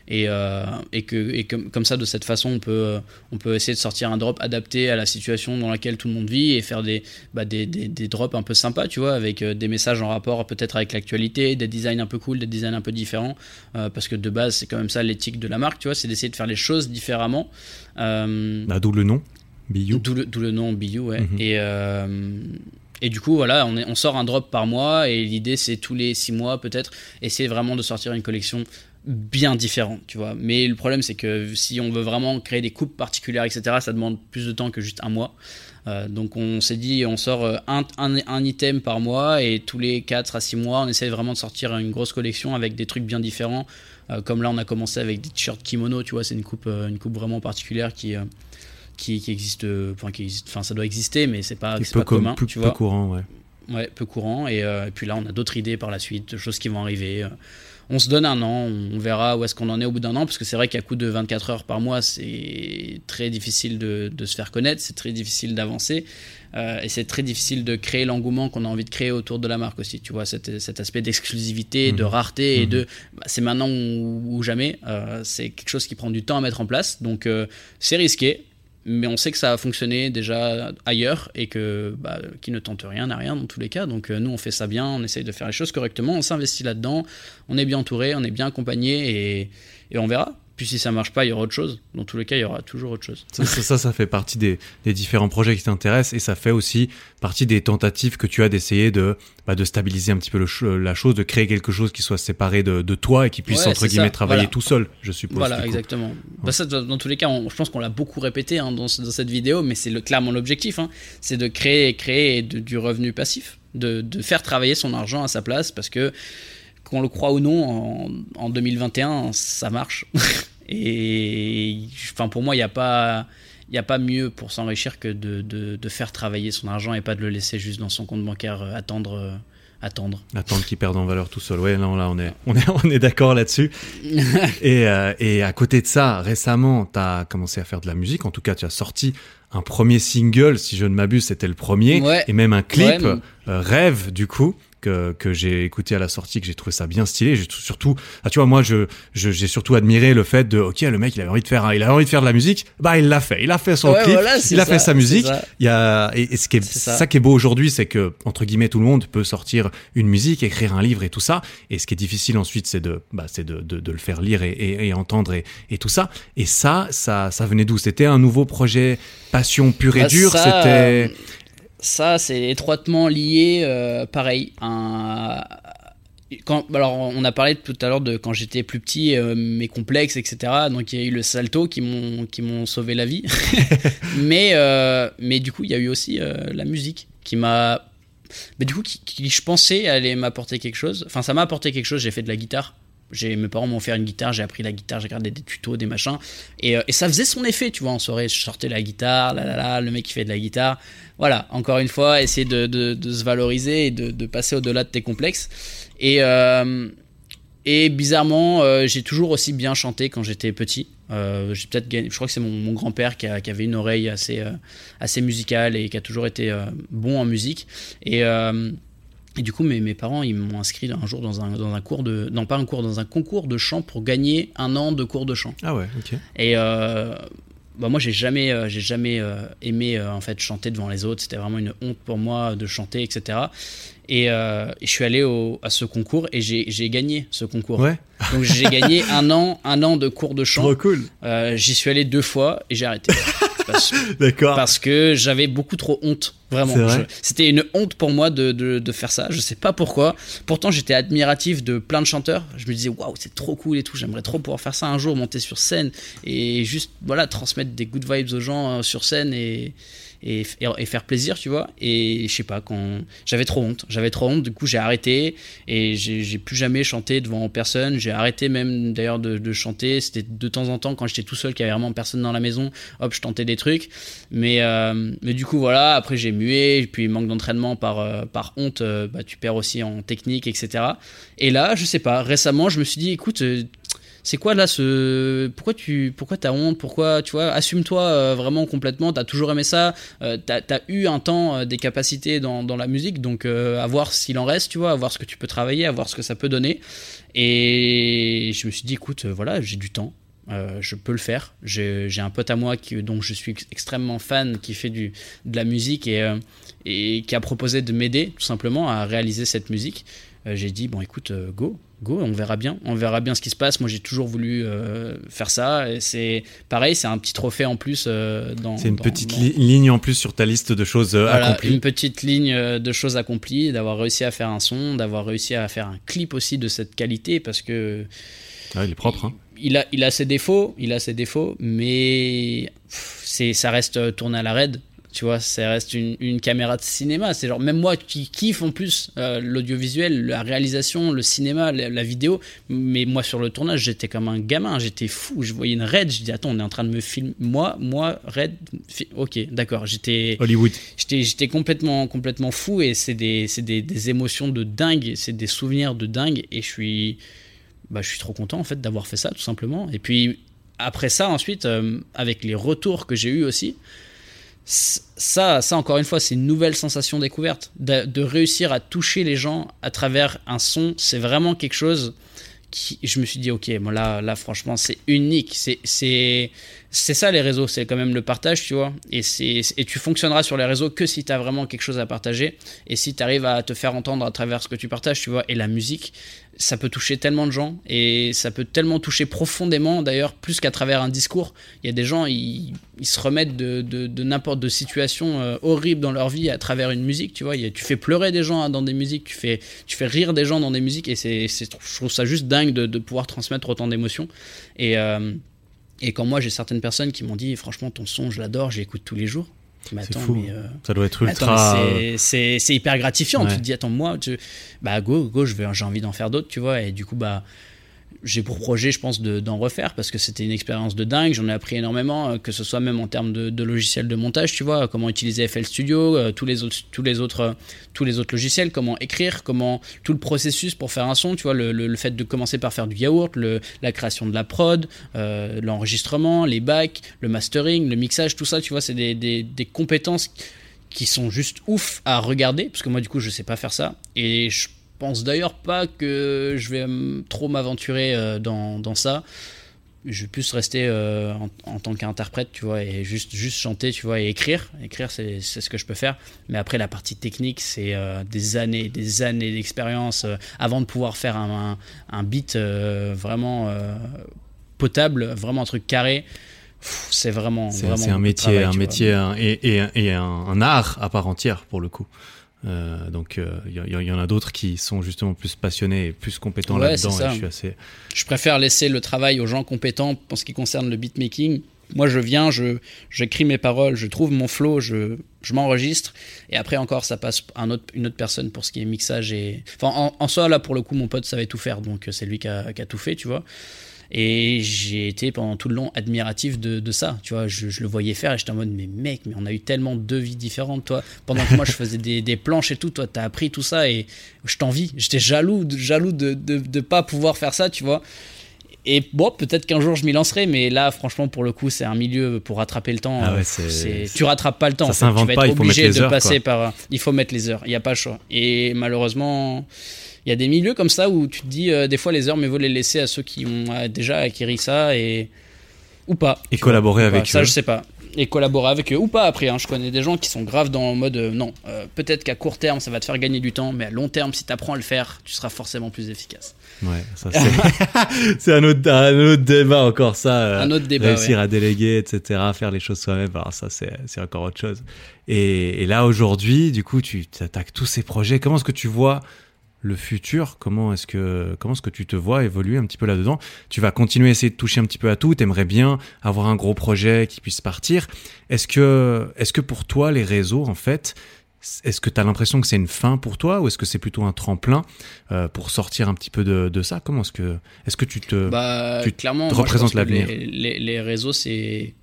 Et, euh, et, que, et comme, comme, ça, de cette façon, on peut, on peut essayer de sortir un drop adapté à la situation dans laquelle tout le monde vit et faire des, bah, des, des, des, drops un peu sympas, tu vois, avec euh, des messages en rapport peut-être avec l'actualité, des designs un peu cool, des designs un peu différents, euh, parce que de base, c'est quand même ça l'éthique de la marque, tu vois, c'est d'essayer de faire les choses différemment. Bah, d'où le nom, Biou. D'où le, le, nom Biou, ouais. Mhm. Et. Et du coup, voilà, on, est, on, sort un drop par mois et l'idée c'est tous les six mois peut-être essayer vraiment de sortir une collection bien différent, tu vois. Mais le problème, c'est que si on veut vraiment créer des coupes particulières, etc., ça demande plus de temps que juste un mois. Euh, donc on s'est dit, on sort euh, un, un, item par mois et tous les 4 à 6 mois, on essaie vraiment de sortir une grosse collection avec des trucs bien différents. Euh, comme là, on a commencé avec des t-shirts kimono, tu vois, c'est une coupe, une coupe vraiment particulière qui, qui, existe, enfin, qui existe, enfin, ça doit exister, mais c'est pas, pas commun, tu vois. courant, ouais. Ouais, peu courant. Et, et, puis là, on a d'autres idées par la suite, de choses qui vont arriver on se donne un an, on verra où est-ce qu'on en est au bout d'un an, parce que c'est vrai qu'à coup de 24 heures par mois, c'est très difficile de, se faire connaître, c'est très difficile d'avancer, euh, et c'est très difficile de créer l'engouement qu'on a envie de créer autour de la marque aussi. Tu vois, cet, aspect d'exclusivité, de mhm. rareté, et mhm. de bah, c'est maintenant ou, jamais, euh, c'est quelque chose qui prend du temps à mettre en place, donc euh, c'est risqué mais on sait que ça a fonctionné déjà ailleurs et que bah, qui ne tente rien n'a rien dans tous les cas. Donc euh, nous on fait ça bien, on essaye de faire les choses correctement, on s'investit là-dedans, on est bien entouré, on est bien accompagné et, et on verra. Puis si ça marche pas, il y aura autre chose. Dans tous les cas, il y aura toujours autre chose. Ça, ça, ça, fait partie des, des, différents projets qui t'intéressent et ça fait aussi partie des tentatives que tu as d'essayer de, bah, de stabiliser un petit peu le, la chose, de créer quelque chose qui soit séparé de, de toi et qui puisse, entre guillemets, travailler tout seul, je suppose. Voilà, exactement. Bah, ça, dans tous les cas, je pense qu'on l'a beaucoup répété hein, dans, dans, cette vidéo, mais c'est clairement l'objectif. Hein. c'est de créer, créer du revenu passif, de, de faire travailler son argent à sa place parce que qu'on le croit ou non, en, 2021, ça marche. et enfin, pour moi, il n'y a pas. Il a pas mieux pour s'enrichir que de, de, faire travailler son argent et pas de le laisser juste dans son compte bancaire euh, attendre euh, attendre. Attendre qu'il perde en valeur tout seul. Ouais, là, là on est, on est, on est d'accord là-dessus. et, euh, et à côté de ça, récemment, tu as commencé à faire de la musique. En tout cas, tu as sorti un premier single, si je ne m'abuse, c'était le premier. Et même un clip, Rêve, du coup que, que j'ai écouté à la sortie, que j'ai trouvé ça bien stylé. J'ai surtout, ah, tu vois, moi, je, j'ai surtout admiré le fait de, ok, le mec, il avait envie de faire, il avait envie de faire de la musique, bah, il l'a fait. Il a fait son clip, il a fait sa musique. Il y a, et, ce qui est, ça. qui est beau aujourd'hui, c'est que, entre guillemets, tout le monde peut sortir une musique, écrire un livre et tout ça. Et ce qui est difficile ensuite, c'est de, bah, c'est de, de, de, le faire lire et, et, et entendre et, et, tout ça. Et ça, ça, ça venait d'où? C'était un nouveau projet passion pure et bah, dure? C'était, ça, c'est étroitement lié, euh, pareil, Quand, alors, on a parlé tout à l'heure de quand j'étais plus petit, euh, mes complexes, etc. Donc, il y a eu le salto qui m'ont qui m'ont sauvé la vie. mais euh, mais du coup, il y a eu aussi la musique qui m'a, mais du coup, qui, je pensais allait m'apporter quelque chose. Enfin, ça m'a apporté quelque chose. J'ai fait de la guitare mes parents m'ont offert une guitare, j'ai appris la guitare, j'ai regardé des tutos, des machins, et, euh, et, ça faisait son effet, tu vois, en soirée, je sortais la guitare, là, là, là, le mec qui fait de la guitare. Voilà, encore une fois, essayer de, de, se valoriser et de, de passer au-delà de tes complexes. Et, euh, et bizarrement, euh, j'ai toujours aussi bien chanté quand j'étais petit. j'ai peut-être je crois que c'est mon, mon grand-père qui, qui, avait une oreille assez, assez musicale et qui a toujours été bon en musique. Et et du coup, mes, mes parents, ils m'ont inscrit un jour dans un, dans un cours de. Non, pas un cours, dans un concours de chant pour gagner un an de cours de chant. Ah ouais, ok. Et euh, bah moi, j'ai jamais, euh, j'ai jamais euh, aimé en fait chanter devant les autres. C'était vraiment une honte pour moi de chanter, etc. Et, je suis allé au, à ce concours et j'ai gagné ce concours. Ouais. Donc j'ai gagné un an, un an de cours de chant. Trop cool. J'y suis allé deux fois et j'ai arrêté. Parce que j'avais beaucoup trop honte, vraiment. C'était une honte pour moi de, de, faire ça. Je sais pas pourquoi. Pourtant, j'étais admiratif de plein de chanteurs. Je me disais, waouh, c'est trop cool et tout. J'aimerais trop pouvoir faire ça un jour, monter sur scène et juste, voilà, transmettre des good vibes aux gens euh, sur scène et et, faire plaisir, tu vois. Et je sais pas, quand j'avais trop honte, j'avais trop honte, du coup j'ai arrêté et j'ai plus jamais chanté devant personne. J'ai arrêté même d'ailleurs de, chanter. C'était de temps en temps quand j'étais tout seul, qu'il y avait vraiment personne dans la maison, hop, je tentais des trucs. Mais, euh, mais du coup, voilà, après j'ai mué, puis manque d'entraînement par, euh, par honte, euh, bah, tu perds aussi en technique, etc. Et là, je sais pas, récemment, je me suis dit, écoute, c'est quoi là ce pourquoi tu pourquoi t'as honte? Pourquoi tu vois assume-toi euh, vraiment complètement. T'as toujours aimé ça. Euh, t'as as eu un temps euh, des capacités dans, dans, la musique. Donc à voir s'il en reste tu vois à voir ce que tu peux travailler à voir ce que ça peut donner. Et je me suis dit écoute voilà j'ai du temps. Je peux le faire. J'ai un pote à moi qui, dont je suis extrêmement fan qui fait du, de la musique et, et qui a proposé de m'aider tout simplement à réaliser cette musique. J'ai dit bon écoute go, go, on verra bien, on verra bien ce qui se passe. Moi, j'ai toujours voulu euh, faire ça. Et c'est pareil, c'est un petit trophée en plus euh, dans. C'est une petite ligne en plus sur ta liste de choses euh, accomplies. Une petite ligne de choses accomplies, d'avoir réussi à faire un son, d'avoir réussi à faire un clip aussi de cette qualité, parce que. il est propre. Hein. Il, a, il a ses défauts, il a ses défauts, mais c'est, ça reste tourné à la raid Tu vois, ça reste une, une caméra de cinéma. C'est genre, même moi qui kiffe en plus euh, l'audiovisuel, la réalisation, le cinéma, la, vidéo. Mais moi, sur le tournage, j'étais comme un gamin. J'étais fou. Je voyais une raid. Je dis, attends, on est en train de me filmer. Moi, moi, raid. Ok, d'accord. J'étais. Hollywood. J'étais complètement, complètement fou. Et c'est des, des, des émotions de dingue. C'est des souvenirs de dingue. Et je suis. Bah, je suis trop content en fait d'avoir fait ça tout simplement. Et puis après ça, ensuite, euh, avec les retours que j'ai eu aussi, ça, ça encore une fois, c'est une nouvelle sensation découverte. De, réussir à toucher les gens à travers un son, c'est vraiment quelque chose qui, je me suis dit, ok, bon là, là franchement, c'est unique. C'est, c'est ça les réseaux, c'est quand même le partage, tu vois. Et, et tu fonctionneras sur les réseaux que si tu as vraiment quelque chose à partager. Et si tu arrives à te faire entendre à travers ce que tu partages, tu vois. Et la musique, ça peut toucher tellement de gens. Et ça peut tellement toucher profondément d'ailleurs plus qu'à travers un discours. Il y a des gens ils, se remettent de, de, n'importe de situations euh, horribles dans leur vie à travers une musique tu vois. Tu fais pleurer des gens dans des musiques. Tu fais tu fais rire des gens dans des musiques. Et c'est je trouve ça juste dingue de, pouvoir transmettre autant d'émotions. Et euh, et quand moi j'ai certaines personnes qui m'ont dit franchement ton son je l'adore j'écoute tous les jours c'est fou. Euh, ça doit être ultra. C'est hyper gratifiant. Tu te dis, attends, moi, tu... bah, go, go, j'ai envie d'en faire d'autres, tu vois. Et du coup, bah, j'ai pour projet, je pense, d'en refaire parce que c'était une expérience de dingue. J'en ai appris énormément, euh, que ce soit même en termes de, de logiciels de montage, tu vois, comment utiliser FL Studio, euh, tous, les autres, tous, les autres, euh, tous les autres logiciels, comment écrire, comment tout le processus pour faire un son, tu vois, le, le, fait de commencer par faire du yaourt, la création de la prod, l'enregistrement, les bacs, le mastering, le mixage, tout ça, tu vois, c'est des, des, des compétences qui sont juste ouf à regarder parce que moi, du coup, je sais pas faire ça et je pense d'ailleurs pas que je vais trop m'aventurer euh, dans, dans, ça. Je vais plus rester euh, en, tant qu'interprète, tu vois, et juste, juste chanter, tu vois, et écrire. Écrire, c'est ce que je peux faire. Mais après, la partie technique, c'est euh, des années, des années d'expérience avant de pouvoir faire un, un, beat vraiment potable, vraiment un truc carré c'est vraiment c'est un métier un métier et, et, et un, art à part entière pour le coup euh, donc il euh, y, en a d'autres qui sont justement plus passionnés et plus compétents là-dedans. Je, suis assez... je préfère laisser le travail aux gens compétents pour ce qui concerne le beatmaking. Moi, je viens, je j'écris mes paroles, je trouve mon flow, je, je m'enregistre, et après encore, ça passe à un autre, une autre personne pour ce qui est mixage et. Enfin, en, soi, là, pour le coup, mon pote savait tout faire, donc c'est lui qui a, qui a tout fait, tu vois. Et j'ai été pendant tout le long admiratif de, ça. Tu vois, je, le voyais faire et j'étais en mode, mais mec, mais on a eu tellement de vies différentes, toi. Pendant que moi, je faisais des, planches et tout, toi, t'as appris tout ça et je t'envie. J'étais jaloux, jaloux de ne pas pouvoir faire ça, tu vois. Et bon, peut-être qu'un jour je m'y lancerai, mais là, franchement, pour le coup, c'est un milieu pour rattraper le temps. Ah ouais, tu rattrapes pas le temps. Ça s'invente pas, il faut mettre les heures. passer par. Il faut mettre les heures. Il n'y a pas le choix. Et malheureusement, il y a des milieux comme ça où tu te dis, euh, des fois, les heures, mais vaut les laisser à ceux qui ont euh, déjà acquis ça et. Ou pas. Et collaborer avec eux. Ça, je sais pas. Et collaborer avec eux ou pas après. Hein. Je connais des gens qui sont graves dans le mode euh, non, peut-être qu'à court terme ça va te faire gagner du temps, mais à long terme, si tu apprends à le faire, tu seras forcément plus efficace. Ouais, ça c'est un, autre, un autre débat encore, ça. Un autre débat. Réussir à déléguer, etc., faire les choses soi-même, alors ça c'est encore autre chose. Et, et là aujourd'hui, du coup, tu attaques tous ces projets. Comment est-ce que tu vois le futur Comment est-ce que comment est-ce que tu te vois évoluer un petit peu là-dedans? Tu vas continuer à essayer de toucher un petit peu à tout. T'aimerais bien avoir un gros projet qui puisse partir. Est-ce que est-ce que pour toi les réseaux en fait est-ce que tu as l'impression que c'est une fin pour toi ou est-ce que c'est plutôt un tremplin euh, pour sortir un petit peu de, ça? Comment est-ce que est-ce que tu te bah, tu clairement te représentes l'avenir? les, les, réseaux c'est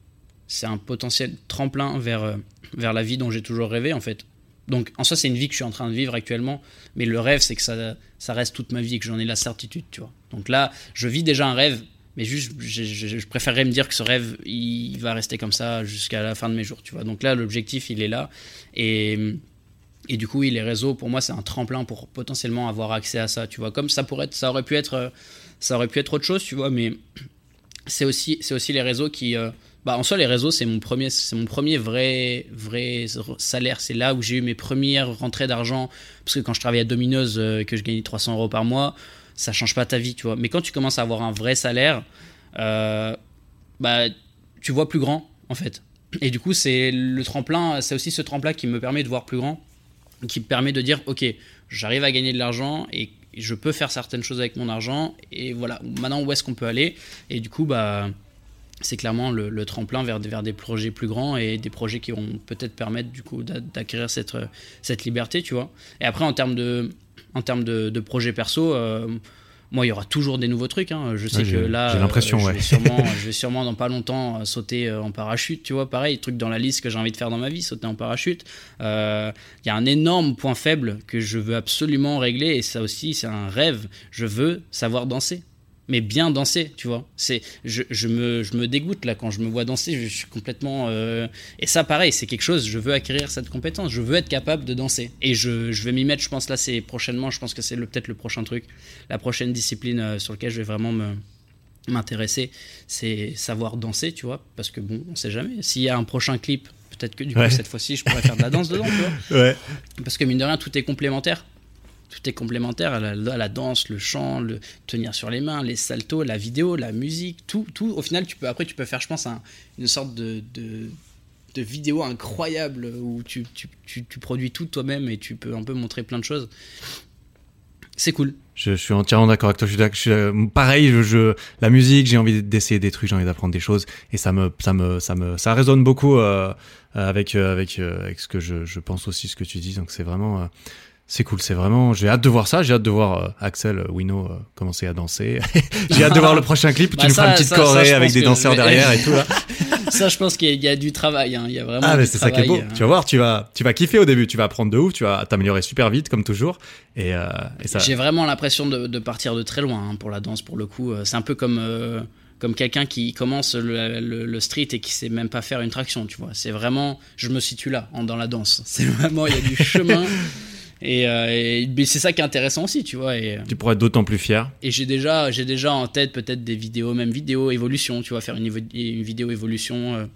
c'est un potentiel tremplin vers euh, vers la vie dont j'ai toujours rêvé en fait. Donc en soi, c'est une vie que je suis en train de vivre actuellement, mais le rêve, c'est que ça, ça reste toute ma vie et que j'en ai la certitude, tu vois. Donc là, je vis déjà un rêve, mais juste, je, préférerais me dire que ce rêve, il va rester comme ça jusqu'à la fin de mes jours, tu vois. Donc là, l'objectif, il est là. Et, et du coup, les réseaux, pour moi, c'est un tremplin pour potentiellement avoir accès à ça, tu vois. Comme ça pourrait être, ça aurait pu être, ça aurait pu être autre chose, tu vois, mais c'est aussi, c'est aussi les réseaux qui... Euh, bah, en soi, les réseaux, c'est mon premier, c'est mon premier vrai, vrai salaire. C'est là où j'ai eu mes premières rentrées d'argent. Parce que quand je travaillais à Domino's, euh, que je gagnais 300 euros par mois, ça change pas ta vie, tu vois. Mais quand tu commences à avoir un vrai salaire, euh, bah, tu vois plus grand, en fait. Et du coup, c'est le tremplin, c'est aussi ce tremplin qui me permet de voir plus grand, qui me permet de dire, ok, j'arrive à gagner de l'argent et je peux faire certaines choses avec mon argent. Et voilà, maintenant, où est-ce qu'on peut aller? Et du coup, bah c'est clairement le, tremplin vers, vers des projets plus grands et des projets qui vont peut-être permettre du coup d'acquérir cette, cette liberté, tu vois. Et après, en termes de, en termes de, de projets perso, euh, moi, il y aura toujours des nouveaux trucs. Hein. Je sais que là, j'ai l'impression, je, ouais. vais sûrement, je vais sûrement dans pas longtemps sauter en parachute, tu vois. Pareil, truc dans la liste que j'ai envie de faire dans ma vie, sauter en parachute. Il y a un énorme point faible que je veux absolument régler, et ça aussi, c'est un rêve. Je veux savoir danser mais bien danser, tu vois. C'est, je, je, me, je me dégoûte là quand je me vois danser, je, suis complètement. Euh, et ça, pareil, c'est quelque chose, je veux acquérir cette compétence, je veux être capable de danser. Et je, je vais m'y mettre, je pense, là, c'est prochainement, je pense que c'est le, peut-être le prochain truc, la prochaine discipline euh, sur laquelle je vais vraiment me m'intéresser, c'est savoir danser, tu vois, parce que bon, on sait jamais. S'il y a un prochain clip, peut-être que du coup, cette fois-ci, je pourrais faire de la danse dedans, tu vois. Ouais. Parce que mine de rien, tout est complémentaire tout est complémentaire à la, danse, le chant, le tenir sur les mains, les saltos, la vidéo, la musique, tout, tout. Au final, tu peux après tu peux faire, je pense, une sorte de, vidéo incroyable où tu, tu, tu, produis tout toi-même et tu peux un peu montrer plein de choses. C'est cool. Je, suis entièrement d'accord avec toi. Je suis, euh, pareil, je, la musique, j'ai envie d'essayer des trucs, j'ai envie d'apprendre des choses, et ça me, ça me, ça me, ça résonne beaucoup euh, avec, euh, avec, avec ce que je, je pense aussi, ce que tu dis. Donc c'est vraiment, c'est cool, c'est vraiment. J'ai hâte de voir ça. J'ai hâte de voir euh, Axel euh, Wino euh, commencer à danser. J'ai hâte de voir le prochain clip où tu bah nous feras une petite choré avec des danseurs derrière et tout là. ça, je pense qu'il y, a du travail. Hein. Il y a vraiment. Ah, mais c'est ça qui est beau. Tu vas voir, tu vas, tu vas kiffer au début. Tu vas apprendre de ouf. Tu vas t'améliorer super vite comme toujours. Et, et ça. J'ai vraiment l'impression de, de, partir de très loin hein, pour la danse. Pour le coup, c'est un peu comme comme quelqu'un qui commence le, le, street et qui sait même pas faire une traction, tu vois. C'est vraiment, je me situe là, dans la danse. C'est vraiment, il y a du chemin. Et, euh, c'est ça qui est intéressant aussi, tu vois. Et, tu pourrais être d'autant plus fier. Et j'ai déjà, j'ai déjà en tête peut-être des vidéos, même vidéo évolution, tu vois, faire une, une vidéo évolution euh,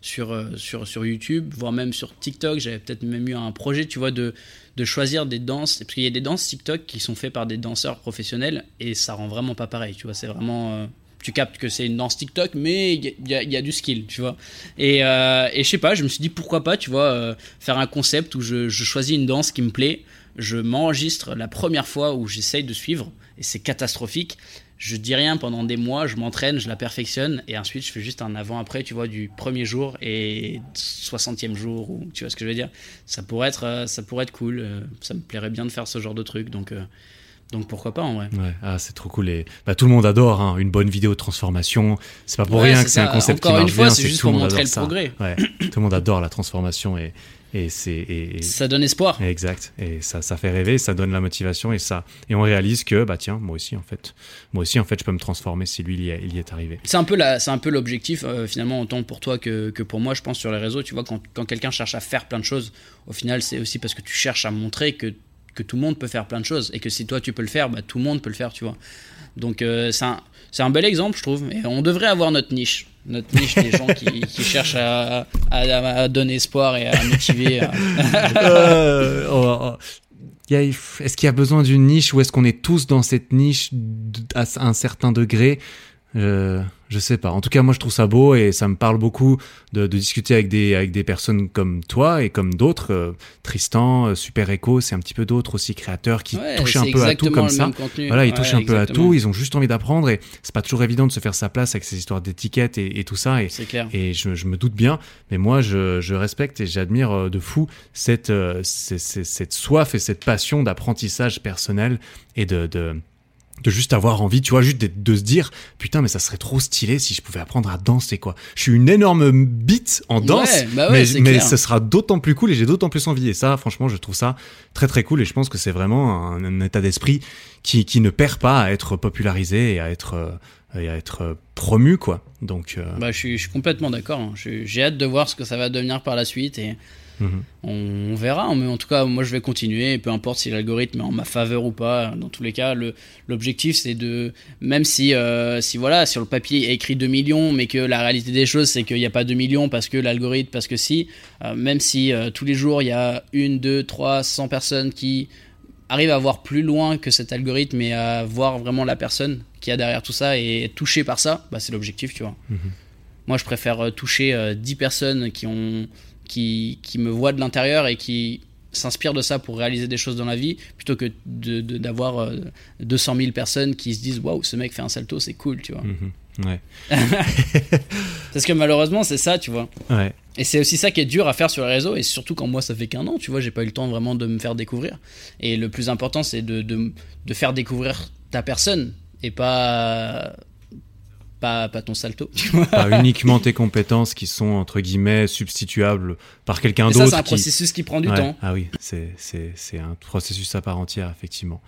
sur, euh, sur, sur YouTube, voire même sur TikTok. J'avais peut-être même eu un projet, tu vois, de, de choisir des danses. Parce qu'il y a des danses TikTok qui sont faites par des danseurs professionnels et ça rend vraiment pas pareil, tu vois. C'est vraiment tu captes que c'est une danse TikTok, mais il y, a du skill, tu vois. Et, euh, je sais pas, je me suis dit pourquoi pas, tu vois, euh, faire un concept où je, je, choisis une danse qui me plaît, je m'enregistre la première fois où j'essaye de suivre, et c'est catastrophique. Je dis rien pendant des mois, je m'entraîne, je la perfectionne, et ensuite je fais juste un avant-après, tu vois, du premier jour et 60e jour, ou tu vois ce que je veux dire. Ça pourrait être, euh, ça pourrait être cool, euh, ça me plairait bien de faire ce genre de truc, donc donc pourquoi pas en vrai. Ouais, ah, c'est trop cool. Et bah, tout le monde adore hein, une bonne vidéo de transformation. C'est pas pour rien que c'est un concept Encore qui une marche fois, bien. C'est juste pour montrer le progrès. Ouais, tout le monde adore la transformation et, et c'est ça donne espoir. Exact. Et ça, ça fait rêver, ça donne la motivation et ça et on réalise que bah tiens, moi aussi en fait, moi aussi en fait, je peux me transformer si lui il y, est, il y est arrivé. C'est un peu la, c'est un peu l'objectif euh, finalement autant pour toi que, que, pour moi, je pense sur les réseaux. Tu vois, quand, quand quelqu'un cherche à faire plein de choses, au final, c'est aussi parce que tu cherches à montrer que que tout le monde peut faire plein de choses et que si toi tu peux le faire, bah, tout le monde peut le faire, tu vois. Donc euh, c'est un, un, bel exemple, je trouve. Et on devrait avoir notre niche. Notre niche des gens qui, qui cherchent à, à, donner espoir et à motiver. Euh, oh, oh. Est-ce qu'il y a besoin d'une niche ou est-ce qu'on est tous dans cette niche à un certain degré? Euh, je sais pas. En tout cas, moi, je trouve ça beau et ça me parle beaucoup de, de discuter avec des, avec des personnes comme toi et comme d'autres. Euh, Tristan, euh, Super Echo, c'est un petit peu d'autres aussi créateurs qui touchent un peu à tout comme ça. Voilà, ils touchent un peu à tout. Ils ont juste envie d'apprendre et c'est pas toujours évident de se faire sa place avec ces histoires d'étiquettes et, et, tout ça. Et, clair. et je, je, me doute bien. Mais moi, je, je respecte et j'admire euh, de fou cette, cette, cette soif et cette passion d'apprentissage personnel et de, de de juste avoir envie, tu vois, juste de, se dire, putain, mais ça serait trop stylé si je pouvais apprendre à danser, quoi. Je suis une énorme bite en danse, bah mais, mais ce sera d'autant plus cool et j'ai d'autant plus envie. Et ça, franchement, je trouve ça très très cool et je pense que c'est vraiment un, état d'esprit qui, qui ne perd pas à être popularisé et à être, euh, et à être promu, quoi. Donc, euh, bah, je, suis, je suis complètement d'accord. Hein. J'ai hâte de voir ce que ça va devenir par la suite et On, verra, mais en tout cas, moi je vais continuer, peu importe si l'algorithme est en ma faveur ou pas. Dans tous les cas, l'objectif c'est de, même si, euh, si voilà, sur le papier est écrit 2 millions, mais que la réalité des choses c'est qu'il n'y a pas 2 millions parce que l'algorithme, parce que si, euh, même si euh, tous les jours il y a une, deux, trois, 100 personnes qui arrivent à voir plus loin que cet algorithme et à voir vraiment la personne qui a derrière tout ça et être touché par ça, bah, c'est l'objectif, tu vois. Mhm. Moi je préfère toucher 10 personnes qui ont qui, qui me voit de l'intérieur et qui s'inspire de ça pour réaliser des choses dans la vie, plutôt que d'avoir de, 200 000 euh, personnes qui se disent waouh, ce mec fait un salto, c'est cool, tu vois. Mhm. Ouais. Parce que malheureusement, c'est ça, tu vois. Ouais. Et c'est aussi ça qui est dur à faire sur les réseaux, et surtout quand moi ça fait qu'un an, tu vois, j'ai pas eu le temps vraiment de me faire découvrir. Et le plus important, c'est de, de, de faire découvrir ta personne, et pas, pas, pas ton salto. Tu vois Pas uniquement tes compétences qui sont, entre guillemets, substituables par quelqu'un Et ça, d'autre. c'est un qui- processus qui prend du Ouais. temps. Ah oui, c'est, un processus à part entière, effectivement.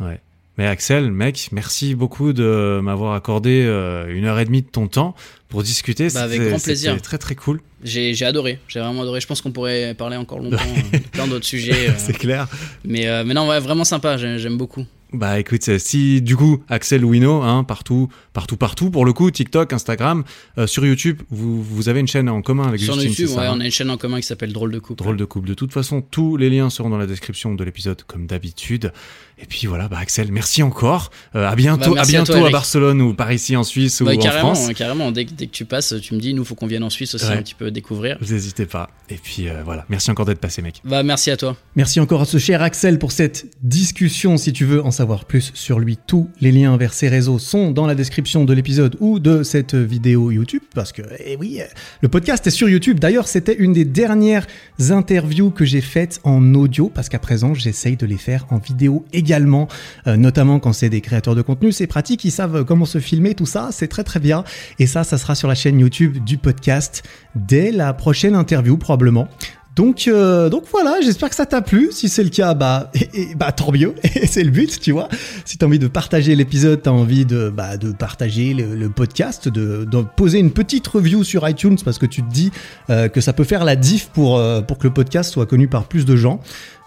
Ouais. Mais Axel, mec, merci beaucoup de m'avoir accordé euh, une heure et demie de ton temps pour discuter. Bah, avec grand plaisir. C'était très très cool. J'ai adoré, j'ai vraiment adoré. Je pense qu'on pourrait parler encore longtemps de plein d'autres sujets. euh, C'est clair. mais, euh, mais non, ouais, vraiment sympa, j'ai- j'aime beaucoup. Bah écoute, si du coup Axel Wino, hein, partout, partout, partout, pour le coup, TikTok, Instagram, euh, sur YouTube, vous, vous avez une chaîne en commun avec Sur Justine, YouTube, c'est ça, ouais, hein on a une chaîne en commun qui s'appelle Drôle de couple. Drôle de couple. De toute façon, tous les liens seront dans la description de l'épisode comme d'habitude. Et puis voilà, bah Axel, merci encore. Euh, à bientôt, Bah, merci à à bientôt toi, à. Barcelone ou par ici en Suisse ou Bah, en carrément, France. hein, carrément. Dès, que- dès que tu passes, tu me dis, nous, faut qu'on vienne en Suisse aussi Ouais. un petit peu découvrir. Vous n'hésitez pas. Et puis euh, voilà, merci encore d'être passé, mec. Bah, merci à toi. Merci encore à ce cher Axel pour cette discussion. Si tu veux en savoir plus sur lui, tous les liens vers ses réseaux sont dans la description de l'épisode ou de cette vidéo YouTube. Parce que, eh oui, euh, le podcast est sur YouTube. D'ailleurs, c'était une des dernières interviews que j'ai faites en audio. Parce qu'à présent, j'essaye de les faire en vidéo également. euh, notamment quand c'est des créateurs de contenu. C'est pratique, ils savent comment se filmer, tout ça. C'est très très bien. Et ça, ça sera sur la chaîne YouTube du podcast dès la prochaine interview probablement. Donc, euh, donc voilà, j'espère que ça t'a plu. Si c'est le cas, bah, bah tant mieux. C'est le but, tu vois. Si t'as envie de partager l'épisode, t'as envie de, bah, partager le, podcast, de, poser une petite review sur iTunes parce que tu te dis euh, que ça peut faire la diff pour, euh, pour que le podcast soit connu par plus de gens.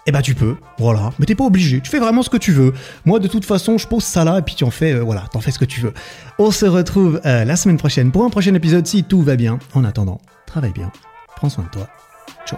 Eh bah tu peux, voilà. Mais t'es pas obligé. Tu fais vraiment ce que tu veux. Moi, de toute façon, je pose ça là et puis tu en fais, voilà, t'en fais ce que tu veux. On se retrouve la semaine prochaine pour un prochain épisode si tout va bien. En attendant, travaille bien, prends soin de toi. Ciao.